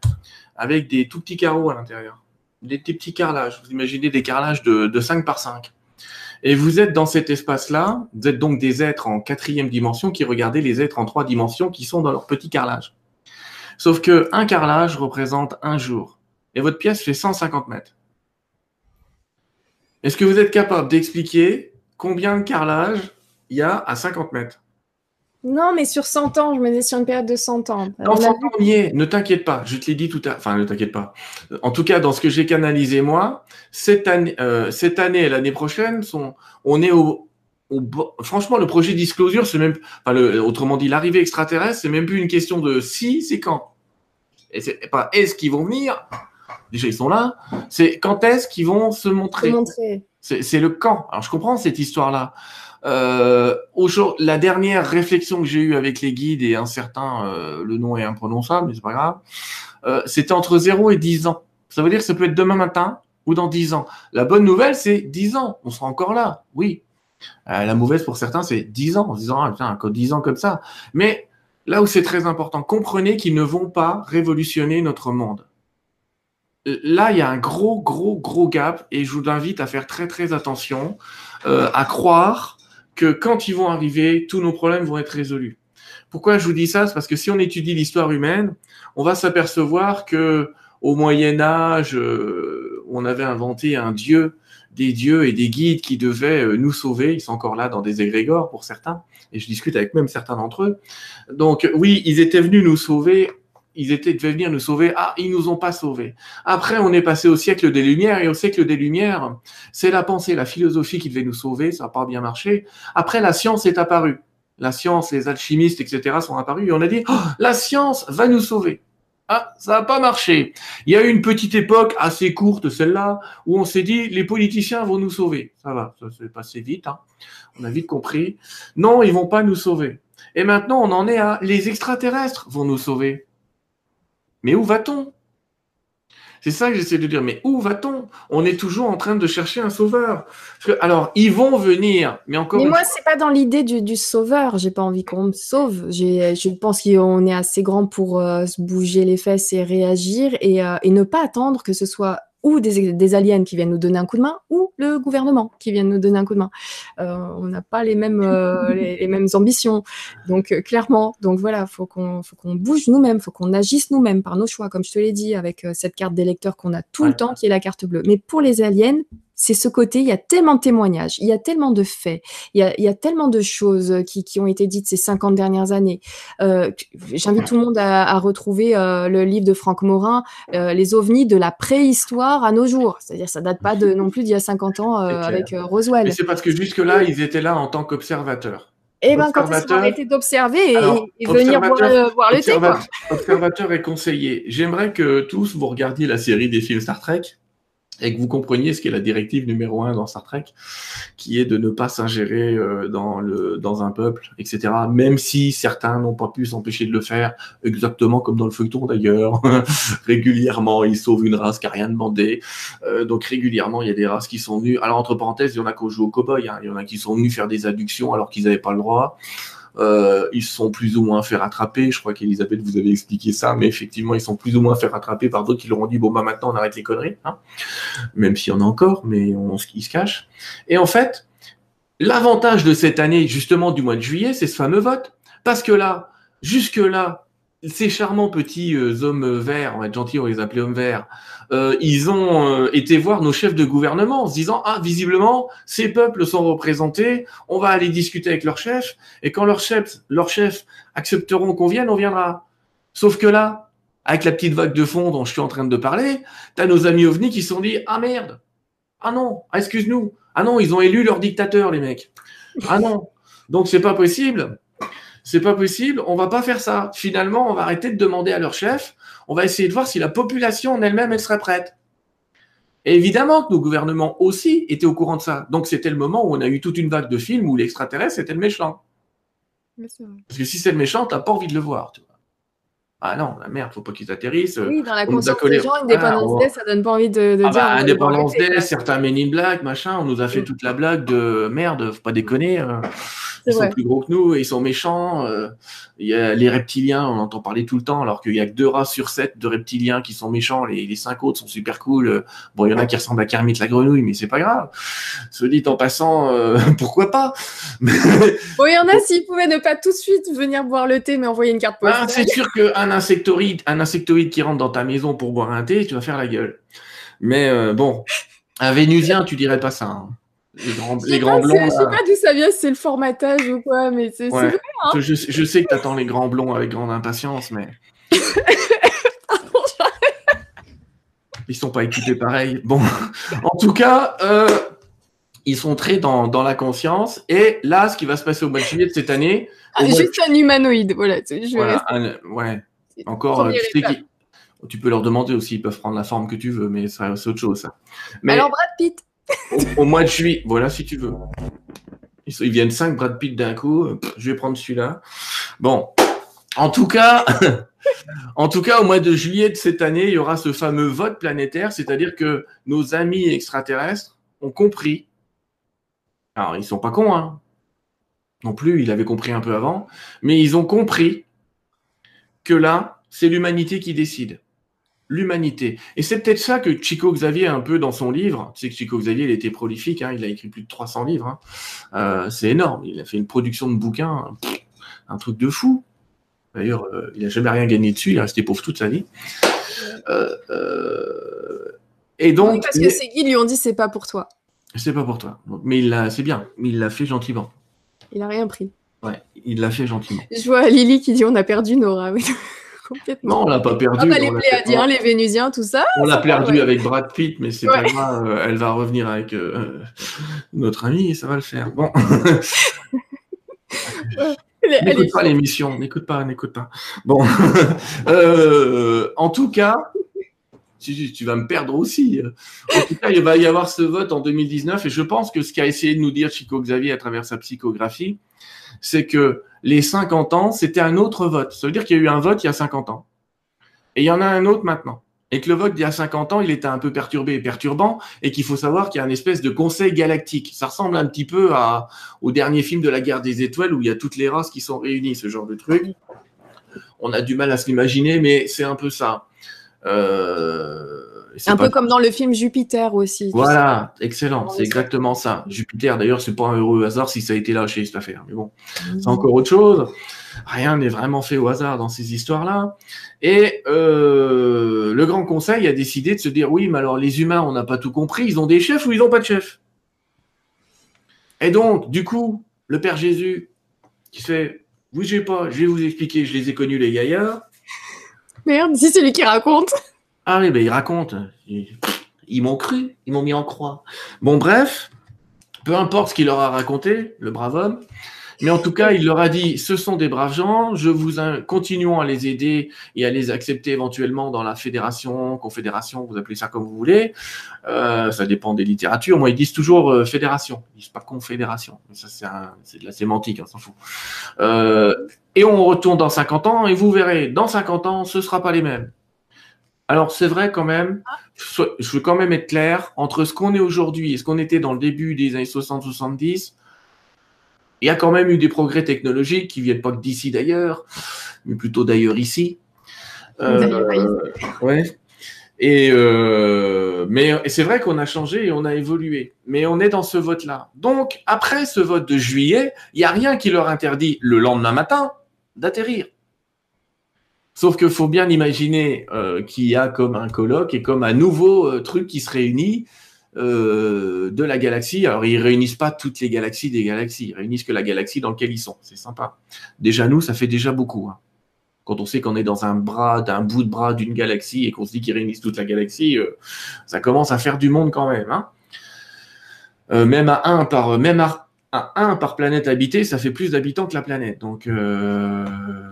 avec des tout petits carreaux à l'intérieur, des, petits carrelages. Vous imaginez des carrelages de, de 5 par 5. Et vous êtes dans cet espace-là, vous êtes donc des êtres en quatrième dimension qui regardez les êtres en trois dimensions qui sont dans leur petit carrelage. Sauf que un carrelage représente un jour. Et votre pièce fait 150 mètres. Est-ce que vous êtes capable d'expliquer combien de carrelage il y a à 50 mètres? Non, mais sur 100 ans, je me disais sur une période de 100 ans. Dans 100 ans, on y est. Ne t'inquiète pas. Je te l'ai dit tout à Enfin, ne t'inquiète pas. En tout cas, dans ce que j'ai canalisé moi, cette année, euh, cette année et l'année prochaine, sont, on est au, franchement, le projet Disclosure, c'est même, enfin, le, autrement dit, l'arrivée extraterrestre, c'est même plus une question de si, c'est quand. Et c'est pas est-ce qu'ils vont venir. Déjà, ils sont là. C'est quand est-ce qu'ils vont se montrer. Se montrer. C'est le quand. Alors, je comprends cette histoire-là. Euh, la dernière réflexion que j'ai eue avec les guides et un certain, euh, le nom est imprononçable, mais c'est pas grave, euh, c'était entre 0 et 10 ans. Ça veut dire que ça peut être demain matin ou dans 10 ans. La bonne nouvelle, c'est 10 ans. On sera encore là, oui. Euh, la mauvaise pour certains, c'est 10 ans, en disant, ah, putain, encore 10 ans comme ça. Mais là où c'est très important, comprenez qu'ils ne vont pas révolutionner notre monde. Là, il y a un gros, gros, gros gap et je vous invite à faire très, très attention, euh, à croire que quand ils vont arriver, tous nos problèmes vont être résolus. Pourquoi je vous dis ça? C'est parce que si on étudie l'histoire humaine, on va s'apercevoir que au Moyen Âge, euh, on avait inventé un dieu, des dieux et des guides qui devaient euh, nous sauver. Ils sont encore là dans des égrégores pour certains, et je discute avec même certains d'entre eux. Donc oui, ils étaient venus nous sauver ils étaient devaient venir nous sauver. Ah, ils nous ont pas sauvés. Après, on est passé au siècle des Lumières et au siècle des Lumières, c'est la pensée, la philosophie qui devait nous sauver. Ça n'a pas bien marché. Après, la science est apparue. La science, les alchimistes, etc. sont apparus et on a dit, oh, la science va nous sauver. Ah, ça n'a pas marché. Il y a eu une petite époque assez courte, celle-là, où on s'est dit, les politiciens vont nous sauver. Ça va, ça s'est passé vite. Hein. On a vite compris. Non, ils vont pas nous sauver. Et maintenant, on en est à, les extraterrestres vont nous sauver. Mais où va-t-on? C'est ça que j'essaie de dire. Mais où va-t-on? On est toujours en train de chercher un sauveur. alors, ils vont venir, mais encore. Mais moi, c'est pas dans l'idée du, du, sauveur. J'ai pas envie qu'on me sauve. Je pense qu'on est assez grand pour euh, se bouger les fesses et réagir et, euh, et ne pas attendre que ce soit ou des, aliens qui viennent nous donner un coup de main, ou le gouvernement qui vient nous donner un coup de main. Euh, on n'a pas les mêmes, euh, les, mêmes ambitions. Donc, euh, clairement, donc voilà, faut qu'on faut qu'on bouge nous-mêmes, faut qu'on agisse nous-mêmes par nos choix, comme je te l'ai dit, avec cette carte d'électeur qu'on a tout le temps, qui est la carte bleue. Mais pour les aliens, c'est ce côté, il y a tellement de témoignages, il y a tellement de faits, il y a, il y a tellement de choses qui, qui, ont été dites ces 50 dernières années. Euh, J'invite tout le monde à, à retrouver euh, le livre de Franck Morin, euh, Les ovnis de la préhistoire à nos jours. C'est-à-dire ça date pas de non plus d'il y a 50 ans euh, avec euh, Roswell. c'est parce que jusque-là, ils étaient là en tant qu'observateurs. Et eh ben, quand ils ont arrêté d'observer et, venir voir, quoi. Observateur et conseiller. J'aimerais que tous vous regardiez la série des films Star Trek et que vous compreniez ce qui est la directive numéro un dans Star Trek, qui est de ne pas s'ingérer euh, dans, dans un peuple, etc. Même si certains n'ont pas pu s'empêcher de le faire, exactement comme dans le feuilleton d'ailleurs. régulièrement, ils sauvent une race qui a rien demandé. Euh, donc régulièrement, il y a des races qui sont venues. Alors entre parenthèses, il y en a qui ont joué au cow-boy, hein. il y en a qui sont venus faire des adductions alors qu'ils n'avaient pas le droit. Euh, ils sont plus ou moins fait rattraper. Je crois qu'Elisabeth vous avait expliqué ça, mais effectivement, ils sont plus ou moins fait rattraper par d'autres qui leur ont dit bon bah maintenant on arrête les conneries, hein. même s'il y en a encore, mais on, ils se cachent. Et en fait, l'avantage de cette année, justement du mois de juillet, c'est ce fameux vote, parce que là, jusque là, ces charmants petits euh, hommes verts, on va être gentil, on les appelait hommes verts, euh, ils ont euh, été voir nos chefs de gouvernement en se disant ah visiblement ces peuples sont représentés, on va aller discuter avec leurs chefs et quand leurs chefs leurs chefs accepteront qu'on vienne, on viendra. Sauf que là, avec la petite vague de fond dont je suis en train de parler, t'as nos amis ovnis qui se sont dit ah merde, ah non, ah, excuse-nous, ah non ils ont élu leur dictateur les mecs, ah non, donc c'est pas possible c'est pas possible, on va pas faire ça. Finalement, on va arrêter de demander à leur chef, on va essayer de voir si la population en elle-même, elle serait prête. Et évidemment que nos gouvernements aussi étaient au courant de ça. Donc c'était le moment où on a eu toute une vague de films où l'extraterrestre était le méchant. Parce que si c'est le méchant, t'as pas envie de le voir. Tu vois. Ah non, la merde, faut pas qu'ils atterrissent. Oui, dans la conscience des gens, Independence ah, Day, ça donne pas envie de, de ah dire. Bah, Independence Day, certains Men in Black, machin, on nous a fait toute la blague de merde, faut pas déconner. Euh, ils sont plus gros que nous, ils sont méchants. Euh, il y a les reptiliens, on entend parler tout le temps, alors qu'il y a que deux races sur sept de reptiliens qui sont méchants. Les, les cinq autres sont super cool. Bon, il y en a qui ressemblent à Kermit la grenouille, mais c'est pas grave. Se dit en passant, euh, pourquoi pas? Bon, il y en a s'ils pouvaient ne pas tout de suite venir boire le thé, mais envoyer une carte postale. Ah, c'est sûr qu'un insectoïde, un insectoïde qui rentre dans ta maison pour boire un thé, tu vas faire la gueule. Mais euh, bon, un Vénusien, tu dirais pas ça. Hein. Les grands, les grands blonds. Je sais pas d'où ça vient, c'est le formatage ou quoi, mais c'est vrai. Hein. je, je, sais que tu attends les grands blonds avec grande impatience, mais. ils sont pas équipés pareil. Bon, en tout cas, euh, ils sont très dans, dans, la conscience. Et là, ce qui va se passer au mois de juillet de cette année. Ah, juste un humanoïde, voilà. Je ouais. Encore, euh, tu, sais tu peux leur demander aussi, ils peuvent prendre la forme que tu veux, mais c'est autre chose. Ça. Mais... Alors, Brad Pitt au, mois de juillet, voilà si tu veux. Ils, viennent 5 Brad Pitt d'un coup. Je vais prendre celui-là. Bon, en tout cas, en tout cas, au mois de juillet de cette année, il y aura ce fameux vote planétaire, c'est-à-dire que nos amis extraterrestres ont compris. Alors, ils sont pas cons, hein. Non plus, ils avaient compris un peu avant, mais ils ont compris que là, c'est l'humanité qui décide l'humanité. Et c'est peut-être ça que Chico Xavier, un peu dans son livre, tu sais que Chico Xavier, il était prolifique, hein, il a écrit plus de 300 livres, hein. euh, c'est énorme, il a fait une production de bouquins, un truc de fou. D'ailleurs, euh, il n'a jamais rien gagné dessus, il est resté pauvre toute sa vie. Euh, et donc, oui, parce que ses guides lui ont dit c'est pas pour toi. C'est pas pour toi. Mais il l'a, c'est bien, mais il l'a fait gentiment. Il a rien pris. Ouais, il l'a fait gentiment. Je vois Lily qui dit on a perdu Nora. Oui. Non, on l'a pas perdu. Ah bah, les Pléadiens, les Vénusiens, tout ça. On l'a perdu avec Brad Pitt, mais c'est pas grave. Euh, elle va revenir avec euh, notre ami et ça va le faire. Bon. N'écoute pas l'émission, n'écoute pas, n'écoute pas. Bon, euh, en tout cas, tu, tu, vas me perdre aussi. En tout cas, il va y avoir ce vote en 2019 et je pense que ce qu'a essayé de nous dire Chico Xavier à travers sa psychographie, c'est que les 50 ans, c'était un autre vote. Ça veut dire qu'il y a eu un vote il y a 50 ans. Et il y en a un autre maintenant. Et que le vote d'il y a 50 ans, il était un peu perturbé et perturbant, et qu'il faut savoir qu'il y a une espèce de conseil galactique. Ça ressemble un petit peu au dernier film de la guerre des étoiles où il y a toutes les races qui sont réunies, ce genre de truc. On a du mal à se l'imaginer, mais c'est un peu ça. Euh, un peu comme dans le film Jupiter aussi. Voilà, excellent, c'est exactement ça. Jupiter, d'ailleurs, c'est pas un heureux hasard si ça a été lâché cette affaire. Mais bon, c'est mmh. encore autre chose. Rien n'est vraiment fait au hasard dans ces histoires-là. Et euh, le Grand Conseil a décidé de se dire oui, mais alors les humains, on n'a pas tout compris. Ils ont des chefs ou ils n'ont pas de chefs? Et donc, du coup, le Père Jésus qui fait bougez pas, je vais vous expliquer, je les ai connus les gaillards. Merde, si c'est lui qui raconte. Ah oui, ben il. Ils, m'ont cru, ils m'ont mis en croix. Bon, bref, peu importe ce qu'il leur a raconté, le brave homme, mais en tout cas, il leur a dit ce sont des braves gens, je vous continuons à les aider et à les accepter éventuellement dans la fédération, confédération, vous appelez ça comme vous voulez. Euh, ça dépend des littératures. Moi, ils disent toujours euh, fédération, ils disent pas confédération. Ça, c'est de la sémantique, on s'en fout. Euh, et on retourne dans 50 ans et vous verrez, dans 50 ans, ce sera pas les mêmes. Alors c'est vrai quand même, je veux quand même être clair, entre ce qu'on est aujourd'hui et ce qu'on était dans le début des années 60-70, il y a quand même eu des progrès technologiques qui viennent pas que d'ici d'ailleurs, mais plutôt d'ailleurs ici. Euh, ouais. Et euh, mais c'est vrai qu'on a changé et on a évolué, mais on est dans ce vote-là. Donc après ce vote de juillet, il y a rien qui leur interdit le lendemain matin d'atterrir. Sauf qu'il faut bien imaginer euh, qu'il y a comme un colloque et comme un nouveau euh, truc qui se réunit euh, de la galaxie. Alors, ils réunissent pas toutes les galaxies des galaxies, ils réunissent que la galaxie dans laquelle ils sont. C'est sympa. Déjà, nous, ça fait déjà beaucoup. Hein. Quand on sait qu'on est dans un bras, d'un bout de bras d'une galaxie et qu'on se dit qu'ils réunissent toute la galaxie, ça commence à faire du monde quand même. Hein. même à un par même un 1 par planète habitée, ça fait plus d'habitants que la planète. Donc,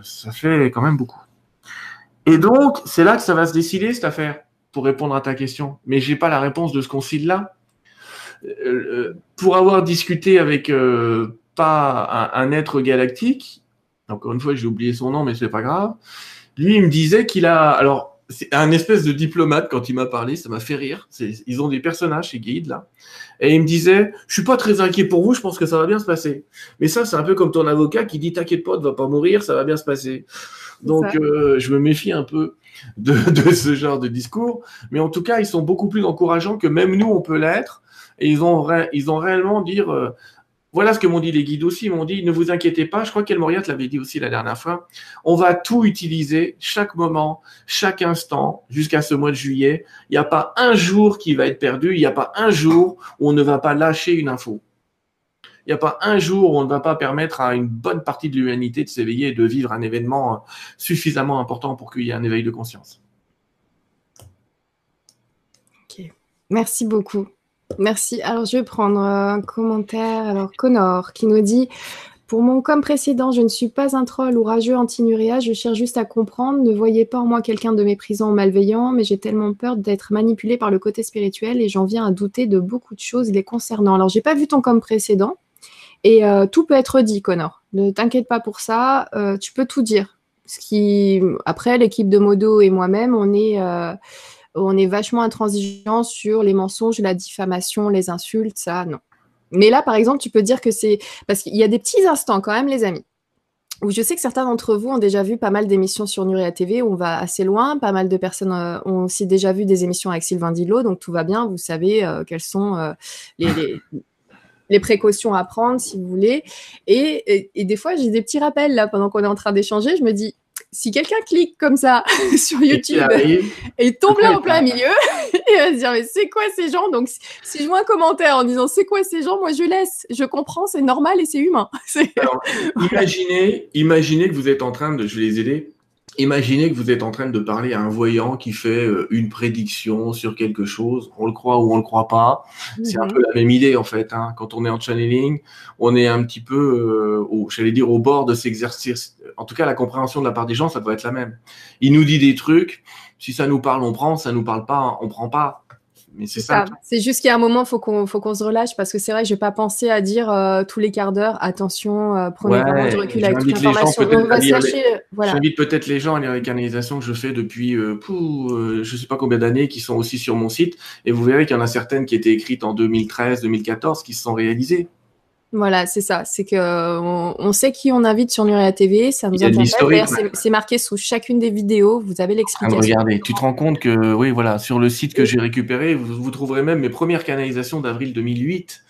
ça fait quand même beaucoup. Et donc, c'est là que ça va se décider, cette affaire, pour répondre à ta question. Mais j'ai pas la réponse de ce concile-là. Euh, pour avoir discuté avec euh, pas un, être galactique, encore une fois, j'ai oublié son nom, mais c'est pas grave. Lui, il me disait qu'il a, alors, c'est un espèce de diplomate quand il m'a parlé, ça m'a fait rire. Ils ont des personnages chez Guide là, et il me disait, je suis pas très inquiet pour vous, je pense que ça va bien se passer. Mais ça, c'est un peu comme ton avocat qui dit, t'inquiète pas, tu vas pas mourir, ça va bien se passer. Donc, euh, je me méfie un peu de, de, ce genre de discours. Mais en tout cas, ils sont beaucoup plus encourageants que même nous, on peut l'être. Et ils ont, ils ont réellement dire, euh, voilà ce que m'ont dit les guides aussi. Ils m'ont dit, ne vous inquiétez pas. Je crois qu'El Moriat l'avait dit aussi la dernière fois. On va tout utiliser, chaque moment, chaque instant, jusqu'à ce mois de juillet. Il n'y a pas un jour qui va être perdu. Il n'y a pas un jour où on ne va pas lâcher une info. Il n'y a pas un jour où on ne va pas permettre à une bonne partie de l'humanité de s'éveiller et de vivre un événement euh, suffisamment important pour qu'il y ait un éveil de conscience. Ok, merci beaucoup. Merci. Alors, je vais prendre un commentaire. Alors, Connor qui nous dit Pour mon com précédent, je ne suis pas un troll ou rageux anti-Nuria. Je cherche juste à comprendre. Ne voyez pas en moi quelqu'un de méprisant ou malveillant, mais j'ai tellement peur d'être manipulé par le côté spirituel et j'en viens à douter de beaucoup de choses les concernant. Alors, j'ai pas vu ton com précédent et euh, tout peut être dit, Connor. Ne t'inquiète pas pour ça. Euh, tu peux tout dire. Ce qui, après, l'équipe de Modo et moi-même, on est. Euh, on est vachement intransigeant sur les mensonges, la diffamation, les insultes, ça, non. Mais là, par exemple, tu peux dire que c'est. Parce qu'il y a des petits instants quand même, les amis, où je sais que certains d'entre vous ont déjà vu pas mal d'émissions sur Nuria TV, où on va assez loin. Pas mal de personnes ont aussi déjà vu des émissions avec Sylvain Dillot, donc tout va bien. Vous savez euh, quelles sont les, précautions à prendre, si vous voulez. Et, et des fois, j'ai des petits rappels, là, pendant qu'on est en train d'échanger. Je me dis, si quelqu'un clique comme ça sur YouTube et, tombe là en plein milieu, il va se dire mais c'est quoi ces gens? Donc si, je vois un commentaire en disant c'est quoi ces gens, moi je laisse, je comprends, c'est normal et c'est humain. imaginez, imaginez que vous êtes en train de, je vais les aider, Imaginez que vous êtes en train de parler à un voyant qui fait euh, une prédiction sur quelque chose, on le croit ou on le croit pas. C'est un mhm. peu la même idée en fait. Hein. Quand on est en channeling, on est un petit peu, euh, au, j'allais dire, au bord de s'exercer. En tout cas, la compréhension de la part des gens, ça doit être la même. Il nous dit des trucs. Si ça nous parle, on prend. Ça nous parle pas, on prend pas c'est ça. C'est juste qu'il y a un moment, faut qu'on faut qu'on se relâche parce que c'est vrai, je vais pas penser à dire euh, tous les quarts d'heure, attention, euh, prenez vraiment du recul avec toute l'information. Voilà. J'invite peut-être les gens à les canalisations que je fais depuis, euh, euh, je sais pas combien d'années, qui sont aussi sur mon site, et vous verrez qu'il y en a certaines qui étaient écrites en 2013, 2014, qui se sont réalisées. Voilà, c'est ça. C'est que on, sait qui on invite sur Nuria TV. Ça nous intéresse. C'est marqué sous chacune des vidéos. Vous avez l'explication. regardez, tu te rends compte que, oui, voilà, sur le site que j'ai récupéré, vous, vous, trouverez même mes premières canalisations d'avril 2008.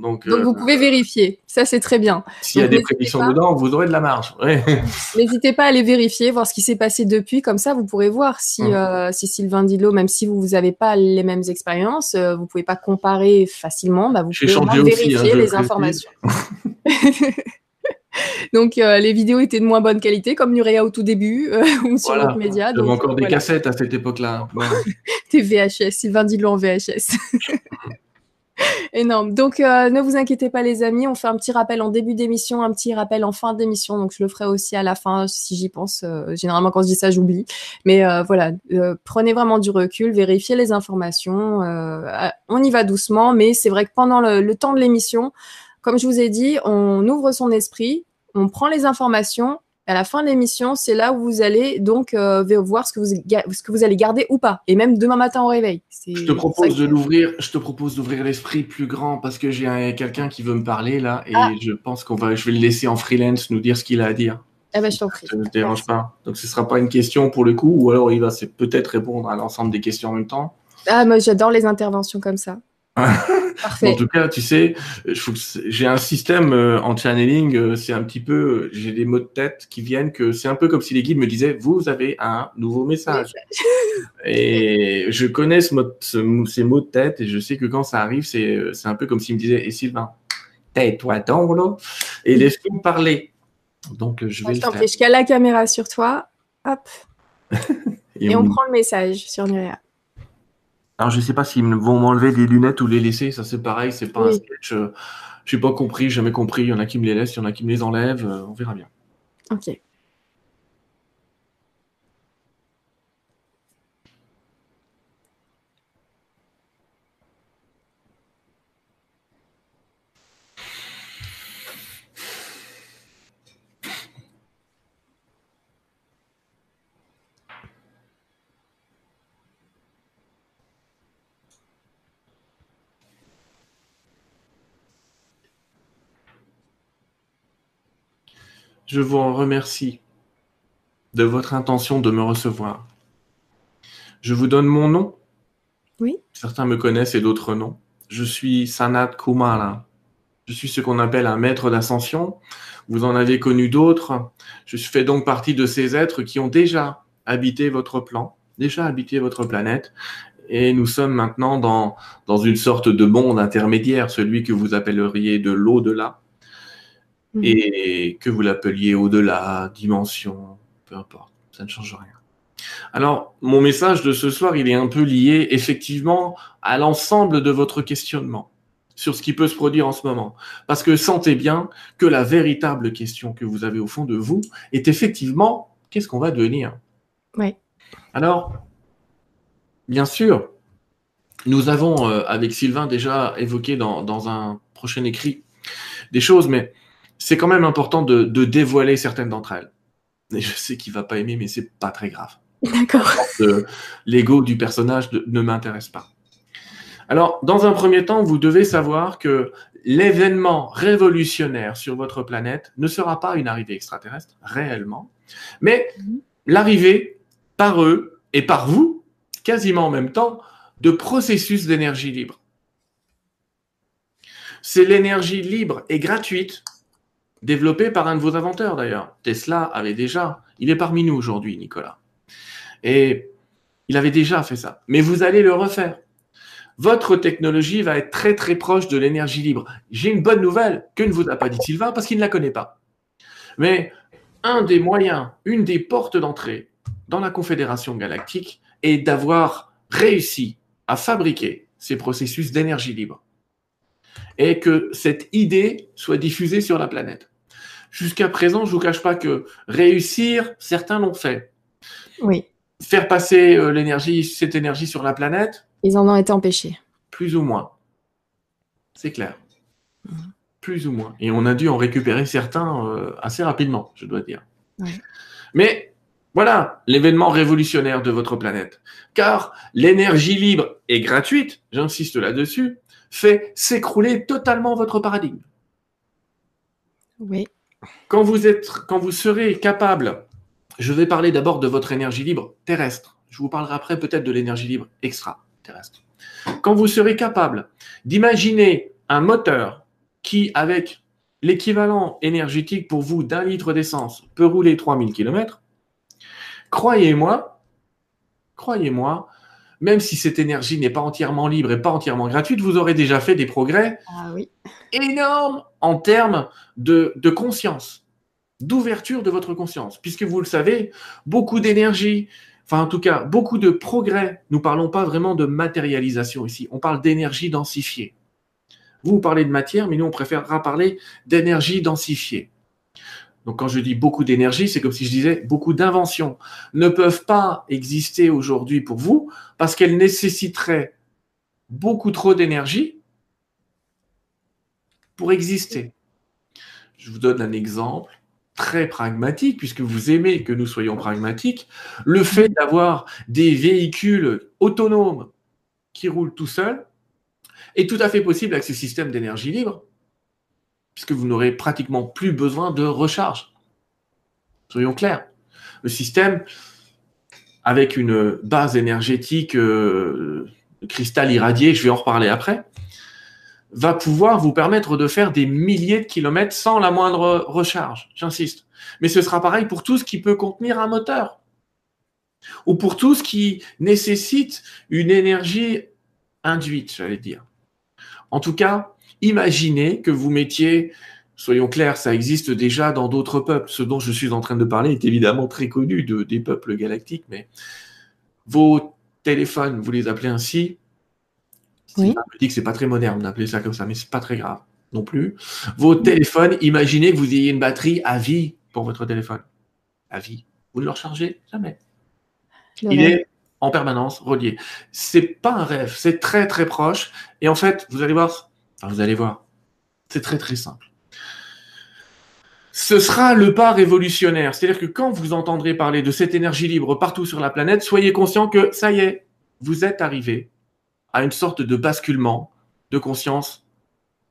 Donc, vous euh, pouvez vérifier, ça c'est très bien. S'il y a des prédictions dedans, vous aurez de la marge. N'hésitez pas à aller vérifier, voir ce qui s'est passé depuis, comme ça vous pourrez voir si, hum. euh, si Sylvain Dillot, même si vous n'avez pas les mêmes expériences, euh, vous ne pouvez pas comparer facilement, bah, vous pouvez hein, vérifier les informations. Donc les vidéos étaient de moins bonne qualité, comme Nurea au tout début ou sur voilà. média. J'avais encore des cassettes à cette époque-là. Des VHS, Sylvain Dillot en VHS. Énorme. Donc, euh, ne vous inquiétez pas, les amis. On fait un petit rappel en début d'émission, un petit rappel en fin d'émission. Donc, je le ferai aussi à la fin si j'y pense. Euh, généralement, quand je dis ça, j'oublie. Mais euh, voilà, prenez vraiment du recul, vérifiez les informations. on y va doucement, mais c'est vrai que pendant le temps de l'émission, comme je vous ai dit, on ouvre son esprit, on prend les informations à la fin de l'émission, c'est là où vous allez donc euh, voir ce que, vous, ce que vous allez garder ou pas. Et même demain matin au réveil. Je te propose de l'ouvrir. Je te propose d'ouvrir l'esprit plus grand parce que j'ai quelqu'un qui veut me parler là et ah. je pense qu'on va, je vais le laisser en freelance nous dire ce qu'il a à dire. Eh ben, je t'en prie. Ça ne te dérange pas. Donc ce sera pas une question pour le coup ou alors il va peut-être répondre à l'ensemble des questions en même temps. Ah moi j'adore les interventions comme ça. En tout cas, tu sais, j'ai un système euh, en channeling, euh, c'est un petit peu, j'ai des mots de tête qui viennent que c'est un peu comme si les guides me disaient, vous avez un nouveau message. et je connais ce ces mots de tête et je sais que quand ça arrive, c'est un peu comme s'ils me disaient, et Sylvain, tais-toi donc là et laisse-nous parler. Donc, je vais le faire. Je cale la caméra sur toi, hop, et, on... on prend le message sur Nuria. Alors, je sais pas s'ils vont m'enlever les lunettes ou les laisser. Ça, c'est pareil. C'est pas un sketch. Euh, Je n'ai pas compris, jamais compris. Il y en a qui me les laissent, il y en a qui me les enlèvent. Euh, on verra bien. Ok. Je vous en remercie de votre intention de me recevoir. Je vous donne mon nom. Oui. Certains me connaissent et d'autres non. Je suis Sanat Kumara. Je suis ce qu'on appelle un maître d'ascension. Vous en avez connu d'autres. Je fais donc partie de ces êtres qui ont déjà habité votre plan, déjà habité votre planète. Et nous sommes maintenant dans, dans une sorte de monde intermédiaire, celui que vous appelleriez de l'au-delà, Mhm. Et que vous l'appeliez au-delà, dimension, peu importe, ça ne change rien. Alors, mon message de ce soir, il est un peu lié effectivement à l'ensemble de votre questionnement sur ce qui peut se produire en ce moment. Parce que sentez bien que la véritable question que vous avez au fond de vous est effectivement, qu'est-ce qu'on va devenir? Oui. Alors, bien sûr, nous avons, euh, avec Sylvain, déjà évoqué dans, dans un prochain écrit des choses, mais c'est quand même important de, dévoiler certaines d'entre elles. Et je sais qu'il va pas aimer, mais c'est pas très grave. D'accord. L'ego du personnage ne m'intéresse pas. Alors, dans un premier temps, vous devez savoir que l'événement révolutionnaire sur votre planète ne sera pas une arrivée extraterrestre, réellement, mais mhm. l'arrivée par eux et par vous, quasiment en même temps, de processus d'énergie libre. C'est l'énergie libre et gratuite développé par un de vos inventeurs d'ailleurs. Tesla avait déjà, il est parmi nous aujourd'hui, Nicolas. Et il avait déjà fait ça. Mais vous allez le refaire. Votre technologie va être très très proche de l'énergie libre. J'ai une bonne nouvelle que ne vous a pas dit Sylvain parce qu'il ne la connaît pas. Mais un des moyens, une des portes d'entrée dans la Confédération galactique est d'avoir réussi à fabriquer ces processus d'énergie libre et que cette idée soit diffusée sur la planète. Jusqu'à présent, je ne vous cache pas que réussir, certains l'ont fait. Oui. Faire passer euh, l'énergie, cette énergie sur la planète. Ils en ont été empêchés. Plus ou moins. C'est clair. Mhm. Plus ou moins. Et on a dû en récupérer certains euh, assez rapidement, je dois dire. Mais voilà l'événement révolutionnaire de votre planète. Car l'énergie libre et gratuite, j'insiste là-dessus, fait s'écrouler totalement votre paradigme. Oui. Quand vous, êtes, quand vous serez capable, je vais parler d'abord de votre énergie libre terrestre. Je vous parlerai après peut-être de l'énergie libre extraterrestre. Quand vous serez capable d'imaginer un moteur qui, avec l'équivalent énergétique pour vous d'un litre d'essence, peut rouler 3000 km, croyez-moi, croyez-moi, même si cette énergie n'est pas entièrement libre et pas entièrement gratuite, vous aurez déjà fait des progrès ah énormes en termes de, conscience, d'ouverture de votre conscience. Puisque vous le savez, beaucoup d'énergie, enfin en tout cas beaucoup de progrès, nous ne parlons pas vraiment de matérialisation ici, on parle d'énergie densifiée. Vous, vous parlez de matière, mais nous, on préférera parler d'énergie densifiée. Donc quand je dis beaucoup d'énergie, c'est comme si je disais beaucoup d'inventions ne peuvent pas exister aujourd'hui pour vous parce qu'elles nécessiteraient beaucoup trop d'énergie pour exister. Je vous donne un exemple très pragmatique, puisque vous aimez que nous soyons pragmatiques. Le fait d'avoir des véhicules autonomes qui roulent tout seuls est tout à fait possible avec ce système d'énergie libre puisque vous n'aurez pratiquement plus besoin de recharge. Soyons clairs. Le système, avec une base énergétique euh, cristal irradié, je vais en reparler après, va pouvoir vous permettre de faire des milliers de kilomètres sans la moindre recharge. J'insiste. Mais ce sera pareil pour tout ce qui peut contenir un moteur. Ou pour tout ce qui nécessite une énergie induite, j'allais dire. En tout cas, Imaginez que vous mettiez, soyons clairs, ça existe déjà dans d'autres peuples. Ce dont je suis en train de parler est évidemment très connu de, des peuples galactiques, mais vos téléphones, vous les appelez ainsi. Oui. Je dis que c'est pas très moderne d'appeler ça comme ça, mais c'est pas très grave. non plus. Vos téléphones, imaginez que vous ayez une batterie à vie pour votre téléphone. À vie. Vous ne le rechargez jamais. Il est en permanence relié. C'est pas un rêve, c'est très très proche. Et en fait, vous allez voir, vous allez voir, c'est très très simple. Ce sera le pas révolutionnaire. C'est-à-dire que quand vous entendrez parler de cette énergie libre partout sur la planète, soyez conscient que ça y est, vous êtes arrivé à une sorte de basculement de conscience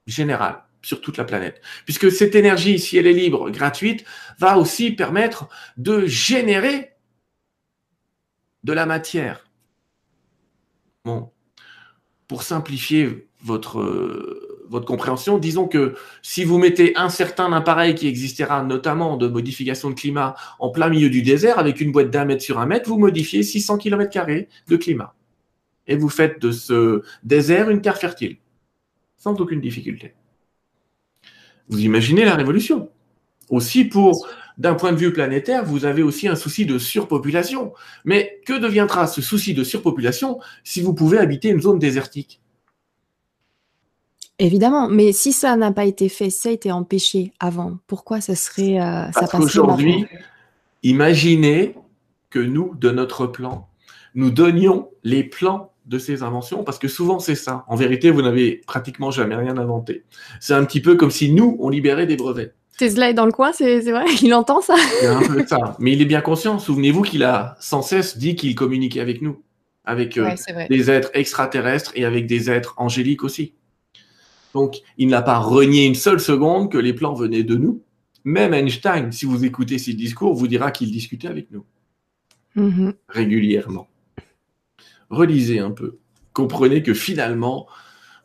générale sur toute la planète. Puisque cette énergie, si elle est libre, gratuite, va aussi permettre de générer de la matière. Bon, pour simplifier votre, euh, votre compréhension, disons que si vous mettez un certain appareil qui existera notamment de modification de climat en plein milieu du désert avec une boîte d'un mètre sur un mètre, vous modifiez 600 km de climat. Et vous faites de ce désert une terre fertile, sans aucune difficulté. Vous imaginez la révolution. Aussi pour d'un point de vue planétaire, vous avez aussi un souci de surpopulation. Mais que deviendra ce souci de surpopulation si vous pouvez habiter une zone désertique? Évidemment, mais si ça n'a pas été fait, ça a été empêché avant, pourquoi ça serait euh, ça Parce qu'aujourd'hui, imaginez que nous, de notre plan, nous donnions les plans de ces inventions, parce que souvent c'est ça. En vérité, vous n'avez pratiquement jamais rien inventé. C'est un petit peu comme si nous, on libérait des brevets. Tesla est dans le coin, c'est vrai, il entend ça. Il y a un peu de ça. Mais il est bien conscient. Souvenez-vous qu'il a sans cesse dit qu'il communiquait avec nous, avec euh, des êtres extraterrestres et avec des êtres angéliques aussi. Donc, il n'a pas renié une seule seconde que les plans venaient de nous. Même Einstein, si vous écoutez ses discours, vous dira qu'il discutait avec nous mm-hmm. régulièrement. Relisez un peu. Comprenez que finalement,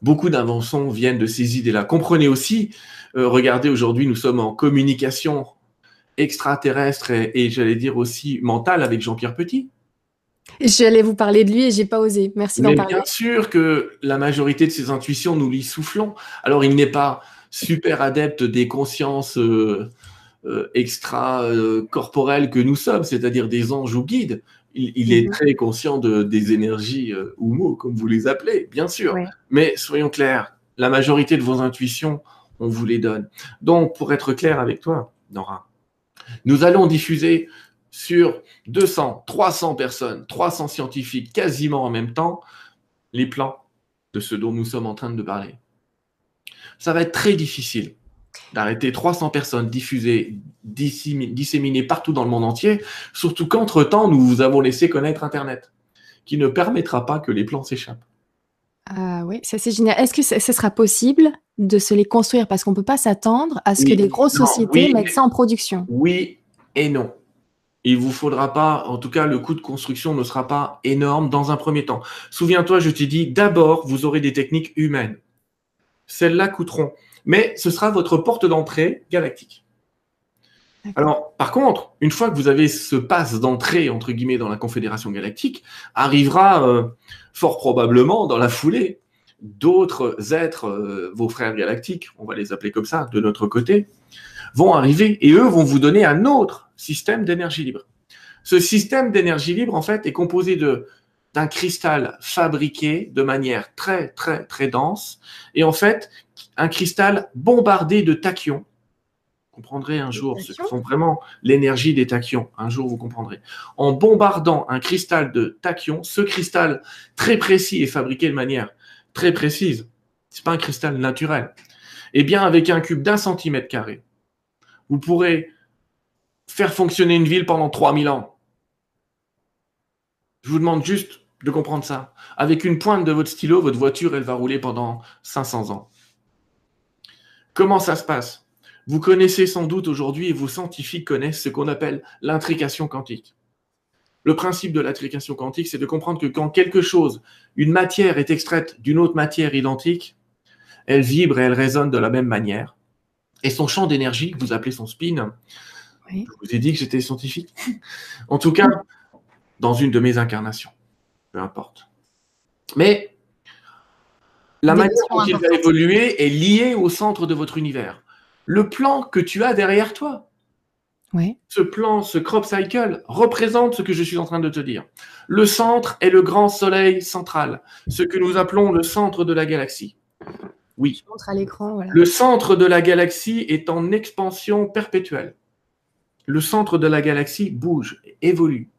beaucoup d'inventions viennent de ces idées-là. Comprenez aussi euh, regardez, aujourd'hui, nous sommes en communication extraterrestre et, j'allais dire aussi mentale avec Jean-Pierre Petit. J'allais vous parler de lui et j'ai pas osé. Merci d'en parler. Bien sûr que la majorité de ses intuitions, nous lui soufflons. Alors, il n'est pas super adepte des consciences euh, euh, extra-corporelles que nous sommes, c'est-à-dire des anges ou guides. Il, est mhm. très conscient de, des énergies ou mots, comme vous les appelez, bien sûr. Mais soyons clairs, la majorité de vos intuitions on vous les donne. Donc, pour être clair avec toi, Nora, nous allons diffuser sur 200, 300 personnes, 300 scientifiques quasiment en même temps, les plans de ce dont nous sommes en train de parler. Ça va être très difficile d'arrêter 300 personnes diffusées, disséminées partout dans le monde entier, surtout qu'entre-temps, nous vous avons laissé connaître Internet, qui ne permettra pas que les plans s'échappent. Ah oui, ça c'est génial. Est-ce que ce sera possible de se les construire? Parce qu'on ne peut pas s'attendre à ce que des grosses sociétés mettent ça en production Oui et non. Il vous faudra pas, en tout cas, le coût de construction ne sera pas énorme dans un premier temps. Souviens-toi, je t'ai dit, d'abord, vous aurez des techniques humaines. Celles-là coûteront, mais ce sera votre porte d'entrée galactique. Alors, par contre, une fois que vous avez ce passe d'entrée, entre guillemets, dans la Confédération galactique, arrivera euh, fort probablement dans la foulée d'autres êtres, euh, vos frères galactiques, on va les appeler comme ça, de notre côté, vont arriver et eux vont vous donner un autre système d'énergie libre. Ce système d'énergie libre, en fait, est composé de d'un cristal fabriqué de manière très, très, très dense et en fait, un cristal bombardé de tachyons. Vous comprendrez un jour ce que sont vraiment l'énergie des tachyons. Un jour, vous comprendrez. En bombardant un cristal de tachyons, ce cristal très précis est fabriqué de manière très précise. C'est pas un cristal naturel. Eh bien, avec un cube d'un centimètre carré, vous pourrez faire fonctionner une ville pendant 3000 ans. Je vous demande juste de comprendre ça. Avec une pointe de votre stylo, votre voiture, elle va rouler pendant 500 ans. Comment ça se passe? Vous connaissez sans doute aujourd'hui, et vos scientifiques connaissent ce qu'on appelle l'intrication quantique. Le principe de l'intrication quantique, c'est de comprendre que quand quelque chose, une matière est extraite d'une autre matière identique, elle vibre et elle résonne de la même manière. Et son champ d'énergie, que vous appelez son spin, je vous ai dit que j'étais scientifique. en tout cas, dans une de mes incarnations. Peu importe. Mais la manière dont il va évoluer est liée au centre de votre univers. Le plan que tu as derrière toi, ce plan, ce crop cycle représente ce que je suis en train de te dire. Le centre est le grand soleil central, ce que nous appelons le centre de la galaxie. Oui. Je montre à l'écran. Le centre de la galaxie est en expansion perpétuelle. Le centre de la galaxie bouge, évolue.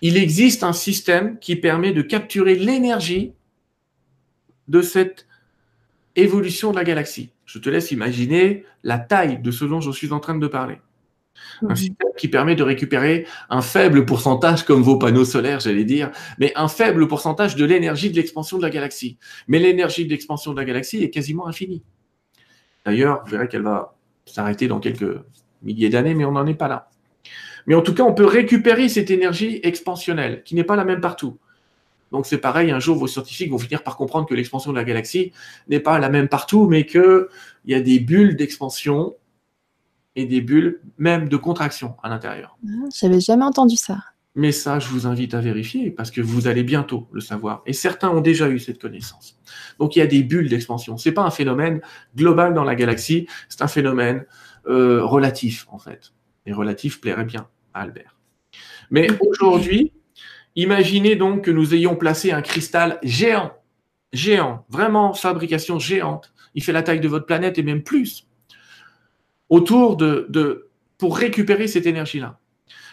Il existe un système qui permet de capturer l'énergie de cette évolution de la galaxie. Je te laisse imaginer la taille de ce dont je suis en train de parler. Un mhm. système qui permet de récupérer un faible pourcentage, comme vos panneaux solaires, j'allais dire, mais un faible pourcentage de l'énergie de l'expansion de la galaxie. Mais l'énergie de l'expansion de la galaxie est quasiment infinie. D'ailleurs, vous verrez qu'elle va s'arrêter dans quelques milliers d'années, mais on n'en est pas là. Mais en tout cas, on peut récupérer cette énergie expansionnelle, qui n'est pas la même partout. Donc c'est pareil, un jour vos scientifiques vont finir par comprendre que l'expansion de la galaxie n'est pas la même partout, mais qu'il y a des bulles d'expansion et des bulles même de contraction à l'intérieur. Je ah, J'avais jamais entendu ça. Mais ça, je vous invite à vérifier parce que vous allez bientôt le savoir. Et certains ont déjà eu cette connaissance. Donc il y a des bulles d'expansion. C'est pas un phénomène global dans la galaxie, c'est un phénomène euh, relatif en fait. Et relatif plairait bien à Albert. Mais aujourd'hui, Imaginez donc que nous ayons placé un cristal géant, géant, vraiment fabrication géante. Il fait la taille de votre planète et même plus. Autour de, de pour récupérer cette énergie-là.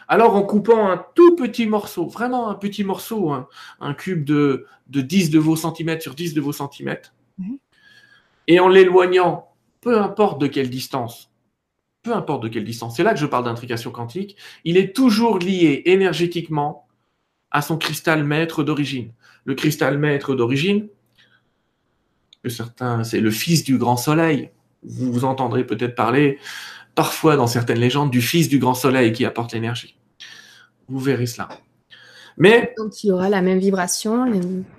Alors en coupant un tout petit morceau, vraiment un petit morceau, un, cube de, de 10 de vos centimètres sur 10 de vos centimètres, et en l'éloignant, peu importe de quelle distance, peu importe de quelle distance, c'est là que je parle d'intrication quantique, il est toujours lié énergétiquement à son cristal maître d'origine. Le cristal maître d'origine, certains, c'est le fils du grand soleil. Vous vous entendrez peut-être parler parfois dans certaines légendes du fils du grand soleil qui apporte l'énergie. Vous verrez cela. Mais donc il aura la même vibration.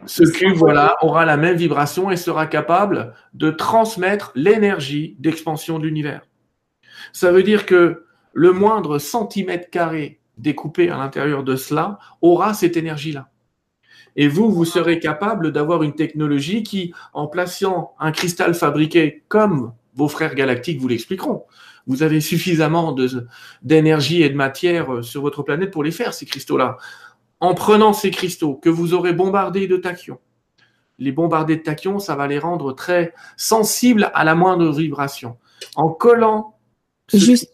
Ce cube, voilà, aura la même vibration et sera capable de transmettre l'énergie d'expansion de l'univers. Ça veut dire que le moindre centimètre carré découpé à l'intérieur de cela aura cette énergie-là. Et vous, vous serez capable d'avoir une technologie qui, en plaçant un cristal fabriqué comme vos frères galactiques vous l'expliqueront, vous avez suffisamment d'énergie et de matière euh, sur votre planète pour les faire, ces cristaux-là. En prenant ces cristaux que vous aurez bombardés de tachyons, les bombardés de tachyons, ça va les rendre très sensibles à la moindre vibration. En collant... Juste...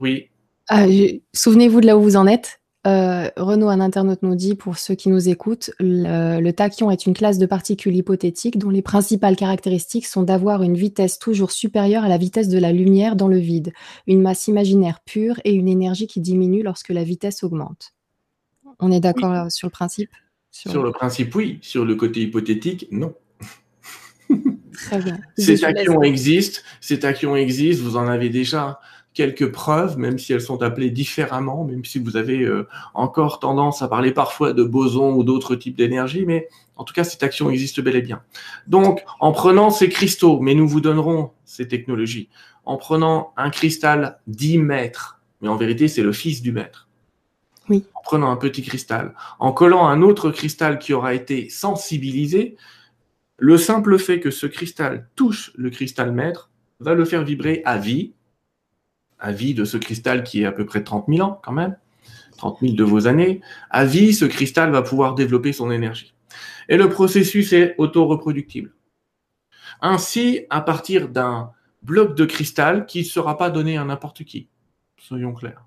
Oui. Ah, souvenez-vous de là où vous en êtes? Euh, Renaud, un internaute, nous dit, pour ceux qui nous écoutent, le, tachyon est une classe de particules hypothétiques dont les principales caractéristiques sont d'avoir une vitesse toujours supérieure à la vitesse de la lumière dans le vide, une masse imaginaire pure et une énergie qui diminue lorsque la vitesse augmente. On est d'accord sur le principe? Sur... le principe, oui. Sur le côté hypothétique, non. Très bien. Ces tachyons existent, ces tachyons existent, vous en avez déjà quelques preuves, même si elles sont appelées différemment, même si vous avez euh, encore tendance à parler parfois de bosons ou d'autres types d'énergie, mais en tout cas, cette action existe bel et bien. Donc, en prenant ces cristaux, mais nous vous donnerons ces technologies, en prenant un cristal 10 mètres, mais en vérité, c'est le fils du maître. Oui. En prenant un petit cristal, en collant un autre cristal qui aura été sensibilisé, le simple fait que ce cristal touche le cristal maître va le faire vibrer à vie, à vie de ce cristal qui est à peu près 30 000 ans quand même, 30 000 de vos années, à vie, ce cristal va pouvoir développer son énergie. Et le processus est auto-reproductible. Ainsi, à partir d'un bloc de cristal qui ne sera pas donné à n'importe qui, soyons clairs.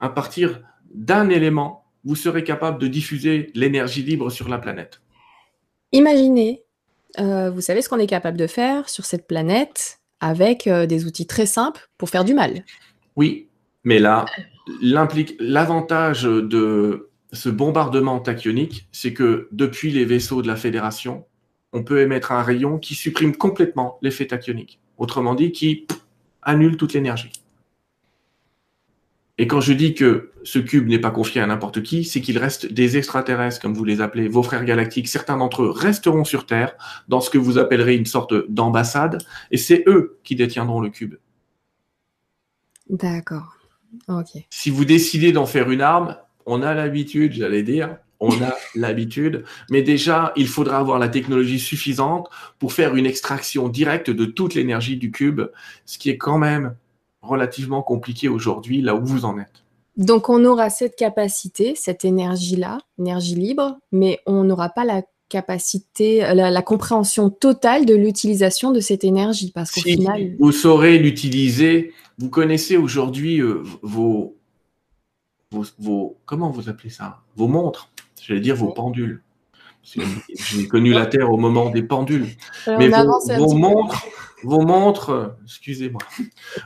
À partir d'un élément, vous serez capable de diffuser l'énergie libre sur la planète. Imaginez, euh, vous savez ce qu'on est capable de faire sur cette planète avec euh, des outils très simples pour faire du mal. Oui, mais là, l'avantage de ce bombardement tachyonique, c'est que depuis les vaisseaux de la Fédération, on peut émettre un rayon qui supprime complètement l'effet tachyonique. Autrement dit, qui annule toute l'énergie. Et quand je dis que ce cube n'est pas confié à n'importe qui, c'est qu'il reste des extraterrestres, comme vous les appelez, vos frères galactiques. Certains d'entre eux resteront sur Terre, dans ce que vous appellerez une sorte d'ambassade, et c'est eux qui détiendront le cube. D'accord. Ok. Si vous décidez d'en faire une arme, on a l'habitude, j'allais dire, on a l'habitude, mais déjà, il faudra avoir la technologie suffisante pour faire une extraction directe de toute l'énergie du cube, ce qui est quand même relativement compliqué aujourd'hui, là où vous en êtes. Donc on aura cette capacité, cette énergie-là, énergie libre, mais on n'aura pas la capacité, la, compréhension totale de l'utilisation de cette énergie, parce qu'au final, vous saurez l'utiliser. Vous connaissez aujourd'hui euh, vos, vos, comment vous appelez ça? Vos montres. J'allais dire vos pendules. J'ai connu la Terre au moment des pendules. Mais vos, montres, vos montres, excusez-moi,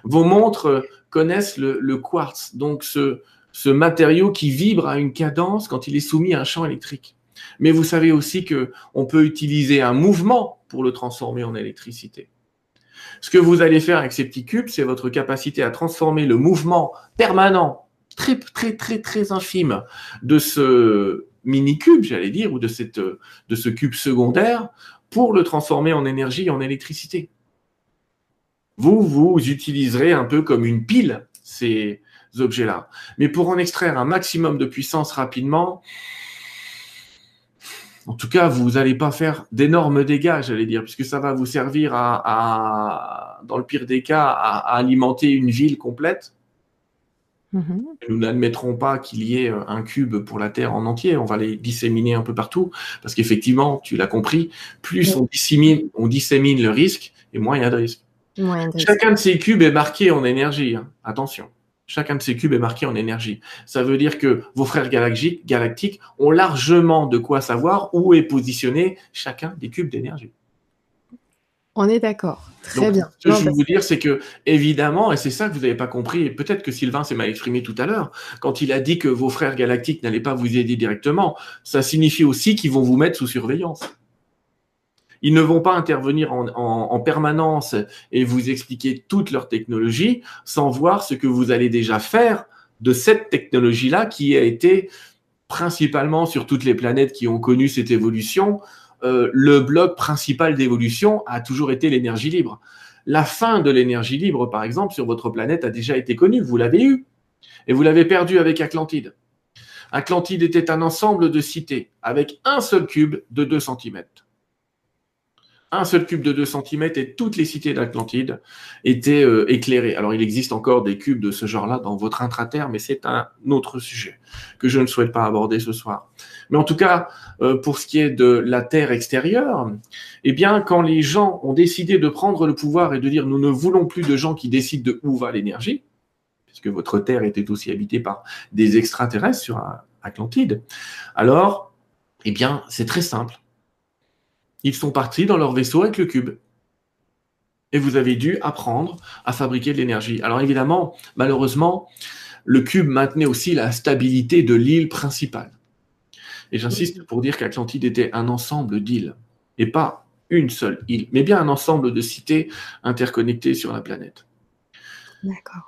vos montres connaissent le, quartz, donc ce, ce matériau qui vibre à une cadence quand il est soumis à un champ électrique. Mais vous savez aussi que on peut utiliser un mouvement pour le transformer en électricité. Ce que vous allez faire avec ces petits cubes, c'est votre capacité à transformer le mouvement permanent, très très très très infime de ce mini-cube, j'allais dire, ou de, cette, de ce cube secondaire, pour le transformer en énergie, en électricité. Vous, vous utiliserez un peu comme une pile ces objets-là. Mais pour en extraire un maximum de puissance rapidement, en tout cas, vous n'allez pas faire d'énormes dégâts, j'allais dire, puisque ça va vous servir à, dans le pire des cas, à alimenter une ville complète. Mhm. Nous n'admettrons pas qu'il y ait euh, un cube pour la Terre en entier. On va les disséminer un peu partout. Parce qu'effectivement, tu l'as compris, plus on, dissémine, on dissémine le risque, et moins il y a de risque. Chacun de ces cubes est marqué en énergie. Hein. Attention. Chacun de ces cubes est marqué en énergie. Ça veut dire que vos frères galactiques, galactiques ont largement de quoi savoir où est positionné chacun des cubes d'énergie. On est d'accord. Très bien. Ce que je veux vous dire, c'est que, évidemment, et c'est ça que vous n'avez pas compris, et peut-être que Sylvain s'est mal exprimé tout à l'heure, quand il a dit que vos frères galactiques n'allaient pas vous aider directement, ça signifie aussi qu'ils vont vous mettre sous surveillance. Ils ne vont pas intervenir en, en, permanence et vous expliquer toute leur technologie sans voir ce que vous allez déjà faire de cette technologie-là qui a été principalement sur toutes les planètes qui ont connu cette évolution, euh, le bloc principal d'évolution a toujours été l'énergie libre. La fin de l'énergie libre, par exemple, sur votre planète a déjà été connue. Vous l'avez eu. Et vous l'avez perdu avec Atlantide. Atlantide était un ensemble de cités avec un seul cube de 2 cm un seul cube de 2 cm et toutes les cités d'Atlantide étaient euh, éclairées. Alors il existe encore des cubes de ce genre-là dans votre intraterre, mais c'est un autre sujet que je ne souhaite pas aborder ce soir. Mais en tout cas, euh, pour ce qui est de la Terre extérieure, eh bien, quand les gens ont décidé de prendre le pouvoir et de dire nous ne voulons plus de gens qui décident de où va l'énergie, puisque votre Terre était aussi habitée par des extraterrestres sur Atlantide, alors, eh bien, c'est très simple ils sont partis dans leur vaisseau avec le cube. Et vous avez dû apprendre à fabriquer de l'énergie. Alors évidemment, malheureusement, le cube maintenait aussi la stabilité de l'île principale. Et j'insiste pour dire qu'Atlantide était un ensemble d'îles, et pas une seule île, mais bien un ensemble de cités interconnectées sur la planète.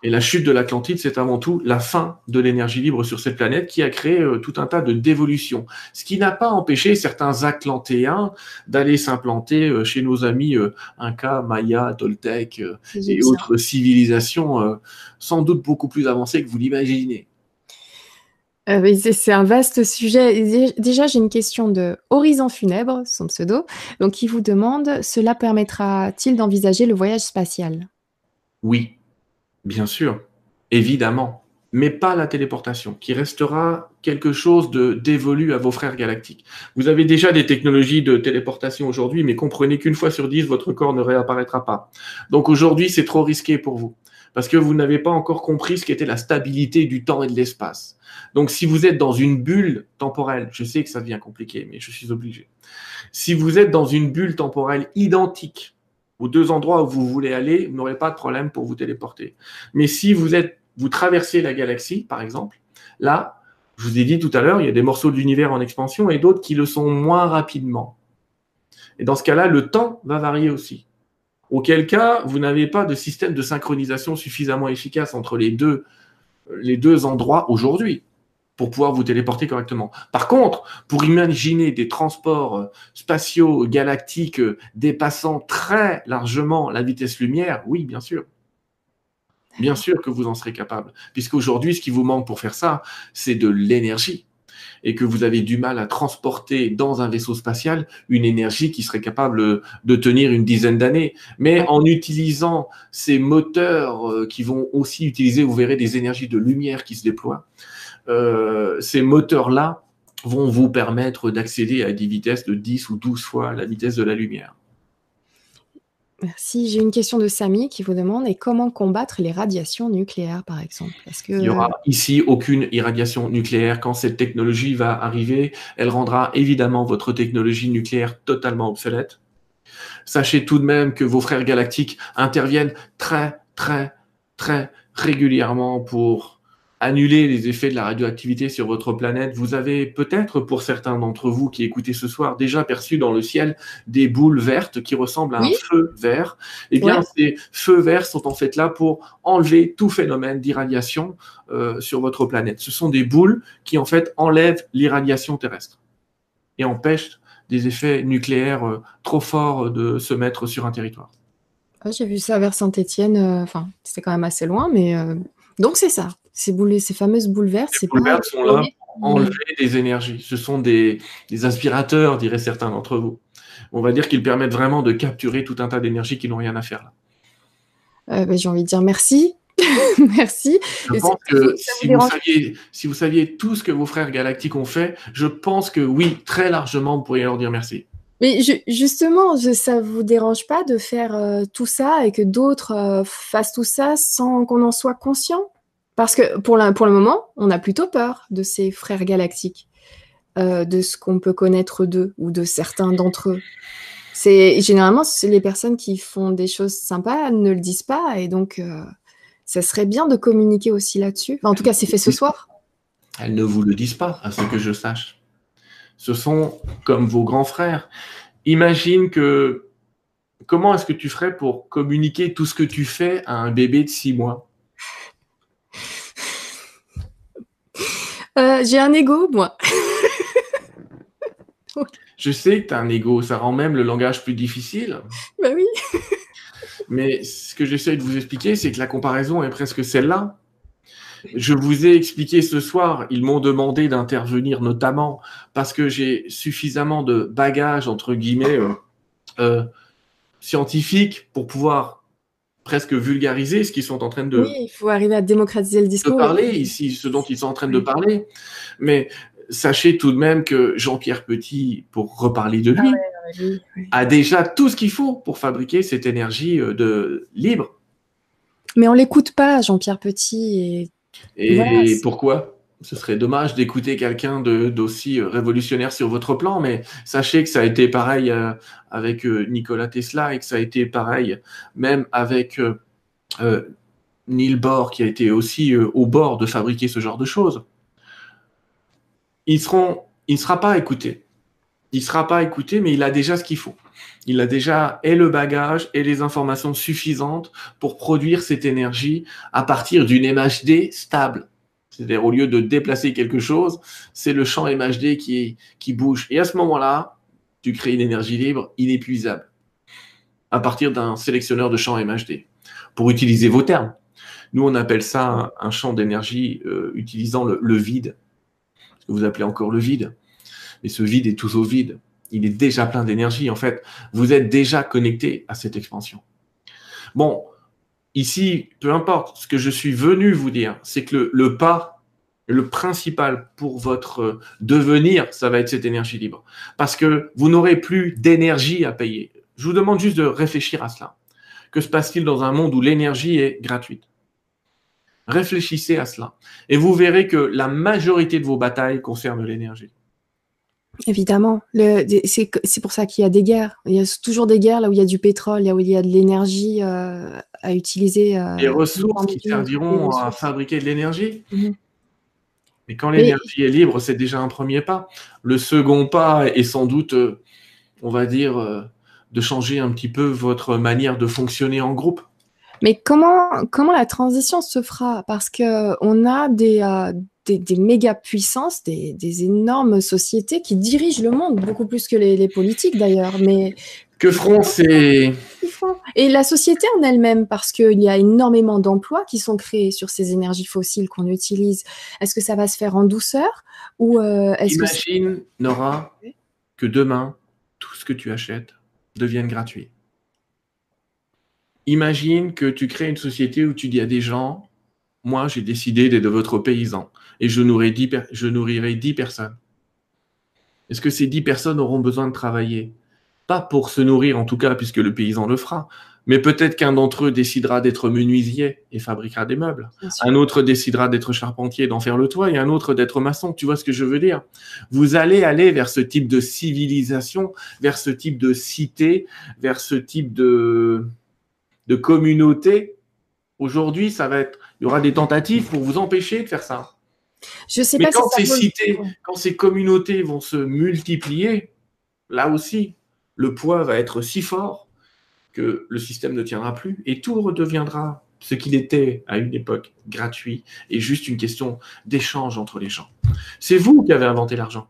Et la chute de l'Atlantide, c'est avant tout la fin de l'énergie libre sur cette planète qui a créé euh, tout un tas de dévolutions. Ce qui n'a pas empêché certains Atlantéens d'aller s'implanter euh, chez nos amis euh, Inca, Maya, Toltec et autres civilisations sans doute beaucoup plus avancées que vous l'imaginez. C'est un vaste sujet. Déjà, j'ai une question de Horizon Funèbre, son pseudo, donc qui vous demande cela permettra-t-il d'envisager le voyage spatial? Oui, Bien sûr, évidemment, mais pas la téléportation, qui restera quelque chose de dévolu à vos frères galactiques. Vous avez déjà des technologies de téléportation aujourd'hui, mais comprenez qu'une fois sur dix, votre corps ne réapparaîtra pas. Donc aujourd'hui, c'est trop risqué pour vous, parce que vous n'avez pas encore compris ce qu'était la stabilité du temps et de l'espace. Donc si vous êtes dans une bulle temporelle, je sais que ça devient compliqué, mais je suis obligé. Si vous êtes dans une bulle temporelle identique aux deux endroits où vous voulez aller, vous n'aurez pas de problème pour vous téléporter. Mais si vous êtes, vous traversez la galaxie, par exemple, là, je vous ai dit tout à l'heure, il y a des morceaux de l'univers en expansion et d'autres qui le sont moins rapidement. Et dans ce cas-là, le temps va varier aussi. Auquel cas, vous n'avez pas de système de synchronisation suffisamment efficace entre les deux, endroits aujourd'hui pour pouvoir vous téléporter correctement. Par contre, pour imaginer des transports euh, spatiaux galactiques euh, dépassant très largement la vitesse lumière, oui, bien sûr. Bien sûr que vous en serez capable, puisqu'aujourd'hui, ce qui vous manque pour faire ça, c'est de l'énergie, et que vous avez du mal à transporter dans un vaisseau spatial une énergie qui serait capable de tenir une dizaine d'années. Mais en utilisant ces moteurs euh, qui vont aussi utiliser, vous verrez, des énergies de lumière qui se déploient, euh, ces moteurs-là vont vous permettre d'accéder à des vitesses de 10 ou 12 fois la vitesse de la lumière. Merci. J'ai une question de Samy qui vous demande et comment combattre les radiations nucléaires, par exemple? Il n'y aura ici aucune irradiation nucléaire. Quand cette technologie va arriver, elle rendra évidemment votre technologie nucléaire totalement obsolète. Sachez tout de même que vos frères galactiques interviennent très, très, très régulièrement pour annuler les effets de la radioactivité sur votre planète. Vous avez peut-être, pour certains d'entre vous qui écoutez ce soir, déjà perçu dans le ciel des boules vertes qui ressemblent à un feu vert. Eh bien, ces feux verts sont en fait là pour enlever tout phénomène d'irradiation euh, sur votre planète. Ce sont des boules qui en fait enlèvent l'irradiation terrestre et empêchent des effets nucléaires euh, trop forts de se mettre sur un territoire. J'ai vu ça vers Saint-Étienne. Euh, enfin, c'était quand même assez loin, mais donc c'est ça. Ces, ces fameuses boules vertes, c'est boules vertes sont là pour enlever des énergies. Ce sont des, aspirateurs, diraient certains d'entre vous. On va dire qu'ils permettent vraiment de capturer tout un tas d'énergies qui n'ont rien à faire là. Euh, ben, j'ai envie de dire merci. merci. Je pense que si vous, saviez, si vous saviez tout ce que vos frères galactiques ont fait, je pense que oui, très largement, vous pourriez leur dire merci. Mais justement, ça vous dérange pas de faire euh, tout ça et que d'autres euh, fassent tout ça sans qu'on en soit conscient? Parce que pour, le moment, on a plutôt peur de ces frères galactiques, euh, de ce qu'on peut connaître d'eux ou de certains d'entre eux. C'est généralement les personnes qui font des choses sympas ne le disent pas et donc ça serait bien de communiquer aussi là-dessus. en tout cas, c'est fait ce soir. Elles ne vous le disent pas, à ce que je sache ce sont comme vos grands frères. Imagine que comment est-ce que tu ferais pour communiquer tout ce que tu fais à un bébé de six mois? Euh, J'ai un ego, moi. Je sais que tu as un ego, ça rend même le langage plus difficile. Bah oui. Mais ce que j'essaie de vous expliquer, c'est que la comparaison est presque celle-là. Je vous ai expliqué ce soir, ils m'ont demandé d'intervenir notamment parce que j'ai suffisamment de bagages, entre guillemets, euh, euh, scientifiques pour pouvoir presque vulgariser ce qu'ils sont en train de... Oui, il faut arriver à démocratiser le discours. De parler ici, ce dont ils sont en train de parler. Mais sachez tout de même que Jean-Pierre Petit, pour reparler de lui, ah a déjà tout ce qu'il faut pour fabriquer cette énergie euh, de libre. Mais on l'écoute pas, Jean-Pierre Petit, et et pourquoi? Ce serait dommage d'écouter quelqu'un d'aussi euh, révolutionnaire sur votre plan, mais sachez que ça a été pareil euh, avec euh, Nikola Tesla et que ça a été pareil même avec Neil Bohr qui a été aussi au bord de fabriquer ce genre de choses. Il ne sera pas écouté. Il ne sera pas écouté, mais il a déjà ce qu'il faut. Il a déjà et le bagage et les informations suffisantes pour produire cette énergie à partir d'une MHD stable. C'est-à-dire au lieu de déplacer quelque chose, c'est le champ MHD qui, bouge. Et à ce moment-là, tu crées une énergie libre inépuisable à partir d'un sélectionneur de champ MHD. Pour utiliser vos termes, nous on appelle ça un, champ d'énergie euh, utilisant le, le vide, ce que vous appelez encore le vide. Mais ce vide est tout au vide il est déjà plein d'énergie. En fait, vous êtes déjà connecté à cette expansion. Bon, ici, peu importe, ce que je suis venu vous dire, c'est que le, pas, le principal pour votre devenir, ça va être cette énergie libre. Parce que vous n'aurez plus d'énergie à payer. Je vous demande juste de réfléchir à cela. Que se passe-t-il dans un monde où l'énergie est gratuite? Réfléchissez à cela. Et vous verrez que la majorité de vos batailles concernent l'énergie. Évidemment, c'est pour ça qu'il y a des guerres. Il y a toujours des guerres là où il y a du pétrole, là où il y a de l'énergie euh, à utiliser. Euh, les ressources qui serviront à fabriquer de l'énergie. Mhm. Mais quand l'énergie est libre, c'est déjà un premier pas. Le second pas est sans doute, euh, on va dire, de changer un petit peu votre manière de fonctionner en groupe. Mais comment, comment la transition se fera? Parce qu'on a des, des, méga puissances, des, énormes sociétés qui dirigent le monde, beaucoup plus que les, politiques d'ailleurs. Mais que feront ces Et la société en elle-même, parce qu'il y a énormément d'emplois qui sont créés sur ces énergies fossiles qu'on utilise. Est-ce que ça va se faire en douceur ou euh, Imagine, Nora, que demain tout ce que tu achètes devienne gratuit. Imagine que tu crées une société où tu dis à des gens, moi j'ai décidé d'être votre paysan et je nourrirai 10, je nourrirai 10 personnes. Est-ce que ces 10 personnes auront besoin de travailler? Pas pour se nourrir en tout cas, puisque le paysan le fera, mais peut-être qu'un d'entre eux décidera d'être menuisier et fabriquera des meubles. Un autre décidera d'être charpentier, d'en faire le toit, et un autre d'être maçon. Tu vois ce que je veux dire? Vous allez aller vers ce type de civilisation, vers ce type de cité, vers ce type de, de communauté. Aujourd'hui, ça va être, il y aura des tentatives pour vous empêcher de faire ça. Je sais Mais pas quand si ces cités, quand ces communautés vont se multiplier, là aussi, le poids va être si fort que le système ne tiendra plus et tout redeviendra ce qu'il était à une époque, gratuit et juste une question d'échange entre les gens. C'est vous qui avez inventé l'argent,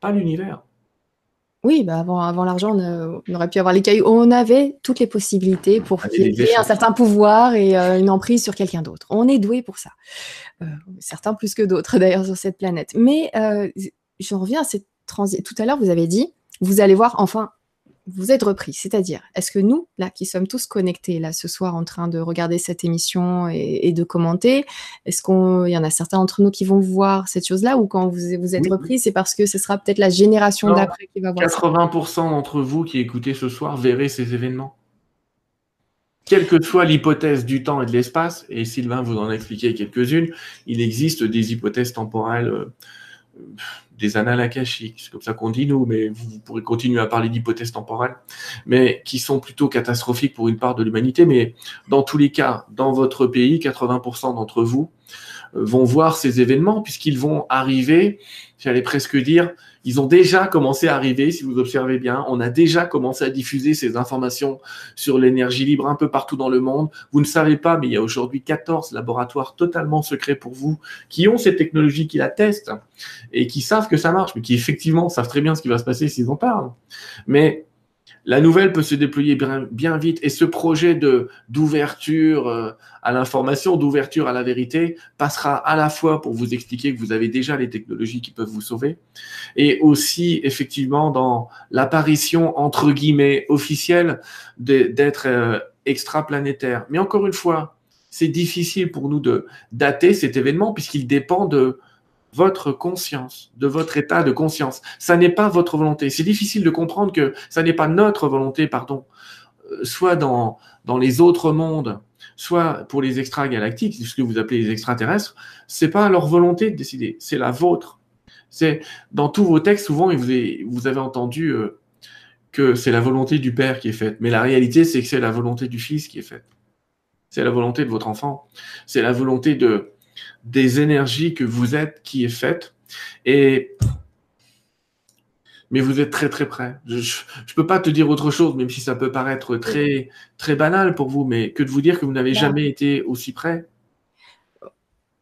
pas l'univers. Oui, bah avant, avant l'argent, on, a- on aurait pu avoir les cailloux. On avait toutes les possibilités pour qu'il y ait un certain pouvoir et euh, une emprise sur quelqu'un d'autre. On est doué pour ça. Euh, certains plus que d'autres, d'ailleurs, sur cette planète. Mais euh, je reviens à cette transition. Tout à l'heure, vous avez dit, vous allez voir, enfin, vous êtes repris. C'est-à-dire, est-ce que nous, là, qui sommes tous connectés, là, ce soir, en train de regarder cette émission et, et de commenter, est-ce qu'il y en a certains d'entre nous qui vont voir cette chose-là ou quand vous, vous êtes Oui. repris, c'est parce que ce sera peut-être la génération d'après qui va voir ça? 80% d'entre vous qui écoutez ce soir verrez ces événements. Quelle que soit l'hypothèse du temps et de l'espace, et Sylvain vous en a expliqué quelques-unes, il existe des hypothèses temporelles, euh, des annales akashiques, c'est comme ça qu'on dit nous, mais vous, vous pourrez continuer à parler d'hypothèses temporelles, mais qui sont plutôt catastrophiques pour une part de l'humanité. Mais dans tous les cas, dans votre pays, 80% d'entre vous vont voir ces événements puisqu'ils vont arriver, j'allais presque dire, ils ont déjà commencé à arriver, si vous observez bien. On a déjà commencé à diffuser ces informations sur l'énergie libre un peu partout dans le monde. Vous ne savez pas, mais il y a aujourd'hui 14 laboratoires totalement secrets pour vous qui ont ces technologies, qui la testent et qui savent que ça marche, mais qui effectivement savent très bien ce qui va se passer s'ils en parlent. Mais la nouvelle peut se déployer bien, vite et ce projet d'ouverture euh, à l'information, d'ouverture à la vérité passera à la fois pour vous expliquer que vous avez déjà les technologies qui peuvent vous sauver et aussi effectivement dans l'apparition entre guillemets officielle d'être euh, extraplanétaire. Mais encore une fois, c'est difficile pour nous de dater cet événement puisqu'il dépend de votre conscience, de votre état de conscience. Ça n'est pas votre volonté. C'est difficile de comprendre que ça n'est pas notre volonté, pardon. Euh, Soit dans, dans les autres mondes, soit pour les extragalactiques, ce que vous appelez les extraterrestres, c'est pas leur volonté de décider, c'est la vôtre. C'est dans tous vos textes, souvent, vous avez, entendu euh, que c'est la volonté du Père qui est faite. Mais la réalité, c'est que c'est la volonté du Fils qui est faite. C'est la volonté de votre enfant. C'est la volonté de, des énergies que vous êtes qui est faite. Et mais vous êtes très très près. Je, je peux pas te dire autre chose, même si ça peut paraître très très banal pour vous, mais que de vous dire que vous n'avez Bah. jamais été aussi près.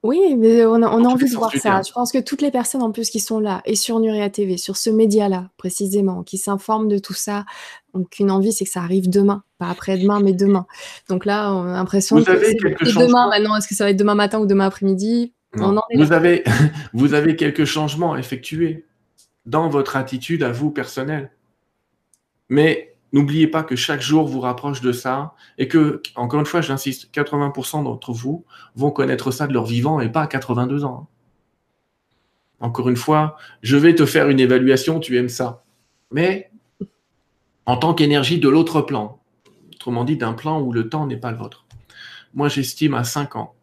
Oui, mais on a, on envie de voir ça. Je pense que toutes les personnes en plus qui sont là, et sur Nuria TV, sur ce média-là précisément, qui s'informent de tout ça, ont qu'une envie, c'est que ça arrive demain. Pas après-demain, mais demain. Donc là, on a l'impression que c'est demain maintenant. Est-ce que ça va être demain matin ou demain après-midi? On Non. en est Vous là. avez vous avez quelques changements effectués dans votre attitude à vous personnelle. Mais n'oubliez pas que chaque jour vous rapproche de ça et que, encore une fois, j'insiste, 80% d'entre vous vont connaître ça de leur vivant et pas à 82 ans. Encore une fois, je vais te faire une évaluation, tu aimes ça. Mais en tant qu'énergie de l'autre plan, autrement dit d'un plan où le temps n'est pas le vôtre. Moi, j'estime à 5 ans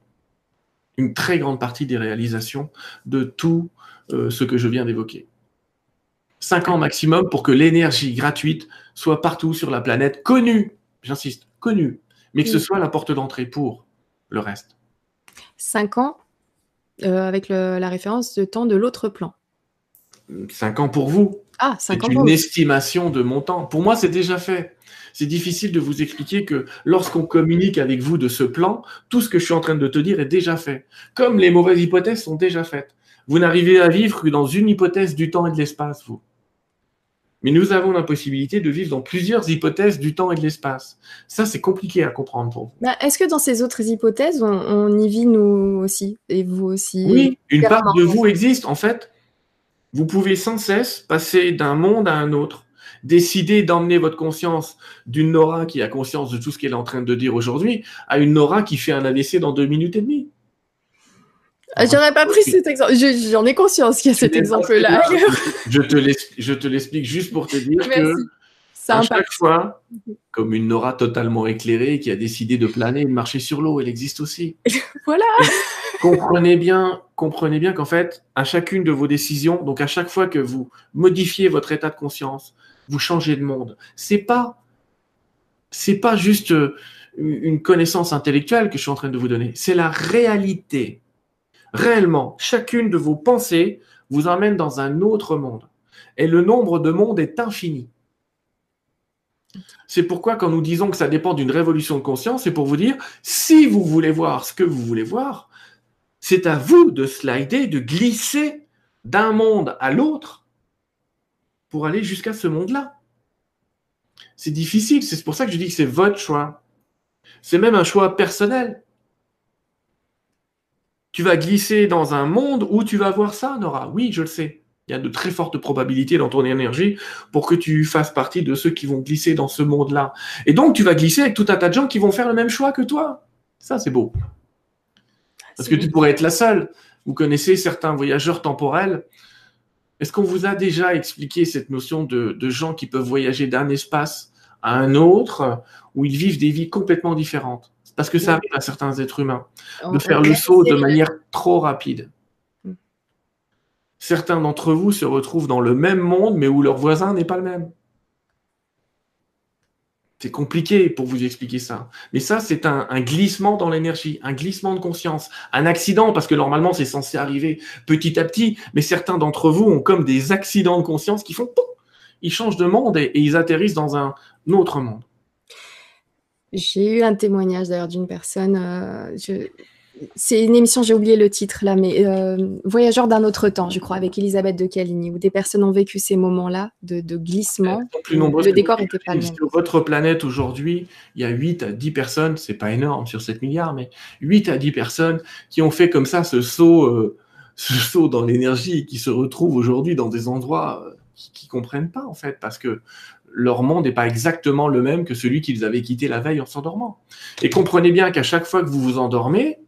une très grande partie des réalisations de tout euh, ce que je viens d'évoquer. 5 ans maximum pour que l'énergie gratuite soit partout sur la planète, connue, j'insiste, connue, mais que ce soit la porte d'entrée pour le reste. 5 ans euh, avec le- la référence de temps de l'autre plan. 5 ans pour vous, Ah, c'est 5 ans une pour vous. estimation de mon temps. Pour moi, c'est déjà fait. C'est difficile de vous expliquer que lorsqu'on communique avec vous de ce plan, tout ce que je suis en train de te dire est déjà fait. Comme les mauvaises hypothèses sont déjà faites. Vous n'arrivez à vivre que dans une hypothèse du temps et de l'espace, vous. Mais nous avons la possibilité de vivre dans plusieurs hypothèses du temps et de l'espace. Ça, c'est compliqué à comprendre pour vous. Bah, Est-ce que dans ces autres hypothèses, on, on y vit nous aussi Et vous aussi Oui, une part de vous existe. En fait, vous pouvez sans cesse passer d'un monde à un autre, décider d'emmener votre conscience d'une Nora qui a conscience de tout ce qu'elle est en train de dire aujourd'hui à une Nora qui fait un AVC dans deux minutes et demie. Ah, j'aurais pas pris cet exemple. J'en ai conscience qu'il y a cet exemple-là. Je te l'explique juste pour te dire que à chaque fois, comme une Nora totalement éclairée qui a décidé de planer et de marcher sur l'eau, elle existe aussi. voilà. comprenez bien, comprenez bien qu'en fait, à chacune de vos décisions, donc à chaque fois que vous modifiez votre état de conscience, vous changez de monde. C'est pas, c'est pas juste euh, une connaissance intellectuelle que je suis en train de vous donner. C'est la réalité. Réellement, chacune de vos pensées vous emmène dans un autre monde. Et le nombre de mondes est infini. C'est pourquoi quand nous disons que ça dépend d'une révolution de conscience, c'est pour vous dire, si vous voulez voir ce que vous voulez voir, c'est à vous de slider, de glisser d'un monde à l'autre pour aller jusqu'à ce monde-là. C'est difficile, c'est pour ça que je dis que c'est votre choix. C'est même un choix personnel. Tu vas glisser dans un monde où tu vas voir ça, Nora. Oui, je le sais. Il y a de très fortes probabilités dans ton énergie pour que tu fasses partie de ceux qui vont glisser dans ce monde-là. Et donc, tu vas glisser avec tout un tas de gens qui vont faire le même choix que toi. Ça, c'est beau. Parce que tu pourrais être la seule. Vous connaissez certains voyageurs temporels. Est-ce qu'on vous a déjà expliqué cette notion de, de gens qui peuvent voyager d'un espace à un autre où ils vivent des vies complètement différentes? Parce que ça arrive à certains êtres humains de faire le saut de manière trop rapide. Certains d'entre vous se retrouvent dans le même monde, mais où leur voisin n'est pas le même. C'est compliqué pour vous expliquer ça. Mais ça, c'est un, glissement dans l'énergie, un glissement de conscience, un accident, parce que normalement, c'est censé arriver petit à petit. Mais certains d'entre vous ont comme des accidents de conscience qui font, ils changent de monde et, ils atterrissent dans un autre monde. J'ai eu un témoignage d'ailleurs d'une personne, euh, je, c'est une émission, j'ai oublié le titre là, mais euh, Voyageurs d'un autre temps, je crois, avec Elisabeth de Caligny, où des personnes ont vécu ces moments-là de, glissement. Plus le décor n'était pas le même. Sur votre planète aujourd'hui, il y a 8 à 10 personnes, c'est pas énorme sur 7 milliards, mais 8 à 10 personnes qui ont fait comme ça ce saut, euh, ce saut dans l'énergie, qui se retrouvent aujourd'hui dans des endroits qui, ne comprennent pas en fait, parce que leur monde n'est pas exactement le même que celui qu'ils avaient quitté la veille en s'endormant. Et comprenez bien qu'à chaque fois que vous vous endormez,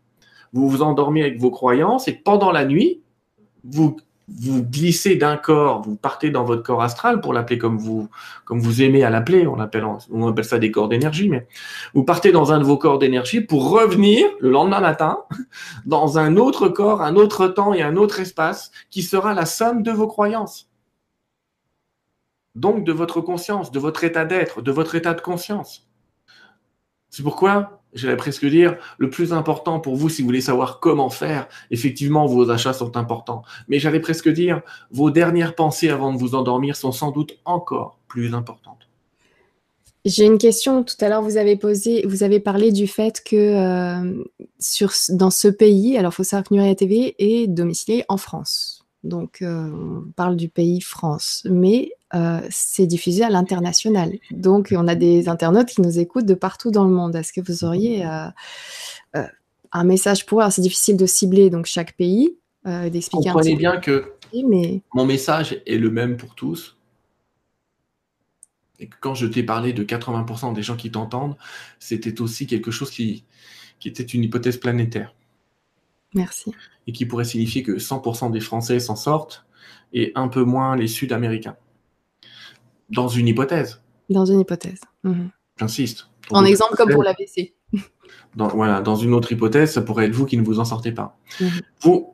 vous vous endormez avec vos croyances et pendant la nuit, vous vous glissez d'un corps, vous partez dans votre corps astral pour l'appeler comme vous comme vous aimez à l'appeler, on appelle on appelle ça des corps d'énergie, mais vous partez dans un de vos corps d'énergie pour revenir le lendemain matin dans un autre corps, un autre temps et un autre espace qui sera la somme de vos croyances. Donc de votre conscience, de votre état d'être, de votre état de conscience. C'est pourquoi j'allais presque dire, le plus important pour vous, si vous voulez savoir comment faire, effectivement, vos achats sont importants. Mais j'allais presque dire, vos dernières pensées avant de vous endormir sont sans doute encore plus importantes. J'ai une question. Tout à l'heure, vous avez posé, vous avez parlé du fait que euh, dans ce pays, alors il faut savoir que Nuria TV est domiciliée en France. Donc, euh, on parle du pays France. Mais euh, c'est diffusé à l'international. Donc, on a des internautes qui nous écoutent de partout dans le monde. Est-ce que vous auriez euh, euh, un message pour eux? C'est difficile de cibler donc chaque pays, d'expliquer. Comprenez bien que mais... mon message est le même pour tous. Et que quand je t'ai parlé de 80% des gens qui t'entendent, c'était aussi quelque chose qui, qui était une hypothèse planétaire. Merci. Et qui pourrait signifier que 100% des Français s'en sortent et un peu moins les Sud-Américains. Dans une hypothèse. Dans une hypothèse. Mhm. J'insiste. En exemple, comme pour l'AVC. Dans, voilà, dans une autre hypothèse, ça pourrait être vous qui ne vous en sortez pas. Mhm. Vous,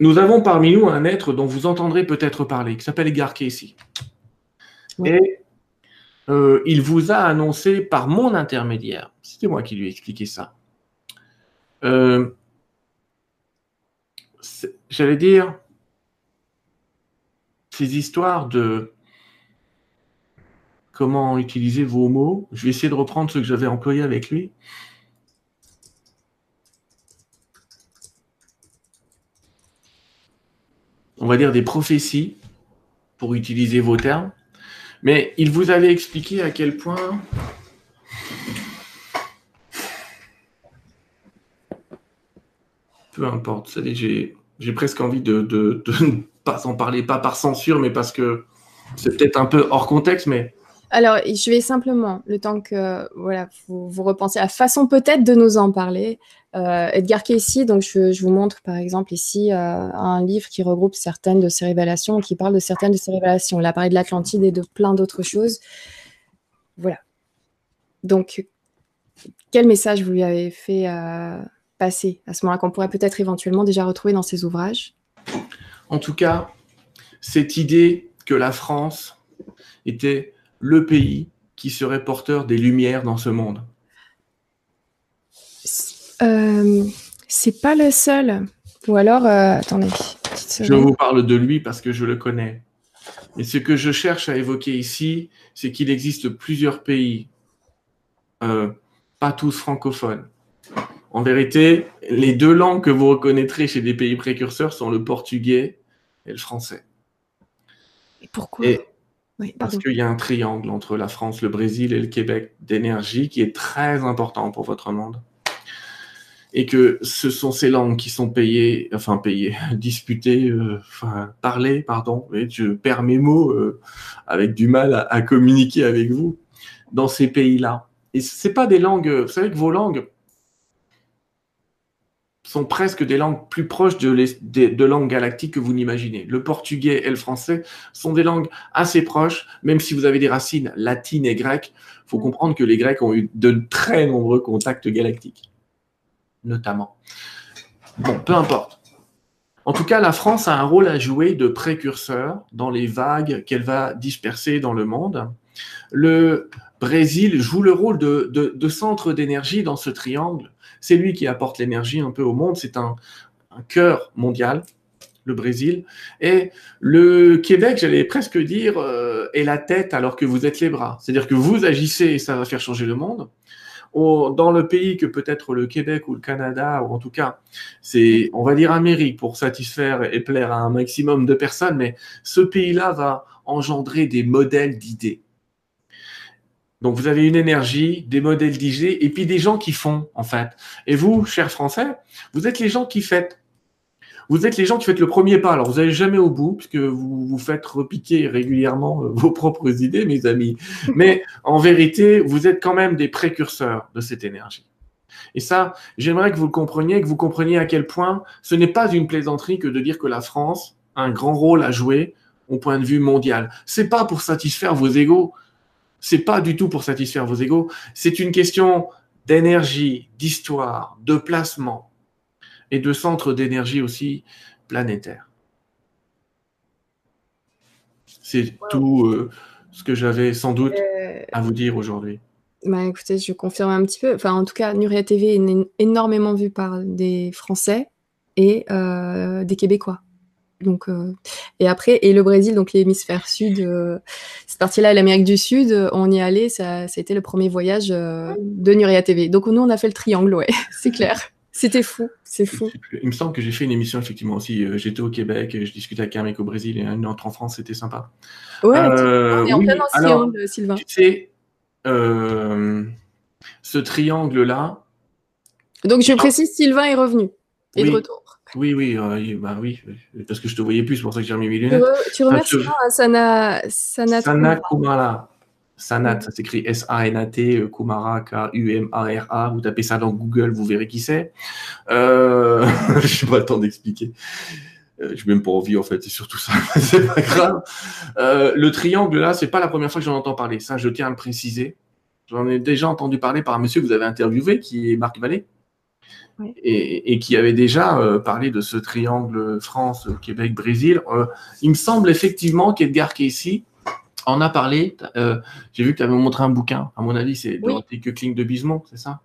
nous avons parmi nous un être dont vous entendrez peut-être parler, qui s'appelle Edgar Casey. Et euh, il vous a annoncé par mon intermédiaire, c'était moi qui lui ai expliqué ça, euh, j'allais dire, ces histoires de comment utiliser vos mots. Je vais essayer de reprendre ce que j'avais employé avec lui. On va dire des prophéties, pour utiliser vos termes. Mais il vous avait expliqué à quel point peu importe. J'ai, j'ai presque envie de, de, de, ne pas en parler, pas par censure, mais parce que c'est peut-être un peu hors contexte, mais Alors, je vais simplement, le temps que voilà, vous, repensiez à la façon peut-être de nous en parler. Euh, Edgar Cayce, donc je, vous montre par exemple ici euh, un livre qui regroupe certaines de ses révélations, qui parle de certaines de ses révélations. Il a parlé de l'Atlantide et de plein d'autres choses. Voilà. Donc, quel message vous lui avez fait euh, passer à ce moment-là qu'on pourrait peut-être éventuellement déjà retrouver dans ses ouvrages? En tout cas, cette idée que la France était le pays qui serait porteur des lumières dans ce monde. Euh, c'est pas le seul. Ou alors, euh, attendez. Je vous parle de lui parce que je le connais. Et ce que je cherche à évoquer ici, c'est qu'il existe plusieurs pays, euh, pas tous francophones. En vérité, les deux langues que vous reconnaîtrez chez des pays précurseurs sont le portugais et le français. Et pourquoi? Parce qu'il y a un triangle entre la France, le Brésil et le Québec d'énergie qui est très important pour votre monde et que ce sont ces langues qui sont payées, enfin payées, disputées, euh, enfin parlées, pardon, et je perds mes mots euh, avec du mal à, communiquer avec vous dans ces pays-là. Et c'est pas des langues, vous savez que vos langues sont presque des langues plus proches de, de langues galactiques que vous n'imaginez. Le portugais et le français sont des langues assez proches, même si vous avez des racines latines et grecques. Il faut comprendre que les Grecs ont eu de très nombreux contacts galactiques notamment. Bon, peu importe. En tout cas, la France a un rôle à jouer de précurseur dans les vagues qu'elle va disperser dans le monde. Le Brésil joue le rôle de, centre d'énergie dans ce triangle. C'est lui qui apporte l'énergie un peu au monde. C'est un, cœur mondial, le Brésil. Et le Québec, j'allais presque dire, euh, est la tête alors que vous êtes les bras. C'est-à-dire que vous agissez et ça va faire changer le monde dans le pays que peut-être le Québec ou le Canada, ou en tout cas, c'est, on va dire Amérique pour satisfaire et plaire à un maximum de personnes, mais ce pays-là va engendrer des modèles d'idées. Donc vous avez une énergie, des modèles d'idées, et puis des gens qui font, en fait. Et vous, chers Français, vous êtes les gens qui faites. Vous êtes les gens qui faites le premier pas. Alors, vous n'allez jamais au bout, puisque vous vous faites repiquer régulièrement euh, vos propres idées, mes amis. Mais en vérité, vous êtes quand même des précurseurs de cette énergie. Et ça, j'aimerais que vous le compreniez, que vous compreniez à quel point ce n'est pas une plaisanterie que de dire que la France a un grand rôle à jouer au point de vue mondial. C'est pas pour satisfaire vos égaux. C'est pas du tout pour satisfaire vos égaux. C'est une question d'énergie, d'histoire, de placement, et de centres d'énergie aussi planétaires. C'est tout euh, ce que j'avais sans doute euh, à vous dire aujourd'hui. Bah, écoutez, je confirme un petit peu. Enfin, en tout cas, Nuria TV est énormément vue par des Français et euh, des Québécois. Donc, et après, et le Brésil, donc l'hémisphère sud, cette partie-là, l'Amérique du Sud, on y allait, ça, c'était le premier voyage de Nuria TV. Donc, nous, on a fait le triangle, ouais, c'est clair. C'était fou, c'est fou. Il me semble que j'ai fait une émission effectivement aussi. Euh, j'étais au Québec, je discutais avec un mec au Brésil et un autre en France, c'était sympa. Ouais, euh, on est en plein alors, Sylvain. Tu sais, euh, ce triangle-là. Donc je précise, Sylvain est revenu et de retour. Oui, oui, bah oui, parce que je te voyais plus, c'est pour ça que j'ai remis mes lunettes. Tu, remercies Sana, Sana, Sana Kumala. Sanat, ça s'écrit S-A-N-A-T, euh, Kumara, K-U-M-A-R-A. Vous tapez ça dans Google, vous verrez qui c'est. Euh... Je n'ai pas le temps d'expliquer. Euh, je n'ai même pas envie, en fait, c'est surtout ça. c'est pas grave. Euh, le triangle, là, c'est pas la première fois que j'en entends parler. Ça, je tiens à le préciser. J'en ai déjà entendu parler par un monsieur que vous avez interviewé, qui est Marc Vallée. Et, et, qui avait déjà euh, parlé de ce triangle France, Québec, Brésil. il me semble effectivement qu'Edgar Casey, en a parlé. Euh, j'ai vu que tu avais montré un bouquin. À mon avis, c'est Dorothée Köckling de Bismont, c'est ça?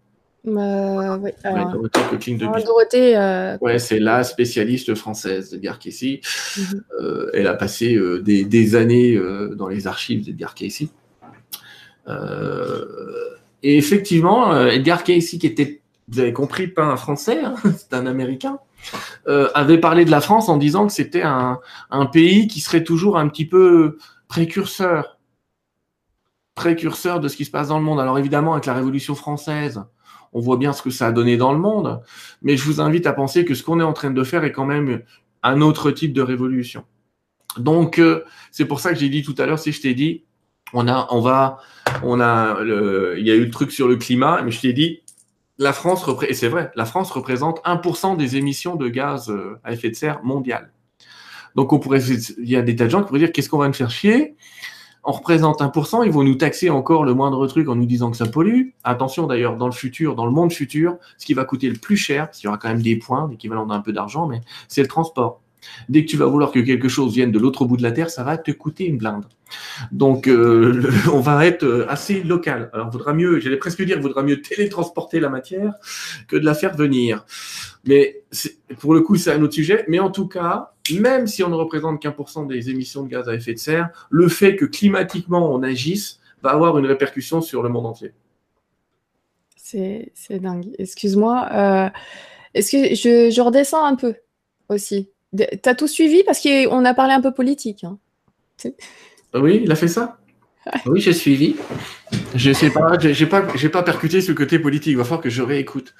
Euh, oui. Dorothée Köckling de Bismont. Dorothée, euh, Ouais, c'est la spécialiste française d'Edgar Cayce. Mhm. elle a passé des, années dans les archives d'Edgar Cayce. et effectivement, Edgar Cayce, qui était, vous avez compris, pas un Français, hein, c'est un Américain, avait parlé de la France en disant que c'était un, un, pays qui serait toujours un petit peu précurseur, précurseur de ce qui se passe dans le monde. Alors évidemment, avec la Révolution française, on voit bien ce que ça a donné dans le monde, mais je vous invite à penser que ce qu'on est en train de faire est quand même un autre type de révolution. Donc, euh, c'est pour ça que j'ai dit tout à l'heure, si je t'ai dit, On a, on va, on a, il y a eu le truc sur le climat, mais je t'ai dit, la France, et c'est vrai, la France représente 1% des émissions de gaz euh, à effet de serre mondiales. Donc on pourrait, il y a des tas de gens qui pourraient dire qu'est-ce qu'on va me faire chier? On représente 1%, ils vont nous taxer encore le moindre truc en nous disant que ça pollue. Attention d'ailleurs, dans le futur, dans le monde futur, ce qui va coûter le plus cher, parce qu'il y aura quand même des points, l'équivalent d'un peu d'argent, mais c'est le transport. Dès que tu vas vouloir que quelque chose vienne de l'autre bout de la Terre, ça va te coûter une blinde. Donc, euh, on va être euh, assez local. Alors, vaudra mieux, j'allais presque dire, vaudra mieux télétransporter la matière que de la faire venir. Mais pour le coup, c'est un autre sujet. Mais en tout cas, même si on ne représente qu'un pour cent des émissions de gaz à effet de serre, le fait que climatiquement on agisse va avoir une répercussion sur le monde entier. C'est dingue. Excuse-moi. Euh, est-ce que je, redescends un peu aussi? T'as tout suivi? Parce qu'on a parlé un peu politique. Hein. Oui, il a fait ça. Oui, j'ai suivi. Je sais pas, j'ai pas, j'ai pas percuté ce côté politique. Il va falloir que je réécoute.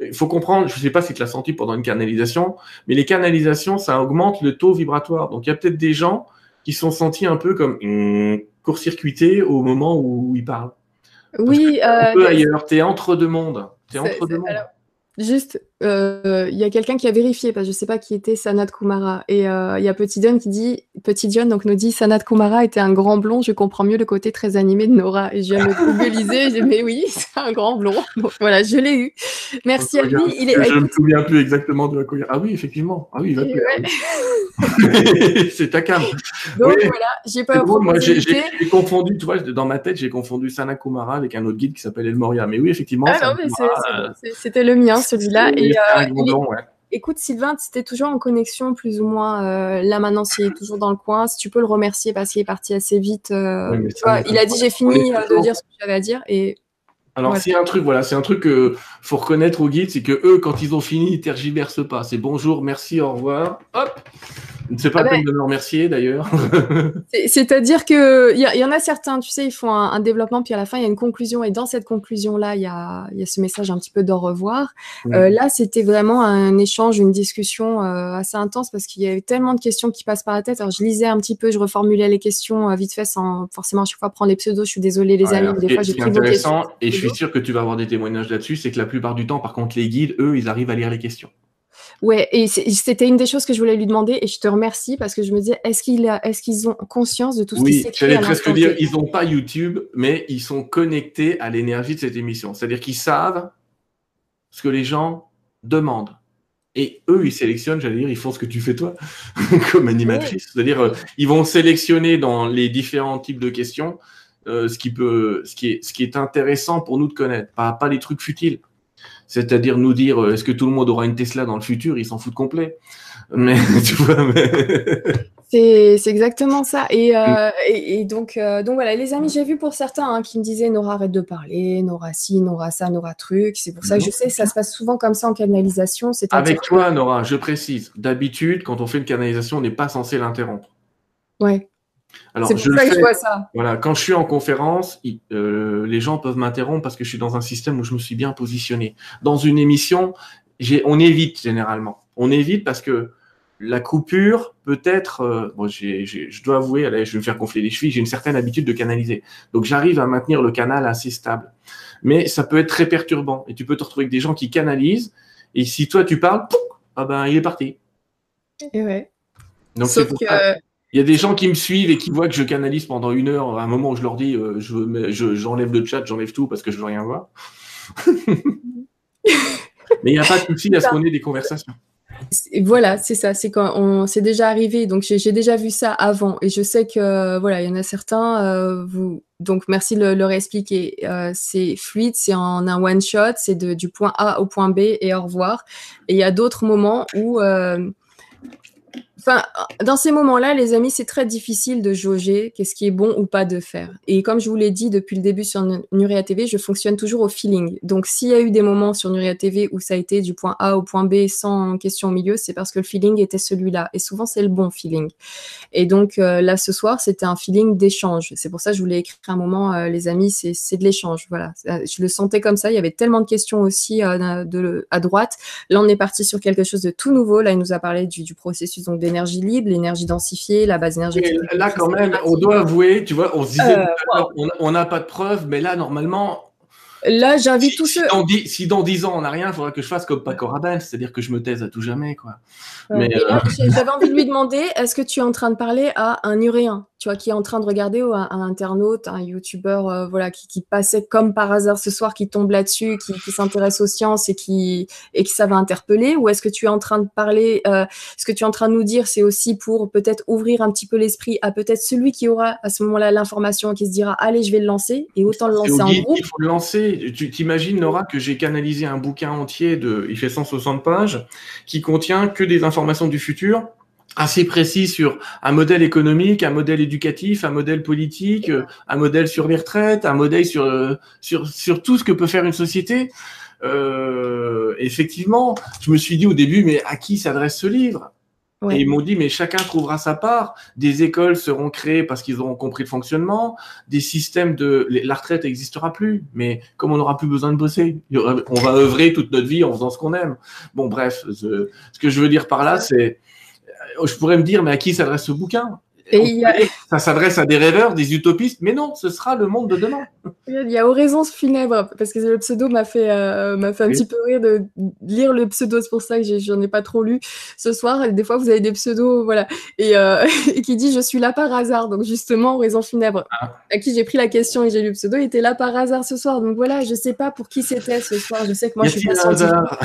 Il faut comprendre, je sais pas si tu l'as senti pendant une canalisation, mais les canalisations, ça augmente le taux vibratoire. Donc il y a peut-être des gens qui sont sentis un peu comme hum, court-circuités au moment où ils parlent. Oui. un peu euh, ailleurs. T'es entre deux mondes. T'es entre deux mondes. Juste, euh, il y a quelqu'un qui a vérifié, parce que je sais pas qui était Sanat Kumara. Et euh, il y a Petit John qui dit, Petit John donc nous dit, Sanat Kumara était un grand blond, je comprends mieux le côté très animé de Nora. Et je viens de me googliser, j'ai mais oui, c'est un grand blond. voilà, je l'ai eu. Merci à lui. Il est... Je me souviens plus exactement de la couleur. Ah oui, effectivement. Ah oui, il va c'est ta cam. Donc voilà, j'ai pas Moi, j'ai confondu, tu vois, dans ma tête, j'ai confondu Sanat Kumara avec un autre guide qui s'appelle El Moria. Mais oui, effectivement. Ah mais c'était le mien celui-là. Et, euh, Écoute, Sylvain, c'était toujours en connexion, plus ou moins. Euh, là, maintenant, s'il est toujours dans le coin, si tu peux le remercier parce qu'il est parti assez vite. Euh, il a dit J'ai fini de dire ce que j'avais à dire. Et alors, c'est un truc, voilà, c'est un truc que faut reconnaître aux guides, c'est que eux, quand ils ont fini, ils tergiversent pas. C'est bonjour, merci, au revoir, hop. C'est pas ah la peine de me remercier d'ailleurs. C'est-à-dire que il y, en a certains, tu sais, ils font un, développement puis à la fin il y a une conclusion et dans cette conclusion là, il y a, y a, ce message un petit peu d'au revoir. Euh, là, c'était vraiment un échange, une discussion euh, assez intense parce qu'il y avait tellement de questions qui passent par la tête. Alors je lisais un petit peu, je reformulais les questions euh, vite fait sans forcément à chaque fois prendre les pseudos. Je suis désolée les amis, des fois j'ai pris vos questions. Et je suis sûr que tu vas avoir des témoignages là-dessus, c'est que la plupart du temps, par contre, les guides, eux, ils arrivent à lire les questions. Ouais, et c'était une des choses que je voulais lui demander, et je te remercie parce que je me disais, est-ce qu'ils est qu'ils ont conscience de tout ce qui s'écrit J'allais presque dire, ils n'ont pas YouTube, mais ils sont connectés à l'énergie de cette émission. C'est-à-dire qu'ils savent ce que les gens demandent. Et eux, ils sélectionnent, j'allais dire, ils font ce que tu fais toi comme animatrice. C'est-à-dire, euh, ils vont sélectionner dans les différents types de questions euh, ce, qui peut, ce, qui est, ce qui est intéressant pour nous de connaître, pas, pas les trucs futiles. C'est-à-dire nous dire euh, est-ce que tout le monde aura une Tesla dans le futur? Ils s'en foutent complet. Mais tu vois, C'est, exactement ça. Et, euh, et, donc, euh, donc voilà, les amis, j'ai vu pour certains hein, qui me disaient Nora, arrête de parler, Nora ci, Nora ça, Nora truc. C'est pour ça que je sais, ça se passe souvent comme ça en canalisation. Avec toi, Nora, je précise, d'habitude, quand on fait une canalisation, on n'est pas censé l'interrompre. Ouais. Alors, je que je vois ça. Voilà, quand je suis en conférence, euh, les gens peuvent m'interrompre parce que je suis dans un système où je me suis bien positionné. Dans une émission, on évite généralement. On évite parce que la coupure peut être. Euh, bon, je dois avouer, allez, je vais me faire gonfler les chevilles. J'ai une certaine habitude de canaliser, donc j'arrive à maintenir le canal assez stable. Mais ça peut être très perturbant et tu peux te retrouver avec des gens qui canalisent et si toi tu parles, ah ben il est parti. Et ouais. Donc c'est pour que... Il y a des gens qui me suivent et qui voient que je canalise pendant une heure. À un moment où je leur dis, euh, je, j'enlève le chat, j'enlève tout parce que je veux rien voir. Mais il n'y a pas de souci à ce qu'on ait des conversations. Voilà, c'est ça. C'est quand on s'est déjà arrivé. Donc j'ai, déjà vu ça avant et je sais que voilà, il y en a certains. Euh, vous donc merci de le, le réexpliquer. Euh, c'est fluide, c'est en un one shot, c'est du point A au point B et au revoir. Et il y a d'autres moments où Enfin, dans ces moments-là, les amis, c'est très difficile de jauger qu'est-ce qui est bon ou pas de faire. Et comme je vous l'ai dit depuis le début sur Nuria TV, je fonctionne toujours au feeling. Donc, s'il y a eu des moments sur Nuria TV où ça a été du point A au point B sans question au milieu, c'est parce que le feeling était celui-là. Et souvent, c'est le bon feeling. Et donc, euh, là, ce soir, c'était un feeling d'échange. C'est pour ça que je voulais écrire un moment, euh, les amis, c'est de l'échange. Voilà. Euh, je le sentais comme ça. Il y avait tellement de questions aussi de, à droite. Là, on est parti sur quelque chose de tout nouveau. Là, il nous a parlé du, du processus donc des l'énergie libre, l'énergie densifiée, la base énergétique. là, quand même, on doit avouer, tu vois, on se disait, on n'a pas de preuves, mais là, normalement, Là, j'invite tous ceux. Si dans, dix ans on n'a rien, il faudra que je fasse comme Paco Rabanne, c'est-à-dire que je me taise à tout jamais, quoi. Euh, j'avais envie de lui demander, est-ce que tu es en train de parler à un Uréen? Tu vois, qui est en train de regarder ou un, internaute, un youtubeur, euh, voilà, qui, passait comme par hasard ce soir, qui tombe là-dessus, qui, s'intéresse aux sciences et qui et qui ça va interpeller, ou est-ce que tu es en train de parler, euh, ce que tu es en train de nous dire, c'est aussi pour peut-être ouvrir un petit peu l'esprit à peut-être celui qui aura à ce moment-là l'information, qui se dira, allez, je vais le lancer, et autant le lancer en groupe. Il faut le lancer. Tu t'imagines, Nora, que j'ai canalisé un bouquin entier de, il fait 160 pages, qui contient que des informations du futur assez précis sur un modèle économique, un modèle éducatif, un modèle politique, euh, un modèle sur les retraites, un modèle sur euh, sur sur tout ce que peut faire une société. Euh, effectivement, je me suis dit au début, mais à qui s'adresse ce livre? Et ils m'ont dit, mais chacun trouvera sa part. Des écoles seront créées parce qu'ils auront compris le fonctionnement. Des systèmes de la retraite n'existera plus. Mais comme on n'aura plus besoin de bosser, on va œuvrer toute notre vie en faisant ce qu'on aime. Bon, bref, ce que je veux dire par là, c'est je pourrais me dire, mais à qui s'adresse ce bouquin? Ça s'adresse à des rêveurs, des utopistes, mais non, ce sera le monde de demain. Il y a Oraison funèbre, parce que le pseudo m'a fait, euh, m'a fait un petit peu rire de lire le pseudo, c'est pour ça que j'en ai, pas trop lu ce soir. des fois, vous avez des pseudos, voilà, et, euh, qui dit Je suis là par hasard, donc justement, Oraison funèbre, ah. à qui j'ai pris la question et j'ai lu le pseudo, était là par hasard ce soir. Donc voilà, je sais pas pour qui c'était ce soir, je sais que moi, je suis pas hasard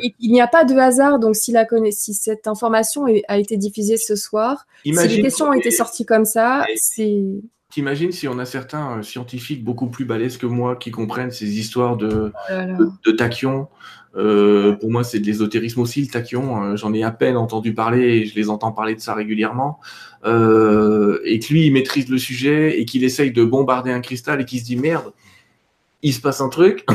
Il n'y a pas de hasard, donc si, la si cette information a été diffusée ce soir, si les questions ont été sorties comme ça, c'est. T'imagines si on a certains euh, scientifiques beaucoup plus balèzes que moi qui comprennent ces histoires de, de, tachyons. Euh, pour moi, c'est de l'ésotérisme aussi, le tachyon. Euh, j'en ai à peine entendu parler et je les entends parler de ça régulièrement. et que lui, il maîtrise le sujet et qu'il essaye de bombarder un cristal et qu'il se dit merde, il se passe un truc.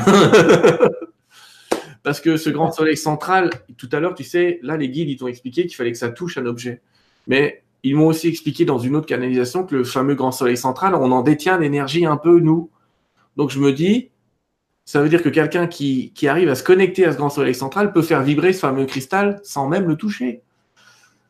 Parce que ce grand soleil central, tout à l'heure, tu sais, là, les guides, ils t'ont expliqué qu'il fallait que ça touche un objet. Mais ils m'ont aussi expliqué dans une autre canalisation que le fameux grand soleil central, on en détient l'énergie un peu, nous. Donc je me dis, ça veut dire que quelqu'un qui, qui, arrive à se connecter à ce grand soleil central peut faire vibrer ce fameux cristal sans même le toucher.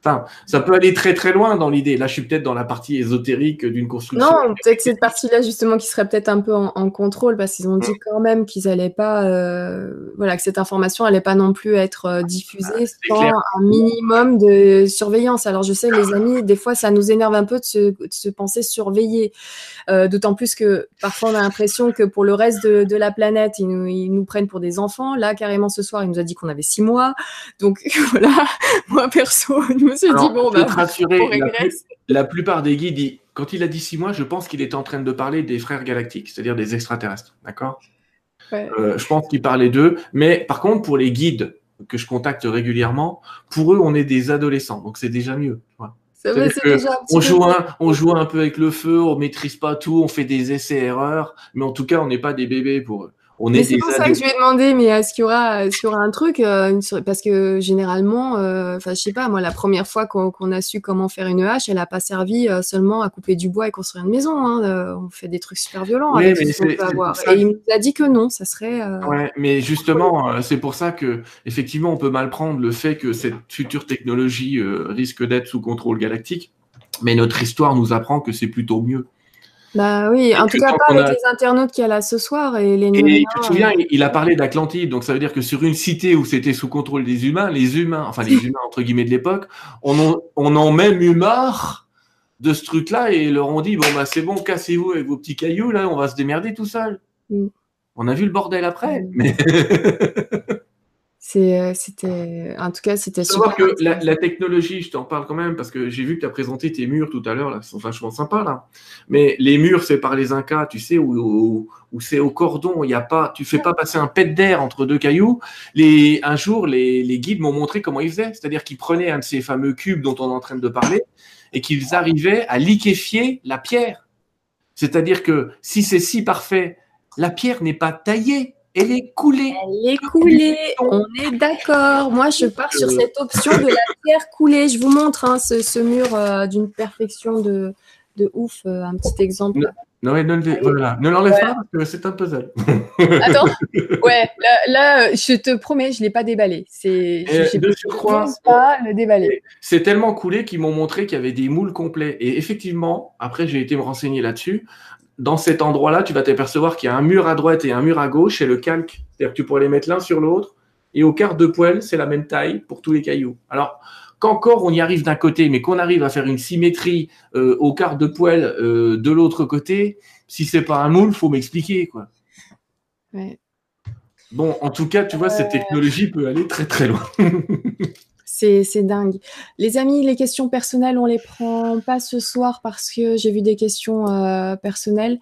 Enfin, ça peut aller très très loin dans l'idée. Là, je suis peut-être dans la partie ésotérique d'une construction. Non, peut-être cette partie-là justement qui serait peut-être un peu en, contrôle parce qu'ils ont dit quand même qu'ils n'allaient pas, euh, voilà, que cette information n'allait pas non plus être euh, diffusée ah, sans un minimum de surveillance. Alors je sais, les amis, des fois, ça nous énerve un peu de se, penser surveiller. Euh, d'autant plus que parfois on a l'impression que pour le reste de, la planète, ils nous, ils nous, prennent pour des enfants. Là, carrément, ce soir, il nous a dit qu'on avait six mois. Donc voilà, moi perso, la, plupart des guides, quand il a dit six mois, je pense qu'il était en train de parler des frères galactiques, c'est-à-dire des extraterrestres. D'accord? Euh, Je pense qu'il parlait d'eux. Mais par contre, pour les guides que je contacte régulièrement, pour eux, on est des adolescents. Donc c'est déjà mieux. on, joue un, on joue un peu avec le feu, on maîtrise pas tout, on fait des essais-erreurs, mais en tout cas, on n'est pas des bébés pour eux c'est pour ça que je lui ai demandé, mais est-ce qu'il y aura, est y aura un truc euh, Parce que généralement, euh, enfin, je sais pas, moi, la première fois qu'on a su comment faire une hache, elle a pas servi euh, seulement à couper du bois et construire une maison. Hein, on fait des trucs super violents avec ce peut avoir. Et il nous a dit que non, ça serait. Ouais, mais justement, c'est pour ça que effectivement, on peut mal prendre le fait que cette future technologie risque d'être sous contrôle galactique. Mais notre histoire nous apprend que c'est plutôt mieux. Bah oui, en tout cas pas avec les internautes qu'il y a là ce soir et les Et tu te souviens, euh. il a parlé d'Atlantide, donc ça veut dire que sur une cité où c'était sous contrôle des humains, les humains, enfin les humains entre guillemets de l'époque, on en, on en même eu marre de ce truc-là et leur ont dit bon bah c'est bon, cassez-vous avec vos petits cailloux là, on va se démerder tout seul. Mm. On a vu le bordel après, mm. mais c'était, en tout cas, c'était super. que la, technologie, je t'en parle quand même parce que j'ai vu que tu as présenté tes murs tout à l'heure, là, sont vachement sympas là. Mais les murs, c'est par les Incas, tu sais, où, où, c'est au cordon, il y a pas, tu fais pas passer un pet d'air entre deux cailloux. Les, un jour, les, les guides m'ont montré comment ils faisaient, c'est-à-dire qu'ils prenaient un de ces fameux cubes dont on est en train de parler et qu'ils arrivaient à liquéfier la pierre. C'est-à-dire que si c'est si parfait, la pierre n'est pas taillée, elle est coulée. Elle est coulée, on est d'accord. Moi, je pars sur cette option de la pierre coulée. Je vous montre hein, ce, mur euh, d'une perfection de, de ouf. Euh, un petit exemple. Non, ne l'enlève pas parce que c'est un puzzle. Attends, ouais, là, je te promets, je ne l'ai pas déballé. C'est, je ne pas le déballer. C'est tellement coulé qu'ils m'ont montré qu'il y avait des moules complets. Et effectivement, après, j'ai été me renseigner là-dessus. Dans cet endroit-là, tu vas t'apercevoir qu'il y a un mur à droite et un mur à gauche et le calque. C'est-à-dire que tu pourrais les mettre l'un sur l'autre. Et au quart de poêle, c'est la même taille pour tous les cailloux. Alors, qu'encore on y arrive d'un côté, mais qu'on arrive à faire une symétrie euh, au quart de poêle euh, de l'autre côté, si c'est pas un moule, faut m'expliquer quoi. Bon, en tout cas, tu vois, cette technologie peut aller très très loin. C'est dingue. Les amis, les questions personnelles, on les prend pas ce soir parce que j'ai vu des questions euh, personnelles.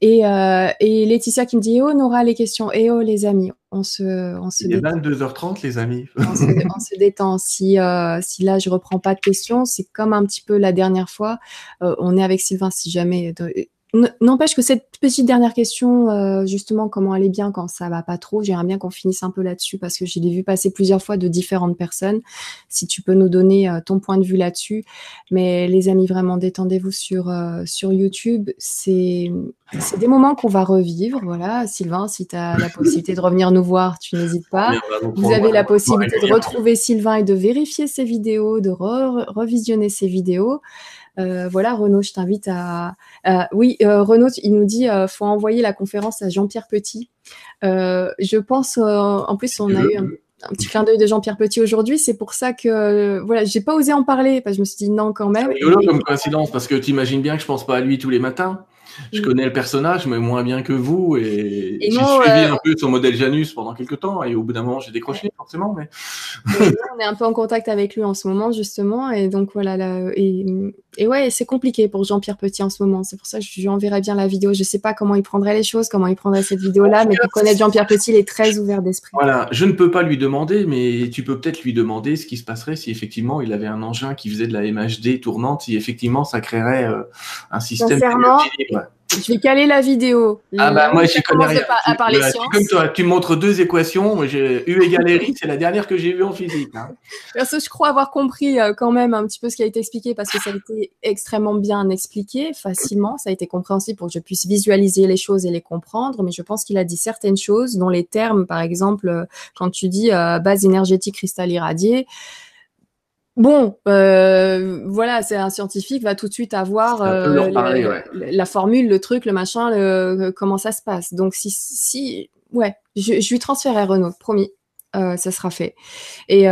Et, euh, et, Laetitia qui me dit, oh Nora, les questions. Et oh les amis, on se, on se Il est 22h30 les amis. on, se, détend. Si, euh, si là je reprends pas de questions, c'est comme un petit peu la dernière fois. on est avec Sylvain si jamais N'empêche que cette petite dernière question, euh, justement, comment aller bien quand ça va pas trop, j'aimerais bien qu'on finisse un peu là-dessus parce que je l'ai vu passer plusieurs fois de différentes personnes. Si tu peux nous donner euh, ton point de vue là-dessus. Mais les amis, vraiment, détendez-vous sur, euh, sur YouTube. C'est des moments qu'on va revivre. Voilà, Sylvain, si tu as la possibilité de revenir nous voir, tu n'hésites pas. Vous avez la possibilité de retrouver Sylvain et de vérifier ses vidéos, de revisionner ses vidéos. Euh, voilà, Renaud, je t'invite à. oui, euh, Renaud, il nous dit euh, faut envoyer la conférence à Jean-Pierre Petit. je pense, en plus, on a eu un, petit clin d'œil de Jean-Pierre Petit aujourd'hui. C'est pour ça que voilà, j'ai pas osé en parler parce que je me suis dit non quand même. C'est rigolo comme coïncidence parce que tu imagines bien que je pense pas à lui tous les matins je connais le personnage, mais moins bien que vous. Et, j'ai suivi un peu son modèle Janus pendant quelques temps. Et au bout d'un moment, j'ai décroché, forcément. Mais... on est un peu en contact avec lui en ce moment, justement. Et donc, voilà. Là, et, et ouais, c'est compliqué pour Jean-Pierre Petit en ce moment. C'est pour ça que je lui enverrai bien la vidéo. Je sais pas comment il prendrait les choses, comment il prendrait cette vidéo-là. Mais pour connaître Jean-Pierre Petit, il est très ouvert d'esprit. Voilà. Je ne peux pas lui demander, mais tu peux peut-être lui demander ce qui se passerait si effectivement il avait un engin qui faisait de la MHD tournante, si effectivement ça créerait euh, un système. Je vais caler la vidéo. Ah bah moi j'y connais rien. À parler Comme toi, tu montres deux équations. J'ai U égale R, c'est la dernière que j'ai vue en physique. Hein. Perso, je crois avoir compris euh, quand même un petit peu ce qui a été expliqué parce que ça a été extrêmement bien expliqué, facilement. Ça a été compréhensible pour que je puisse visualiser les choses et les comprendre. Mais je pense qu'il a dit certaines choses dont les termes, par exemple, euh, quand tu dis euh, base énergétique cristal irradié, Bon, euh, voilà, c'est un scientifique va tout de suite avoir euh, la, formule, le truc, le machin, le, comment ça se passe. Donc si, si ouais, je, je lui transférerai Renault, promis, euh, ça sera fait. Et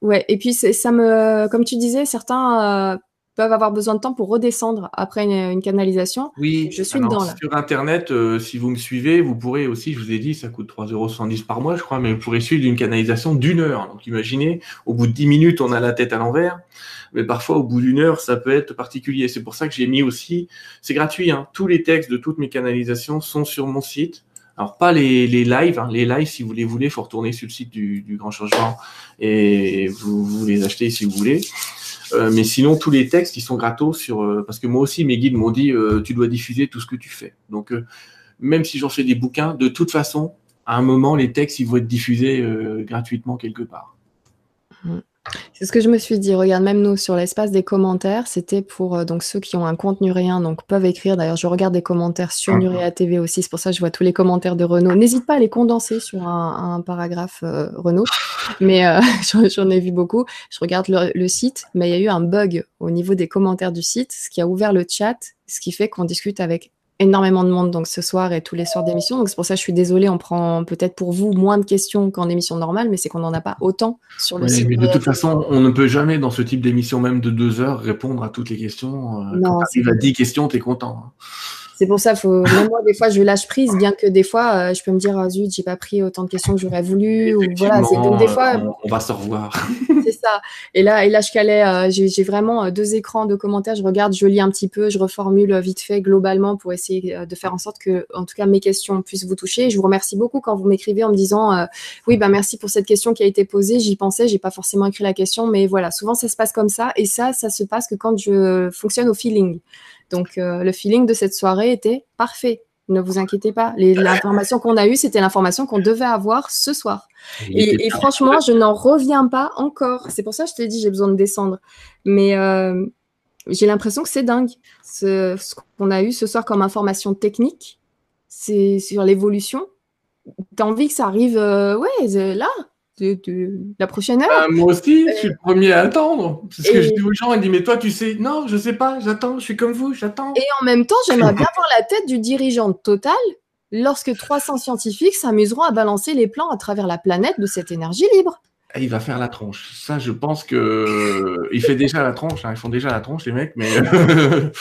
ouais, et puis ça me, comme tu disais, certains peuvent avoir besoin de temps pour redescendre après une, canalisation. Oui, je suis dedans là. Sur Internet, euh, si vous me suivez, vous pourrez aussi, je vous ai dit, ça coûte 3,70 euros par mois, je crois, mais vous pourrez suivre une canalisation d'une heure. Donc imaginez, au bout de 10 minutes, on a la tête à l'envers, mais parfois au bout d'une heure, ça peut être particulier. C'est pour ça que j'ai mis aussi, c'est gratuit, hein, tous les textes de toutes mes canalisations sont sur mon site. Alors pas les, les lives, hein. les lives si vous les voulez, faut retourner sur le site du, du Grand Changement et vous, vous les achetez si vous voulez. Euh, mais sinon, tous les textes, ils sont gratos sur. Euh, parce que moi aussi, mes guides m'ont dit euh, tu dois diffuser tout ce que tu fais. Donc, même si j'en fais des bouquins, de toute façon, à un moment, les textes, ils vont être diffusés gratuitement quelque part. Mmh. C'est ce que je me suis dit. Regarde, même nous, sur l'espace des commentaires, c'était pour euh, donc ceux qui ont un compte Nuréen, donc peuvent écrire. D'ailleurs, je regarde des commentaires sur ah. Nuréa TV aussi. C'est pour ça que je vois tous les commentaires de Renault. N'hésite pas à les condenser sur un, paragraphe euh, Renault. Mais euh, j'en ai vu beaucoup. Je regarde le, site, mais il y a eu un bug au niveau des commentaires du site, ce qui a ouvert le chat, ce qui fait qu'on discute avec énormément de monde donc ce soir et tous les soirs d'émission. Donc c'est pour ça que je suis désolée, on prend peut-être pour vous moins de questions qu'en émission normale, mais c'est qu'on n'en a pas autant sur le site. Mais de toute façon, on ne peut jamais dans ce type d'émission même de deux heures répondre à toutes les questions. Euh, non, quand tu à 10 questions, tu es content. C'est pour ça, faut, même moi, des fois, je lâche prise, bien que des fois, euh, je peux me dire, ah, zut, j'ai pas pris autant de questions que j'aurais voulu. Ou, voilà, donc des fois. On, va se revoir. c'est ça. Et là, et là je calais, euh, j'ai vraiment euh, deux écrans de commentaires. Je regarde, je lis un petit peu, je reformule vite fait globalement pour essayer de faire en sorte que, en tout cas, mes questions puissent vous toucher. Je vous remercie beaucoup quand vous m'écrivez en me disant, oui, ben merci pour cette question qui a été posée. J'y pensais, j'ai pas forcément écrit la question, mais voilà, souvent ça se passe comme ça. Et ça, ça se passe que quand je fonctionne au feeling. Donc euh, le feeling de cette soirée était parfait. Ne vous inquiétez pas. L'information qu'on a eue, c'était l'information qu'on devait avoir ce soir. Et, franchement, je n'en reviens pas encore. C'est pour ça que je t'ai dit, j'ai besoin de descendre. Mais, euh, j'ai l'impression que c'est dingue. Ce, ce qu'on a eu ce soir comme information technique, c'est sur l'évolution. T'as envie que ça arrive, euh, ouais, là, la prochaine heure. Bah, moi aussi, je suis le premier à attendre. Parce que je dis aux gens, ils disent, mais toi, tu sais, non, je sais pas, j'attends, je suis comme vous, j'attends. Et en même temps, j'aimerais bien voir la tête du dirigeant Total lorsque 300 scientifiques s'amuseront à balancer les plans à travers la planète de cette énergie libre. Il va faire la tronche. Ça, je pense que il fait déjà la tronche. Hein. Ils font déjà la tronche, les mecs, mais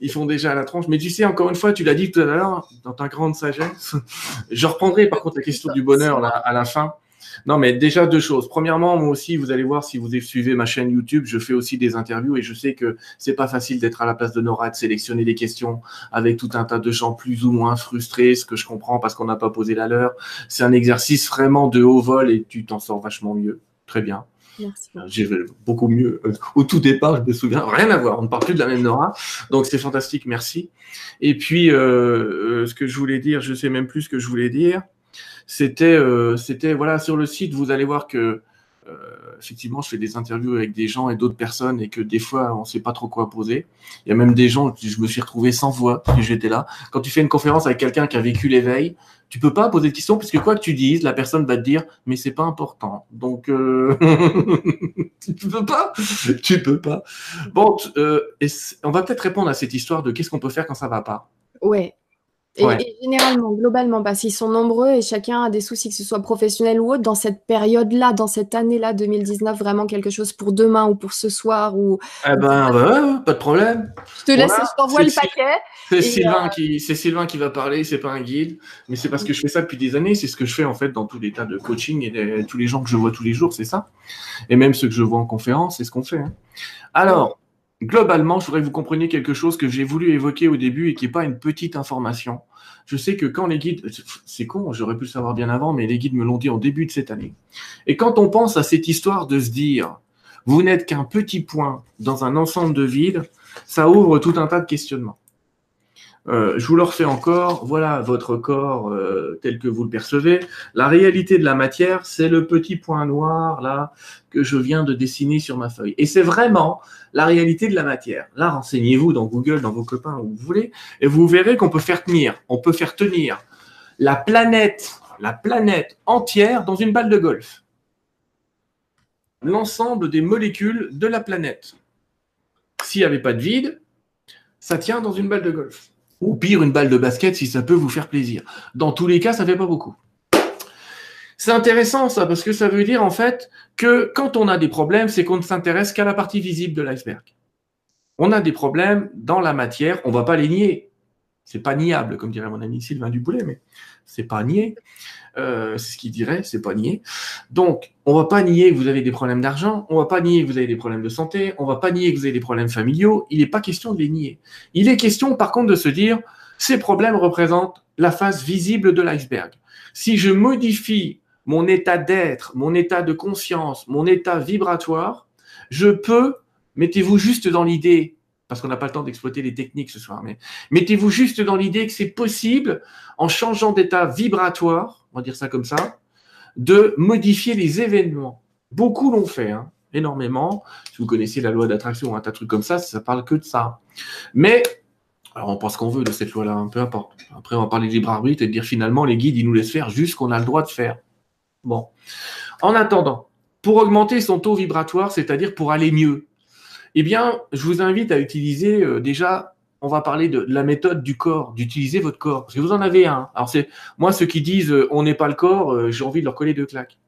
ils font déjà la tronche. Mais tu sais, encore une fois, tu l'as dit tout à l'heure, dans ta grande sagesse. Je reprendrai par contre la question du bonheur là, à la fin. Non, mais déjà deux choses. Premièrement, moi aussi, vous allez voir si vous suivez ma chaîne YouTube, je fais aussi des interviews et je sais que c'est pas facile d'être à la place de Nora, de sélectionner des questions avec tout un tas de gens plus ou moins frustrés, ce que je comprends parce qu'on n'a pas posé la leur. C'est un exercice vraiment de haut vol et tu t'en sors vachement mieux. Très bien. Merci. Euh, j'ai beaucoup mieux. Euh, au tout départ, je me souviens, rien à voir. On ne parle plus de la même Nora. Donc, c'est fantastique. Merci. Et puis, euh, ce que je voulais dire, je sais même plus ce que je voulais dire c'était, euh, c'était voilà, sur le site, vous allez voir que euh, effectivement, je fais des interviews avec des gens et d'autres personnes et que des fois, on ne sait pas trop quoi poser. Il y a même des gens, je me suis retrouvé sans voix si j'étais là. Quand tu fais une conférence avec quelqu'un qui a vécu l'éveil, tu peux pas poser de questions puisque quoi que tu dises, la personne va te dire, mais c'est pas important. Donc, euh... tu peux pas, tu peux pas. Bon, euh, on va peut-être répondre à cette histoire de qu'est-ce qu'on peut faire quand ça va pas. Ouais. Et, généralement, globalement, parce qu'ils sont nombreux et chacun a des soucis, que ce soit professionnel ou autre, dans cette période-là, dans cette année-là, 2019, vraiment quelque chose pour demain ou pour ce soir ou. Eh ben, pas de problème. Je te laisse, je t'envoie le paquet. C'est Sylvain, euh, qui, Sylvain qui va parler, c'est pas un guide, mais c'est parce que je fais ça depuis des années, c'est ce que je fais en fait dans tous les tas de coaching et tous les gens que je vois tous les jours, c'est ça. Et même ceux que je vois en conférence, c'est ce qu'on fait. Hein. Alors, globalement, je voudrais que vous compreniez quelque chose que j'ai voulu évoquer au début et qui n'est pas une petite information. Je sais que quand les guides, c'est con, j'aurais pu le savoir bien avant, mais les guides me l'ont dit au début de cette année. Et quand on pense à cette histoire de se dire, vous n'êtes qu'un petit point dans un ensemble de villes, ça ouvre tout un tas de questionnements. Euh, je vous le refais encore, voilà votre corps euh, tel que vous le percevez. La réalité de la matière, c'est le petit point noir là que je viens de dessiner sur ma feuille. Et c'est vraiment la réalité de la matière. Là, renseignez-vous dans Google, dans vos copains, où vous voulez, et vous verrez qu'on peut faire tenir, on peut faire tenir la planète, la planète entière dans une balle de golf. L'ensemble des molécules de la planète. S'il n'y avait pas de vide, ça tient dans une balle de golf. Ou pire, une balle de basket si ça peut vous faire plaisir. Dans tous les cas, ça fait pas beaucoup. C'est intéressant ça, parce que ça veut dire en fait que quand on a des problèmes, c'est qu'on ne s'intéresse qu'à la partie visible de l'iceberg. On a des problèmes dans la matière, on va pas les nier. C'est pas niable, comme dirait mon ami Sylvain Duboulet, mais c'est pas nier. Euh, c'est ce qu'il dirait, c'est pas nier. Donc, on va pas nier que vous avez des problèmes d'argent, on va pas nier que vous avez des problèmes de santé, on va pas nier que vous avez des problèmes familiaux. Il n'est pas question de les nier. Il est question, par contre, de se dire, ces problèmes représentent la face visible de l'iceberg. Si je modifie mon état d'être, mon état de conscience, mon état vibratoire, je peux, mettez-vous juste dans l'idée, parce qu'on n'a pas le temps d'exploiter les techniques ce soir, mais mettez-vous juste dans l'idée que c'est possible, en changeant d'état vibratoire, on va dire ça comme ça, de modifier les événements. Beaucoup l'ont fait, hein, énormément. Si vous connaissez la loi d'attraction, un tas de trucs comme ça, ça parle que de ça. Mais, alors on pense qu'on veut de cette loi-là, hein, peu importe. Après, on va parler de libre arbitre et de dire finalement, les guides, ils nous laissent faire juste ce qu'on a le droit de faire. Bon. En attendant, pour augmenter son taux vibratoire, c'est-à-dire pour aller mieux, eh bien, je vous invite à utiliser euh, déjà, on va parler de, la méthode du corps, d'utiliser votre corps. Parce que vous en avez un. Alors, moi, ceux qui disent euh, on n'est pas le corps, euh, j'ai envie de leur coller deux claques.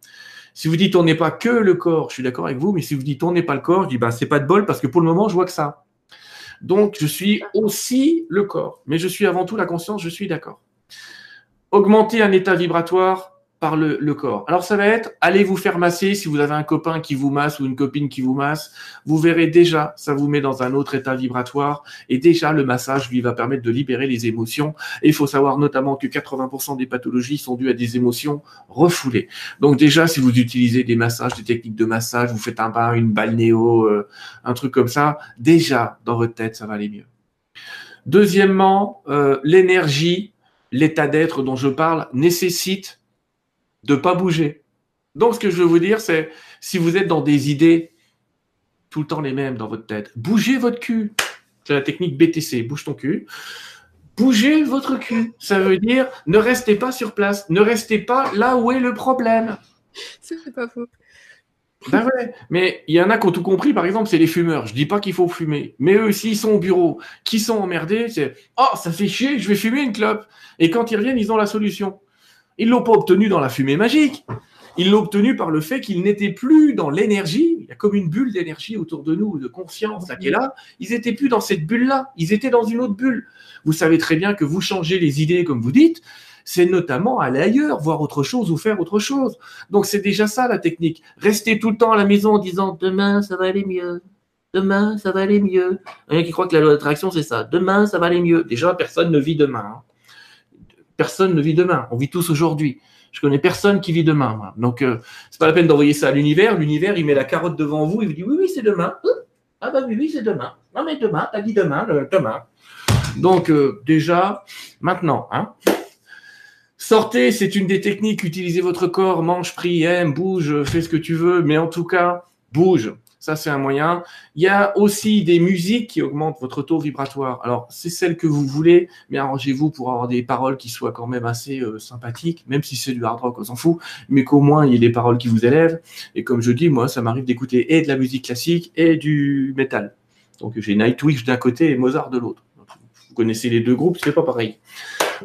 Si vous dites on n'est pas que le corps, je suis d'accord avec vous, mais si vous dites on n'est pas le corps, je dis bah c'est pas de bol parce que pour le moment, je vois que ça. Donc, je suis aussi le corps, mais je suis avant tout la conscience, je suis d'accord. Augmenter un état vibratoire, par le, corps. Alors ça va être, allez vous faire masser si vous avez un copain qui vous masse ou une copine qui vous masse. Vous verrez déjà, ça vous met dans un autre état vibratoire et déjà le massage lui va permettre de libérer les émotions. Et il faut savoir notamment que 80% des pathologies sont dues à des émotions refoulées. Donc déjà, si vous utilisez des massages, des techniques de massage, vous faites un bain, une balnéo, euh, un truc comme ça, déjà dans votre tête, ça va aller mieux. Deuxièmement, euh, l'énergie, l'état d'être dont je parle nécessite de pas bouger. Donc, ce que je veux vous dire, c'est si vous êtes dans des idées tout le temps les mêmes dans votre tête. Bougez votre cul. C'est la technique BTC. Bouge ton cul. Bougez votre cul. Ça veut dire ne restez pas sur place. Ne restez pas là où est le problème. C'est pas faux. Ben ouais, mais il y en a qui ont tout compris, par exemple, c'est les fumeurs. Je dis pas qu'il faut fumer, mais eux aussi, ils sont au bureau, qui sont emmerdés, c'est oh ça fait chier, je vais fumer une clope. Et quand ils reviennent, ils ont la solution. Ils l'ont pas obtenu dans la fumée magique. Ils l'ont obtenu par le fait qu'ils n'étaient plus dans l'énergie. Il y a comme une bulle d'énergie autour de nous, de conscience là, qui est là. Ils étaient plus dans cette bulle-là. Ils étaient dans une autre bulle. Vous savez très bien que vous changez les idées, comme vous dites c'est notamment aller ailleurs, voir autre chose ou faire autre chose. Donc c'est déjà ça la technique. Rester tout le temps à la maison en disant demain ça va aller mieux. Demain, ça va aller mieux. Rien qui croit que la loi d'attraction, c'est ça. Demain, ça va aller mieux. Déjà, personne ne vit demain. Hein. Personne ne vit demain. On vit tous aujourd'hui. Je connais personne qui vit demain. Donc, euh, c'est pas la peine d'envoyer ça à l'univers. L'univers, il met la carotte devant vous. Il vous dit oui, oui, c'est demain. Ah bah oui, oui, c'est demain. Non mais demain, t'as dit demain, demain. Donc euh, déjà, maintenant, hein, Sortez, c'est une des techniques. Utilisez votre corps, mange, prie, aime, bouge, fais ce que tu veux, mais en tout cas, bouge. Ça, c'est un moyen. Il y a aussi des musiques qui augmentent votre taux vibratoire. Alors, c'est celle que vous voulez, mais arrangez-vous pour avoir des paroles qui soient quand même assez euh, sympathiques, même si c'est du hard rock, on s'en fout, mais qu'au moins il y ait des paroles qui vous élèvent. Et comme je dis, moi, ça m'arrive d'écouter et de la musique classique et du métal. Donc, j'ai Nightwish d'un côté et Mozart de l'autre. Vous connaissez les deux groupes, c'est pas pareil.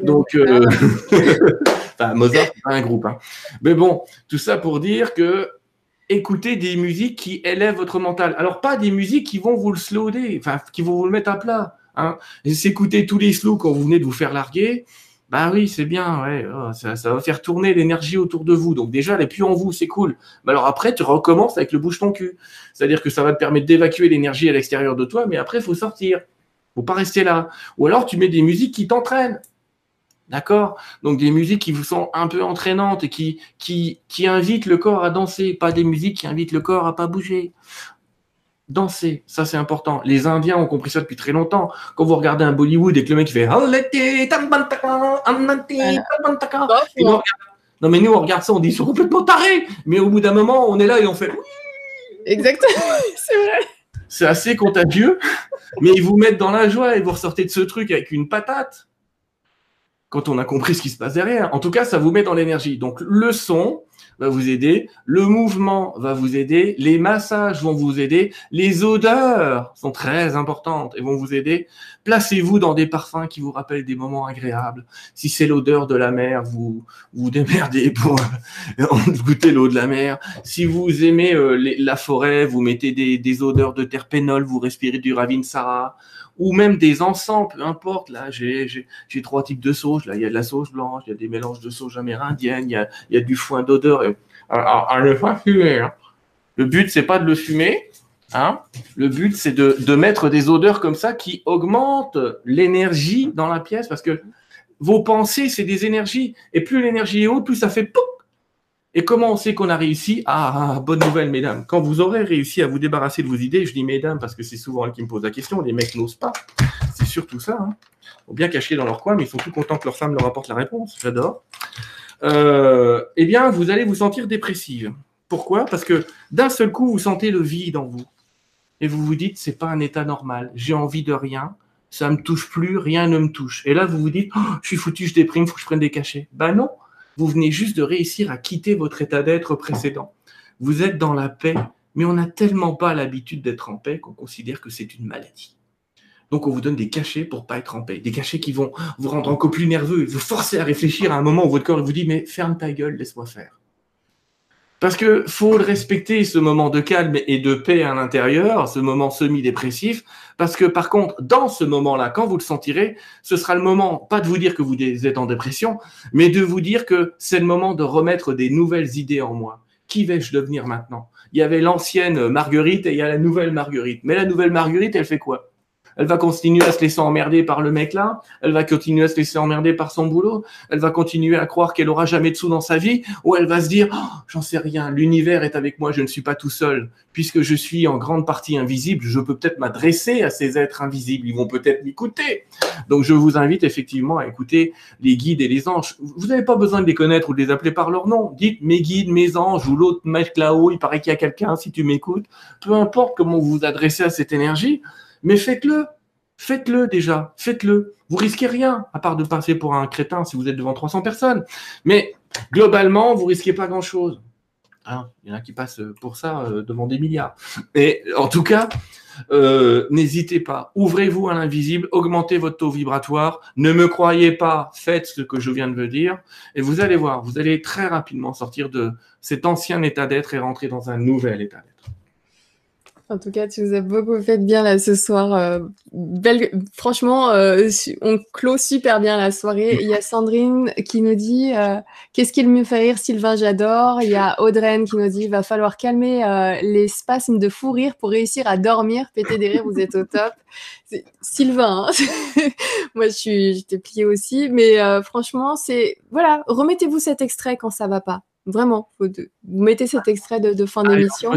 Donc, euh, enfin, Mozart, c'est pas un groupe. Hein. Mais bon, tout ça pour dire que écoutez des musiques qui élèvent votre mental. Alors, pas des musiques qui vont vous le slower, enfin, qui vont vous le mettre à plat. Hein. S'écouter tous les slows quand vous venez de vous faire larguer, bah oui, c'est bien, ouais, oh, ça, va faire tourner l'énergie autour de vous. Donc déjà, elle n'est plus en vous, c'est cool. Mais alors après, tu recommences avec le bouche ton cul. C'est-à-dire que ça va te permettre d'évacuer l'énergie à l'extérieur de toi, mais après, il faut sortir. faut pas rester là. Ou alors, tu mets des musiques qui t'entraînent. D'accord? Donc des musiques qui vous sont un peu entraînantes et qui, qui, qui invitent le corps à danser, pas des musiques qui invitent le corps à pas bouger. Danser, ça c'est important. Les Indiens ont compris ça depuis très longtemps. Quand vous regardez un Bollywood et que le mec fait non mais nous on regarde ça, on dit ils sont complètement tarés. Mais au bout d'un moment, on est là et on fait Exactement, c'est vrai. C'est assez contagieux, mais ils vous mettent dans la joie et vous ressortez de ce truc avec une patate quand on a compris ce qui se passe derrière. En tout cas, ça vous met dans l'énergie. Donc, le son va vous aider, le mouvement va vous aider, les massages vont vous aider, les odeurs sont très importantes et vont vous aider. Placez-vous dans des parfums qui vous rappellent des moments agréables. Si c'est l'odeur de la mer, vous vous démerdez pour goûter l'eau de la mer. Si vous aimez euh, la forêt, vous mettez des, odeurs de terpénol, vous respirez du ravinsara ou même des ensembles, peu importe. Là, j'ai trois types de sauge. Là, il y a de la sauge blanche, il y a des mélanges de sauge amérindienne, il y a, il y a du foin d'odeur. Alors, ne pas fumer. Hein. Le but, c'est pas de le fumer. Hein. Le but, c'est de, de mettre des odeurs comme ça qui augmentent l'énergie dans la pièce parce que vos pensées, c'est des énergies. Et plus l'énergie est haute, plus ça fait pouf et comment on sait qu'on a réussi? Ah, ah, bonne nouvelle, mesdames. Quand vous aurez réussi à vous débarrasser de vos idées, je dis mesdames parce que c'est souvent elles qui me posent la question, les mecs n'osent pas. C'est surtout ça. Hein. Ils bien cachés dans leur coin, mais ils sont tout contents que leur femme leur apporte la réponse. J'adore. Euh, eh bien, vous allez vous sentir dépressive. Pourquoi? Parce que d'un seul coup, vous sentez le vide en vous. Et vous vous dites, c'est pas un état normal. J'ai envie de rien. Ça me touche plus. Rien ne me touche. Et là, vous vous dites, oh, je suis foutu, je déprime, faut que je prenne des cachets. Ben non. Vous venez juste de réussir à quitter votre état d'être précédent. Vous êtes dans la paix, mais on n'a tellement pas l'habitude d'être en paix qu'on considère que c'est une maladie. Donc on vous donne des cachets pour pas être en paix, des cachets qui vont vous rendre encore plus nerveux, vous forcer à réfléchir à un moment où votre corps vous dit mais ferme ta gueule, laisse-moi faire. Parce que faut respecter ce moment de calme et de paix à l'intérieur, ce moment semi-dépressif, parce que par contre, dans ce moment-là, quand vous le sentirez, ce sera le moment, pas de vous dire que vous êtes en dépression, mais de vous dire que c'est le moment de remettre des nouvelles idées en moi. Qui vais-je devenir maintenant? Il y avait l'ancienne Marguerite et il y a la nouvelle Marguerite. Mais la nouvelle Marguerite, elle fait quoi? Elle va continuer à se laisser emmerder par le mec là. Elle va continuer à se laisser emmerder par son boulot. Elle va continuer à croire qu'elle aura jamais de sous dans sa vie. Ou elle va se dire, oh, j'en sais rien, l'univers est avec moi, je ne suis pas tout seul. Puisque je suis en grande partie invisible, je peux peut-être m'adresser à ces êtres invisibles. Ils vont peut-être m'écouter. Donc je vous invite effectivement à écouter les guides et les anges. Vous n'avez pas besoin de les connaître ou de les appeler par leur nom. Dites mes guides, mes anges ou l'autre mec là-haut, il paraît qu'il y a quelqu'un si tu m'écoutes. Peu importe comment vous vous adressez à cette énergie, mais faites-le. Faites-le déjà, faites-le. Vous risquez rien, à part de passer pour un crétin si vous êtes devant 300 personnes. Mais globalement, vous risquez pas grand-chose. Hein, il y en a qui passent pour ça euh, devant des milliards. Et en tout cas, euh, n'hésitez pas. Ouvrez-vous à l'invisible, augmentez votre taux vibratoire. Ne me croyez pas, faites ce que je viens de vous dire. Et vous allez voir, vous allez très rapidement sortir de cet ancien état d'être et rentrer dans un nouvel état d'être. En tout cas, tu nous as beaucoup fait bien là ce soir. Euh, belle... Franchement, euh, on clôt super bien la soirée. Il y a Sandrine qui nous dit euh, Qu'est-ce qu'il me fait rire, Sylvain, j'adore. Il y a Audreyne qui nous dit Il va falloir calmer les spasmes de fou rire pour réussir à dormir. Péter des rires, vous êtes au top. Sylvain, hein. moi je suis, j'étais pliée aussi. Mais franchement, c'est. Voilà, remettez-vous cet extrait quand ça va pas. Vraiment, vous mettez cet extrait de, de fin d'émission.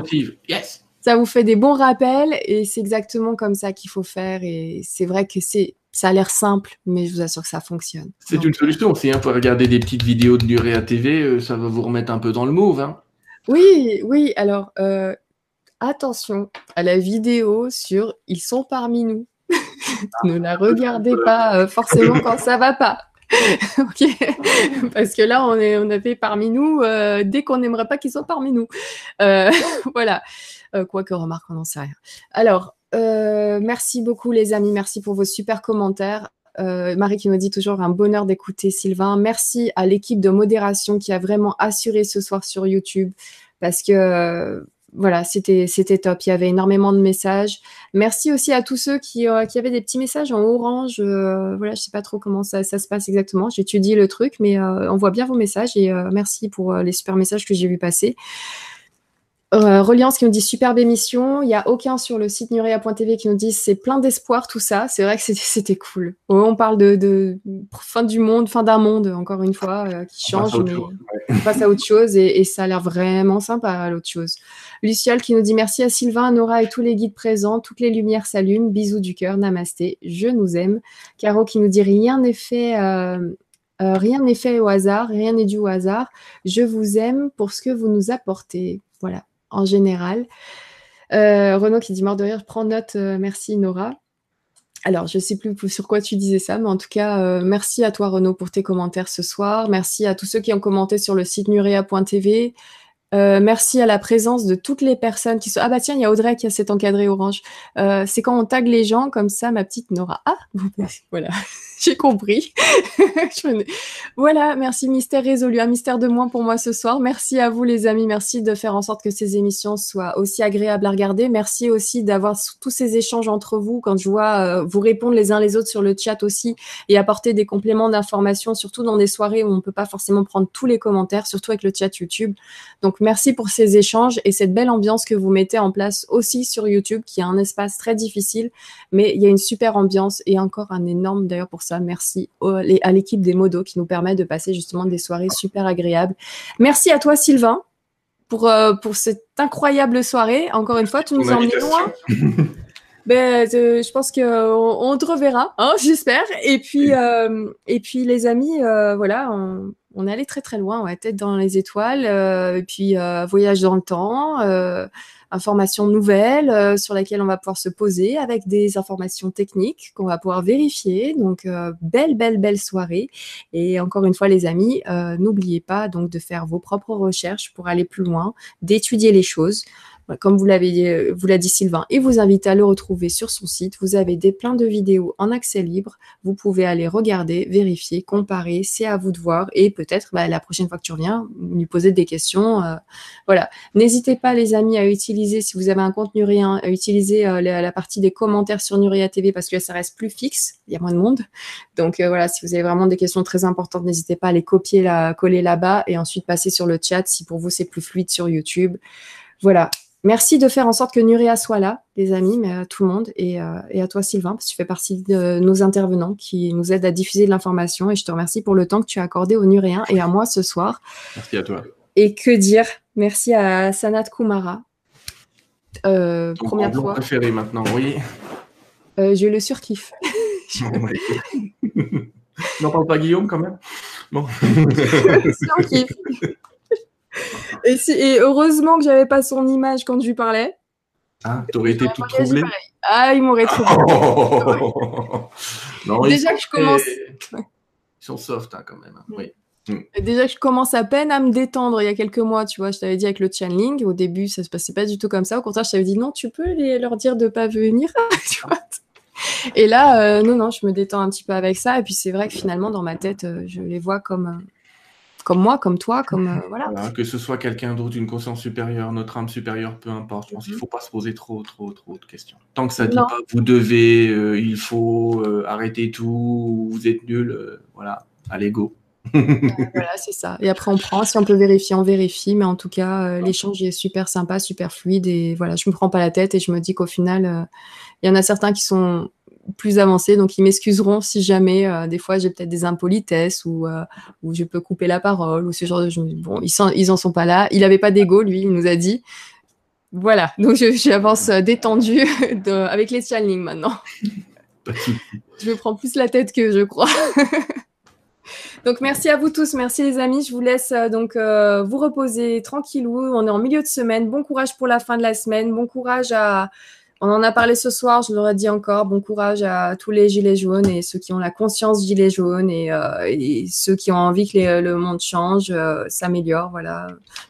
Yes ça vous fait des bons rappels et c'est exactement comme ça qu'il faut faire. Et c'est vrai que c'est ça a l'air simple, mais je vous assure que ça fonctionne. C'est une solution aussi. Hein, pour regarder des petites vidéos de Nurea TV, euh, ça va vous remettre un peu dans le move. Hein. Oui, oui. Alors, euh, attention à la vidéo sur Ils sont parmi nous. ne la regardez pas euh, forcément quand ça va pas. ok, parce que là on est, on a fait parmi nous dès qu'on n'aimerait pas qu'ils soient parmi nous. voilà. Euh, quoique, remarque, on n'en sait rien. Alors, euh, merci beaucoup les amis, merci pour vos super commentaires. Euh, Marie qui nous dit toujours un bonheur d'écouter Sylvain. Merci à l'équipe de modération qui a vraiment assuré ce soir sur YouTube parce que voilà, c'était c'était top. Il y avait énormément de messages. Merci aussi à tous ceux qui, qui avaient des petits messages en orange. voilà, je sais pas trop comment ça, ça se passe exactement. J'étudie le truc, mais on voit bien vos messages et merci pour les super messages que j'ai vu passer. Euh, Reliance qui nous dit superbe émission. Il n'y a aucun sur le site nurea.tv qui nous dit c'est plein d'espoir tout ça. C'est vrai que c'était cool. On parle de, fin du monde, fin d'un monde, encore une fois, euh, qui change, mais on passe à autre chose et, ça a l'air vraiment sympa à l'autre chose. Luciole qui nous dit merci à Sylvain, Nora et tous les guides présents. Toutes les lumières s'allument. Bisous du cœur, namasté. Je nous aime. Caro qui nous dit rien n'est fait. Euh, rien n'est fait au hasard, rien n'est dû au hasard. Je vous aime pour ce que vous nous apportez. Voilà en général. Euh, Renaud qui dit mort de rire, prends note, euh, merci Nora. Alors, je ne sais plus sur quoi tu disais ça, mais en tout cas, euh, merci à toi Renaud pour tes commentaires ce soir. Merci à tous ceux qui ont commenté sur le site nurea.tv. merci à la présence de toutes les personnes qui sont. Ah bah tiens, il y a Audrey qui a cet encadré orange. c'est quand on tag les gens comme ça, ma petite Nora. Ah, voilà. J'ai compris. voilà, merci Mystère résolu. Un mystère de moins pour moi ce soir. Merci à vous les amis. Merci de faire en sorte que ces émissions soient aussi agréables à regarder. Merci aussi d'avoir tous ces échanges entre vous. Quand je vois euh, vous répondre les uns les autres sur le chat aussi et apporter des compléments d'information, surtout dans des soirées où on ne peut pas forcément prendre tous les commentaires, surtout avec le chat YouTube. Donc merci pour ces échanges et cette belle ambiance que vous mettez en place aussi sur YouTube, qui est un espace très difficile, mais il y a une super ambiance et encore un énorme d'ailleurs pour Merci à l'équipe des modos qui nous permet de passer justement des soirées super agréables. Merci à toi, Sylvain, pour, euh, pour cette incroyable soirée. Encore une fois, tu nous emmenes loin. ben, euh, je pense qu'on on te reverra, hein, j'espère. Et puis, euh, et puis, les amis, voilà, on, on, est allé très très loin, ouais, tête dans les étoiles, et puis voyage dans le temps informations nouvelles euh, sur lesquelles on va pouvoir se poser avec des informations techniques qu'on va pouvoir vérifier. Donc, euh, belle, belle, belle soirée. Et encore une fois, les amis, euh, n'oubliez pas donc de faire vos propres recherches pour aller plus loin, d'étudier les choses comme vous l'avez euh, vous l'a dit Sylvain, et vous invite à le retrouver sur son site. Vous avez des plein de vidéos en accès libre. Vous pouvez aller regarder, vérifier, comparer. C'est à vous de voir. Et peut-être bah, la prochaine fois que tu reviens, lui poser des questions. Euh, voilà. N'hésitez pas, les amis, à utiliser, si vous avez un contenu rien, à utiliser euh, la, partie des commentaires sur Nuria TV parce que là, ça reste plus fixe. Il y a moins de monde. Donc voilà, si vous avez vraiment des questions très importantes, n'hésitez pas à les copier, la, coller là-bas et ensuite passer sur le chat si pour vous c'est plus fluide sur YouTube. Voilà, Merci de faire en sorte que Nuria soit là, les amis, mais à tout le monde et, euh, et, à toi Sylvain, parce que tu fais partie de nos intervenants qui nous aident à diffuser de l'information et je te remercie pour le temps que tu as accordé aux Nuréens et à moi ce soir. Merci à toi. Et que dire? Merci à Sanat Kumara. Euh, première fois. préféré maintenant, oui. Euh, je le surkiffe. N'en parle pas Guillaume quand même? Bon. surkiffe. Et, heureusement que j'avais pas son image quand je lui parlais. Ah, t'aurais été tout troublé Ah, il m'aurait troublé. Déjà que je commence. Ils sont soft hein, quand même. Hein. Oui. Mm. Déjà que je commence à peine à me détendre il y a quelques mois, tu vois, je t'avais dit avec le channeling, au début ça se passait pas du tout comme ça, au contraire je t'avais dit non, tu peux leur dire de pas venir, Et là, euh, non, non, je me détends un petit peu avec ça, et puis c'est vrai que finalement dans ma tête, euh, je les vois comme, euh, comme moi, comme toi, comme voilà. Que ce soit quelqu'un d'autre, une conscience supérieure, notre âme supérieure, peu importe, je pense qu'il mhm. faut pas se poser trop, trop, trop de questions. Tant que ça dit pas vous devez, il faut arrêter tout, vous êtes nul, voilà, allez go. voilà, c'est ça. Et après, on prend. Si on peut vérifier, on vérifie. Mais en tout cas, euh, l'échange est super sympa, super fluide. Et voilà, je me prends pas la tête et je me dis qu'au final, euh, il y en a certains qui sont plus avancés, donc ils m'excuseront si jamais euh, des fois j'ai peut-être des impolitesses ou, ou je peux couper la parole ou ce genre de choses. Bon, ils, sont, ils en sont pas là. Il avait pas d'ego, lui, il nous a dit. Voilà, donc j'avance détendu avec les channelings maintenant. je me prends plus la tête que je crois. Donc merci à vous tous, merci les amis. Je vous laisse euh, donc euh, vous reposer tranquillou. On est en milieu de semaine. Bon courage pour la fin de la semaine. Bon courage à on en a parlé ce soir, je l'aurais dit encore. Bon courage à tous les gilets jaunes et ceux qui ont la conscience gilets jaunes et, euh, ceux qui ont envie que le monde change, euh, s'améliore. Voilà.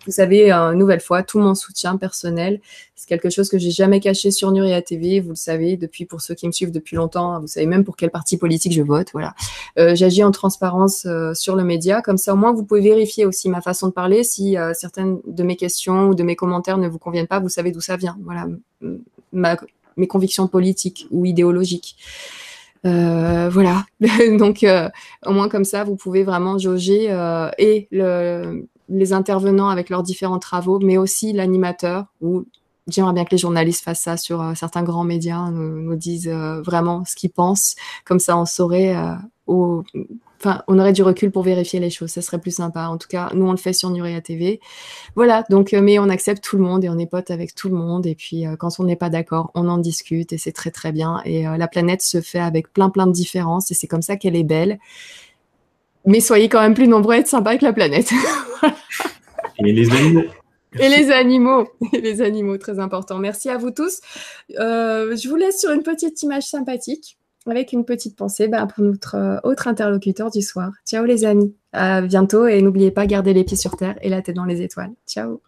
Vous savez, une nouvelle fois, tout mon soutien personnel. C'est quelque chose que j'ai jamais caché sur Nuria TV. Vous le savez, depuis pour ceux qui me suivent depuis longtemps, vous savez même pour quel parti politique je vote. Voilà. Euh, J'agis en transparence euh, sur le média. Comme ça, au moins, vous pouvez vérifier aussi ma façon de parler. Si certaines de mes questions ou de mes commentaires ne vous conviennent pas, vous savez d'où ça vient. Voilà mes convictions politiques ou idéologiques. Euh, voilà. Donc, euh, au moins comme ça, vous pouvez vraiment jauger euh, et le, les intervenants avec leurs différents travaux, mais aussi l'animateur ou j'aimerais bien que les journalistes fassent ça sur certains grands médias, nous, nous disent vraiment ce qu'ils pensent. Comme ça, on saurait au, Enfin, on aurait du recul pour vérifier les choses, ça serait plus sympa. En tout cas, nous, on le fait sur Nuria TV. Voilà, donc, euh, mais on accepte tout le monde et on est potes avec tout le monde. Et puis, euh, quand on n'est pas d'accord, on en discute et c'est très, très bien. Et euh, la planète se fait avec plein, plein de différences et c'est comme ça qu'elle est belle. Mais soyez quand même plus nombreux à être sympas avec la planète. et les animaux. Et les animaux, et les animaux, très important. Merci à vous tous. je vous laisse sur une petite image sympathique avec une petite pensée bah, pour notre euh, autre interlocuteur du soir. Ciao les amis, à bientôt et n'oubliez pas, garder les pieds sur terre et la tête dans les étoiles. Ciao